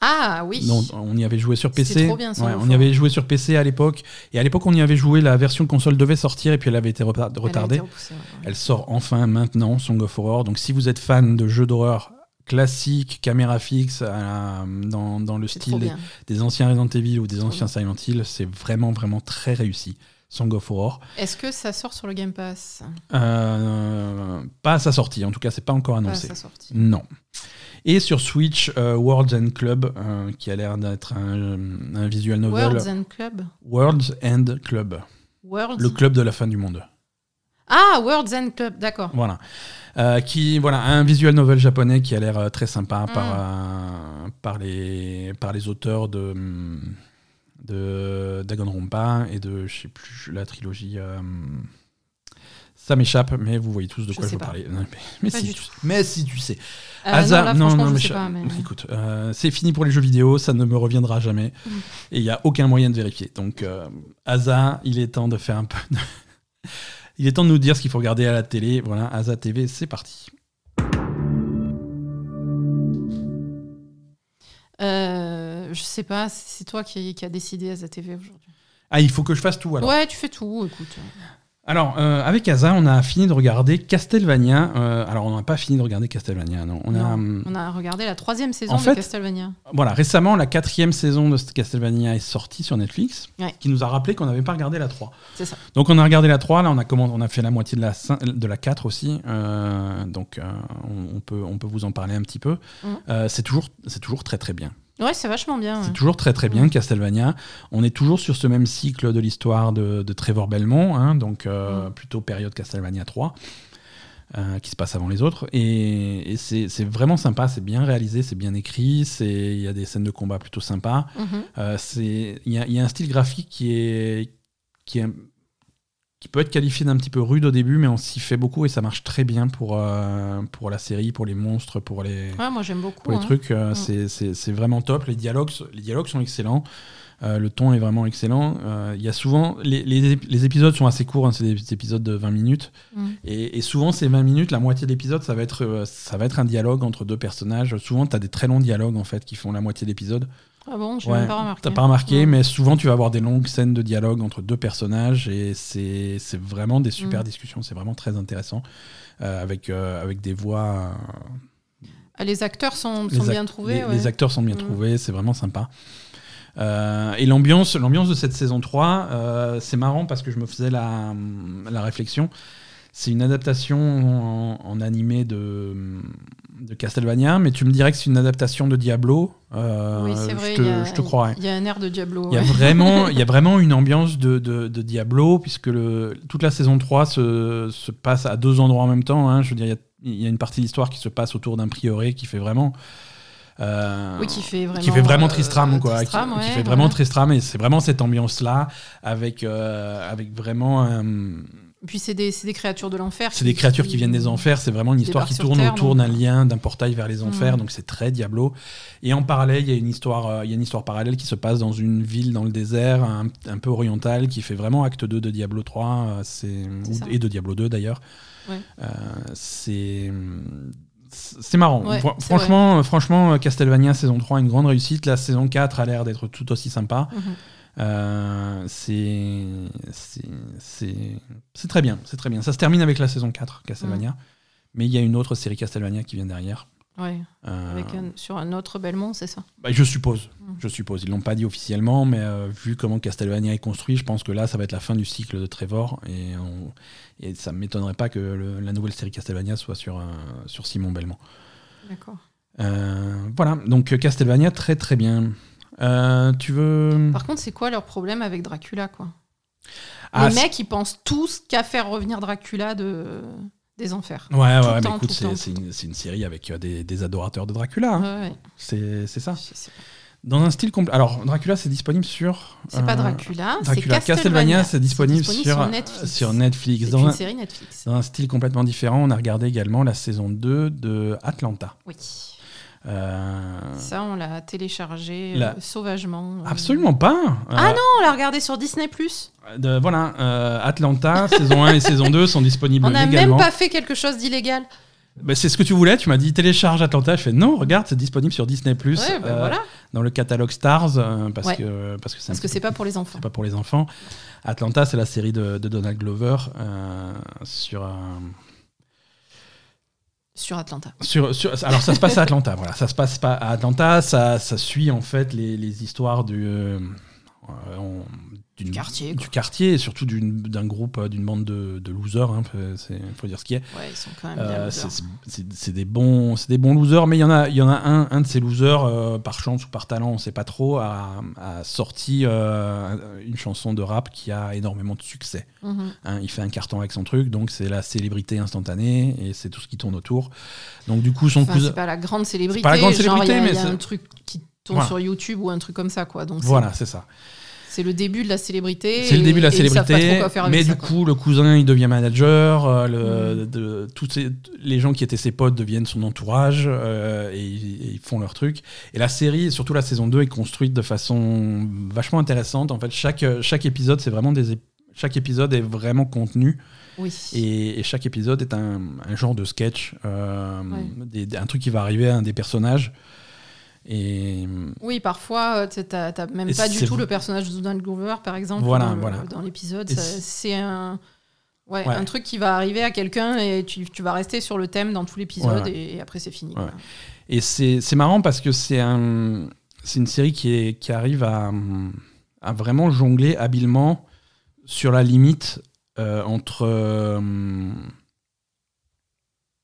Ah oui. dont on y avait joué sur PC. trop bien, Ouais, of on y avait joué sur PC à l'époque. Et à l'époque, on y avait joué, la version console devait sortir et puis elle avait été Elle retardée. été repoussée, ouais, ouais. Elle sort enfin maintenant, Song of Horror. Donc si vous êtes fan de jeux d'horreur classiques, caméra fixe, la- dans, dans le style des, des anciens Resident Evil ou des anciens Silent Hill, c'est vraiment vraiment très réussi. Song of Horror. Est-ce que ça sort sur le Game Pass? Euh, pas à sa sortie, en tout cas, c'est pas encore Pas à annoncé. sa sortie. Non. Et sur Switch, euh, Worlds End Club, euh, qui a l'air d'être un, un visual novel. Worlds and Club? Worlds End Club, Worlds. le club de la fin du monde. Ah, Worlds and Club, d'accord. Voilà. Euh, qui, voilà, un visual novel japonais qui a l'air très sympa par, Mm. euh, par, les, par les auteurs de, hum, de Danganronpa et de, je sais plus, la trilogie. euh, ça m'échappe, mais vous voyez tous de quoi je veux pas. parler. Mais, si tu, tout. mais si tu sais. Euh, Asa- non, là, mais je- pas. Mais... Écoute, euh, c'est fini pour les jeux vidéo, ça ne me reviendra jamais. Mm. Et il n'y a aucun moyen de vérifier. Donc, euh, Asa, il est temps de faire un peu. de- il est temps de nous dire ce qu'il faut regarder à la télé. Voilà, Asa TV, c'est parti. Euh, je sais pas, c'est toi qui, qui a décidé à TV aujourd'hui. Ah, il faut que je fasse tout alors. Ouais, tu fais tout, écoute. Alors, euh, avec Asa, on a fini de regarder Castlevania. Euh, alors, on n'a pas fini de regarder Castlevania, non. On a, hum, on a regardé la troisième saison En de fait- Castlevania. Voilà, récemment, la quatrième saison de Castlevania est sortie sur Netflix, Ouais. qui nous a rappelé qu'on n'avait pas regardé la 3. C'est ça. Donc on a regardé la 3, là on a, commandé- on a fait la moitié de la, de la 4 aussi, euh, donc euh, on, on peut, on peut vous en parler un petit peu. Euh, c'est toujours, c'est toujours très très bien. Ouais, c'est vachement bien. C'est ouais. toujours très très bien Mhm. Castlevania. On est toujours sur ce même cycle de l'histoire de, de Trevor Belmont, hein, donc euh, Mhm. plutôt période Castlevania 3. euh, qui se passe avant les autres et, et c'est vraiment sympa c'est bien réalisé c'est bien écrit il y a des scènes de combat plutôt sympas Mhm. euh, il y, a- il y a un style graphique qui est qui est qui peut être qualifié d'un petit peu rude au début, mais on s'y fait beaucoup et ça marche très bien pour, euh, pour la série, pour les monstres, pour les, Ouais, moi j'aime beaucoup. pour les hein. trucs. euh, c'est- vraiment top. Les dialogues, les dialogues sont excellents. Euh, le ton est vraiment excellent. Euh, Il y a souvent les, les, ép- les épisodes sont assez courts, hein, c'est des épisodes de 20 minutes. Mm. Et, et souvent, ces 20 minutes, la moitié de l'épisode, ça, va être, ça va être un dialogue entre deux personnages. Souvent, tu as des très longs dialogues en fait qui font la moitié de l'épisode. Ah bon, Ouais, même pas remarqué. T'as pas remarqué, mais souvent tu vas avoir des longues scènes de dialogue entre deux personnages et c'est vraiment des super Mm. discussions. C'est vraiment très intéressant euh, avec, euh, avec des voix. Ah, les acteurs sont, les sont ac- bien trouvés. Les, ouais. les acteurs sont bien Mm. trouvés, c'est vraiment sympa. Euh, et l'ambiance, de cette saison 3, euh, c'est marrant parce que je me faisais la, la réflexion. C'est une adaptation en, en animé de, de Castlevania, mais tu me dirais que c'est une adaptation de Diablo. Euh, oui, c'est vrai. je te, a- je te croirais. Il y a un air de Diablo. Il y a ouais. vraiment, il y a vraiment une ambiance de, de, de Diablo, puisque le, toute la saison 3 se, se passe à deux endroits en même temps. hein. Je veux dire, il y a, il y a une partie de l'histoire qui se passe autour d'un prieuré qui fait vraiment. euh, Oui, qui fait vraiment. qui fait vraiment euh, Tristram, quoi. qui- Tristram, qui, ouais, fait vraiment voilà. Tristram, et c'est vraiment cette ambiance-là, avec, euh, avec vraiment. Puis c'est des, créatures de l'enfer. c'est des créatures qui viennent des enfers, c'est vraiment une histoire qui tourne Terre, autour d'un lien, d'un portail vers les enfers, Mhm. donc c'est très Diablo. Et en parallèle, il y a une histoire, euh, il y a une histoire parallèle qui se passe dans une ville dans le désert, un, un peu orientale, qui fait vraiment acte 2 de Diablo 3, euh, c'est, et de Diablo 2 d'ailleurs. Ouais. Euh, c'est c'est marrant. Ouais, franchement, franchement, Castlevania saison 3 une grande réussite. La saison 4 a l'air d'être tout aussi sympa. Mhm. Euh, c'est très bien, c'est très bien. Ça se termine avec la saison 4 Castlevania, mais il y a une autre série Castlevania qui vient derrière. Ouais, Euh, avec un- sur un autre Belmont, c'est ça? bah, je suppose, Mm. je suppose. Ils l'ont pas dit officiellement, mais euh, vu comment Castlevania est construit, je pense que là, ça va être la fin du cycle de Trevor, et, on- et ça m'étonnerait pas que le- la nouvelle série Castlevania soit sur sur Simon Belmont. D'accord. Voilà, donc Castlevania, très très bien. Euh, tu veux. Par contre, c'est quoi leur problème avec Dracula, quoi Ah, Les mecs, ils pensent tous qu'à faire revenir Dracula de... des enfers. Ouais, ouais, mais écoute, c'est une, série avec euh, des, des adorateurs de Dracula. hein. Ouais, ouais. C'est ça. Dans un style complet. Alors, Dracula, c'est disponible sur. C'est pas euh, Dracula, Dracula. Castlevania. C'est disponible, sur, sur Netflix. sur Netflix. Dans une un, série Netflix. dans un style complètement différent, on a regardé également la saison 2 de Atlanta. Oui. Euh, Ça, on l'a téléchargé euh, La- sauvagement. euh. Absolument pas. Ah non, on l'a regardé sur Disney+. de- voilà, euh, Atlanta, saison 1 et saison 2 sont disponibles On n'a même pas fait quelque chose d'illégal. Bah, c'est ce que tu voulais, tu m'as dit télécharge Atlanta. Je fais non, regarde, c'est disponible sur Disney Plus Ouais, bah voilà. dans le catalogue Stars euh, parce, Ouais. que, parce que c'est Parce que c'est pas pour les enfants. c'est pas pour les enfants. Atlanta, c'est la série de, de Donald Glover sur, Sur Atlanta. sur, sur- Alors ça se passe à Atlanta, voilà. Ça se passe pas à Atlanta, ça, ça suit en fait les, les histoires du. euh, quartier, du quartier et surtout d'un groupe, euh, d'une bande de, de losers, hein, il faut dire ce qui est. Ouais, ils sont quand même Euh, c'est- des bons c'est des bons losers mais il y en a il y en a un un de ces losers euh, par chance ou par talent on sait pas trop a, a sorti euh, une chanson de rap qui a énormément de succès Mhm. hein. il fait un carton avec son truc donc c'est la célébrité instantanée et c'est tout ce qui tourne autour donc du coup son Enfin, cousin c'est pas la grande célébrité. pas la grande célébrité, y a- mais y a c'est- un truc qui tourne Voilà. sur YouTube ou un truc comme ça, quoi. Donc voilà c'est ça c'est le début de la célébrité. C'est le début de la célébrité, mais du coup, le cousin, il devient manager. euh, le, Mm. de, tous ces- les gens qui étaient ses potes deviennent son entourage euh, et, ils- et ils font leur truc. Et la série, surtout la saison 2, est construite de façon vachement intéressante. En fait, chaque, chaque épisode, c'est vraiment des chaque épisode est vraiment contenu Oui. et, et chaque épisode est un, un genre de sketch, euh, Ouais. des- des- un truc qui va arriver à un des personnages. Et Oui, parfois, euh, t'as t'as même Et pas du tout le personnage de Donald Glover, par exemple, Voilà, dans voilà. l'épisode. C'est- un, ouais, Ouais. un truc qui va arriver à quelqu'un et tu, tu vas rester sur le thème dans tout l'épisode Ouais, et, et après c'est fini. Et c'est marrant parce que c'est un, c'est une série qui, est, qui arrive à, à vraiment jongler habilement sur la limite euh, entre euh,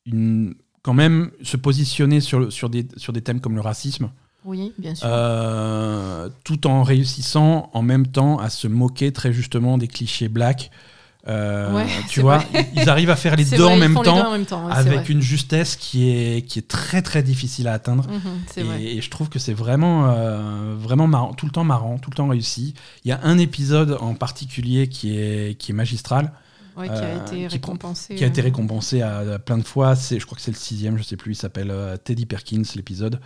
une, quand même se positionner sur, sur, des, sur des thèmes comme le racisme, Oui, bien sûr. euh, tout en réussissant en même temps à se moquer très justement des clichés black. Euh, Ouais, tu vois, vrai. ils arrivent à faire les deux vrai, en même font les deux temps en même temps, ouais, c'est avec une justesse qui est, qui est très très difficile à atteindre. Mhm, c'est vrai. Et, et je trouve que c'est vraiment, euh, vraiment marrant, tout le temps marrant, tout le temps réussi. Il y a un épisode en particulier qui est, qui est magistral, Ouais, qui a euh, été qui- récompensé. qui a été récompensé à, à plein de fois. C'est, je crois que c'est le sixième, je sais plus. Il s'appelle euh, Teddy Perkins, l'épisode.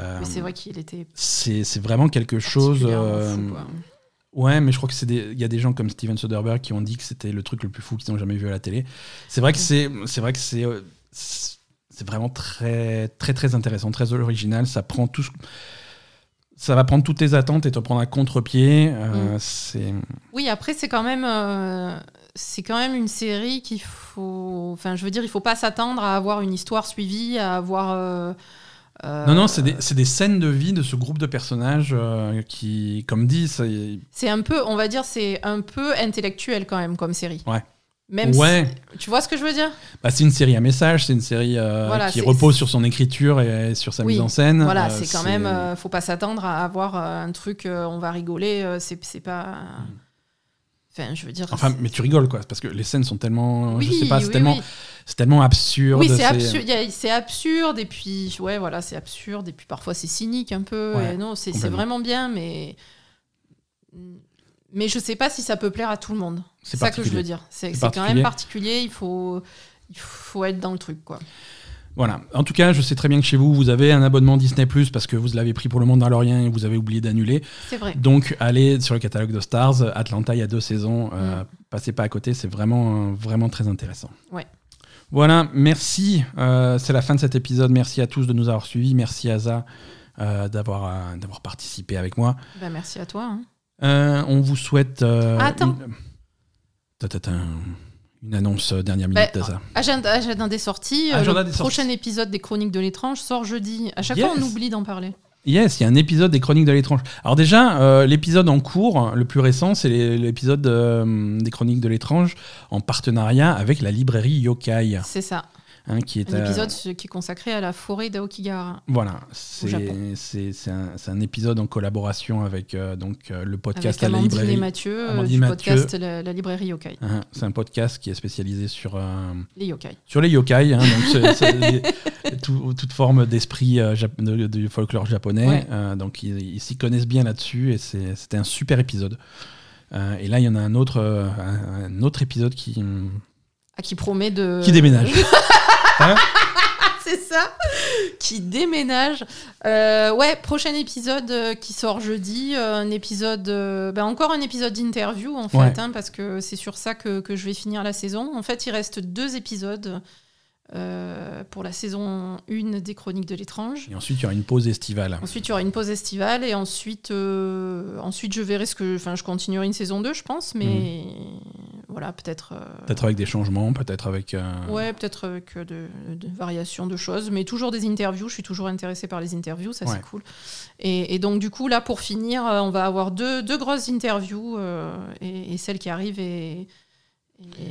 Euh, Mais c'est vrai qu'il était c'est, c'est vraiment quelque chose. particulièrement fou, quoi. Ouais, mais je crois que c'est il y a des gens comme Steven Soderbergh qui ont dit que c'était le truc le plus fou qu'ils ont jamais vu à la télé. C'est vrai que c'est, c'est vrai que c'est, c'est vraiment très, très, très intéressant, très original. Ça prend tout, ça va prendre toutes tes attentes et te prendre à contre-pied. Euh, Mm. C'est, Oui, après c'est quand même euh, c'est quand même une série qu'il faut enfin je veux dire il faut pas s'attendre à avoir une histoire suivie, à avoir euh, euh, non, non, c'est des, c'est des scènes de vie de ce groupe de personnages euh, qui, comme dit, ça, c'est un peu on va dire c'est un peu intellectuel quand même comme série. Ouais. Même ouais, si- tu vois ce que je veux dire? Bah, c'est une série à message, c'est une série euh, Voilà, qui repose sur son écriture et sur sa Oui, mise en scène. Voilà, Euh, c'est quand même euh, faut pas s'attendre à avoir un truc on va rigoler, c'est c'est pas Enfin, je veux dire. Enfin, mais tu rigoles quoi, parce que les scènes sont tellement, je Oui, sais pas, c'est oui, tellement, oui. c'est tellement absurde. Oui, c'est absurde. C'est absurde et puis ouais, voilà, c'est absurde et puis parfois c'est cynique un peu. Ouais, et non, c'est vraiment bien, mais mais je sais pas si ça peut plaire à tout le monde. C'est ça que je veux dire. C'est quand même particulier. Il faut il faut être dans le truc quoi. Voilà. En tout cas, je sais très bien que chez vous, vous avez un abonnement Disney Plus parce que vous l'avez pris pour le Mandalorian et vous avez oublié d'annuler. C'est vrai. Donc, allez sur le catalogue de Stars. Atlanta, il y a deux saisons. Euh, Mm. Passez pas à côté, c'est vraiment, vraiment très intéressant. Ouais. Voilà, merci. Euh, c'est la fin de cet épisode. Merci à tous de nous avoir suivis. Merci Asa euh, d'avoir euh, d'avoir participé avec moi. Ben, merci à toi. hein. On vous souhaite. Attends. Une... Une annonce euh, dernière Bah, minute, Asa. Agenda, agenda des sorties. euh, Agenda le des prochain sorties. épisode des Chroniques de l'étrange sort jeudi. À chaque Yes. fois, on oublie d'en parler. Yes, il y a un épisode des Chroniques de l'étrange. Alors déjà, euh, l'épisode en cours, le plus récent, c'est l'épisode euh, des Chroniques de l'étrange en partenariat avec la librairie Yokai. C'est ça. Hein, qui est Un épisode qui est consacré à la forêt d'Aokigahara. Voilà, c'est un, un épisode en collaboration avec euh, donc euh, le podcast Avec à la librairie. et Mathieu, euh, du Mathieu. podcast la, la librairie Yokai. Hein, c'est un podcast qui est spécialisé sur Les Yokai. sur les yokai, hein, donc les- tout- toute forme d'esprit de- du folklore japonais. Ouais. Donc ils s'y connaissent bien là-dessus et c'était un super épisode. Euh, et là, il y en a un autre, euh, un, un autre épisode qui, Ah, qui promet de. qui déménage. Hein C'est ça Qui déménage. Euh, ouais, prochain épisode euh, qui sort jeudi. euh, un épisode. ben encore un épisode d'interview, en fait, Ouais. hein, parce que c'est sur ça que, que je vais finir la saison. En fait, il reste deux épisodes pour la saison 1 des Chroniques de l'étrange. Et ensuite, il y aura une pause estivale. Ensuite, il y aura une pause estivale et ensuite, ensuite je verrai ce que. Enfin, je continuerai une saison 2, je pense, mais voilà, peut-être. euh. Peut-être avec des changements, peut-être avec. euh, Ouais, peut-être avec euh, de, de variations de choses, mais toujours des interviews. Je suis toujours intéressée par les interviews, ça Ouais. c'est cool. Et, et donc, du coup, là, pour finir, on va avoir deux, deux grosses interviews et, et celle qui arrive est.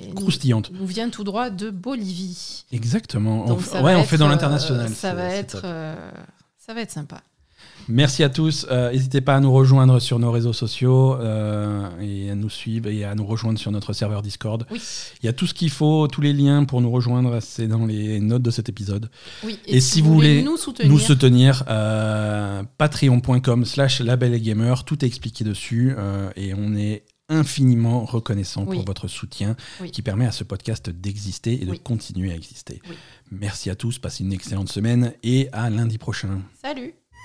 nous, croustillante. nous vient tout droit de Bolivie. Exactement. On, Donc, ça ouais, on fait dans euh, l'international. Ça va être, euh, ça va être sympa. Merci à tous. Euh, N'hésitez pas à nous rejoindre sur nos réseaux sociaux euh, et à nous suivre et à nous rejoindre sur notre serveur Discord. Oui, Il y a tout ce qu'il faut, tous les liens pour nous rejoindre, c'est dans les notes de cet épisode. oui. Et si vous voulez nous soutenir, Nous soutenir, euh, patreon.com slash label et gamer, tout est expliqué dessus euh, et on est infiniment reconnaissant Oui. pour votre soutien Oui. qui permet à ce podcast d'exister et de Oui. continuer à exister. Merci à tous, passez une excellente semaine et à lundi prochain. salut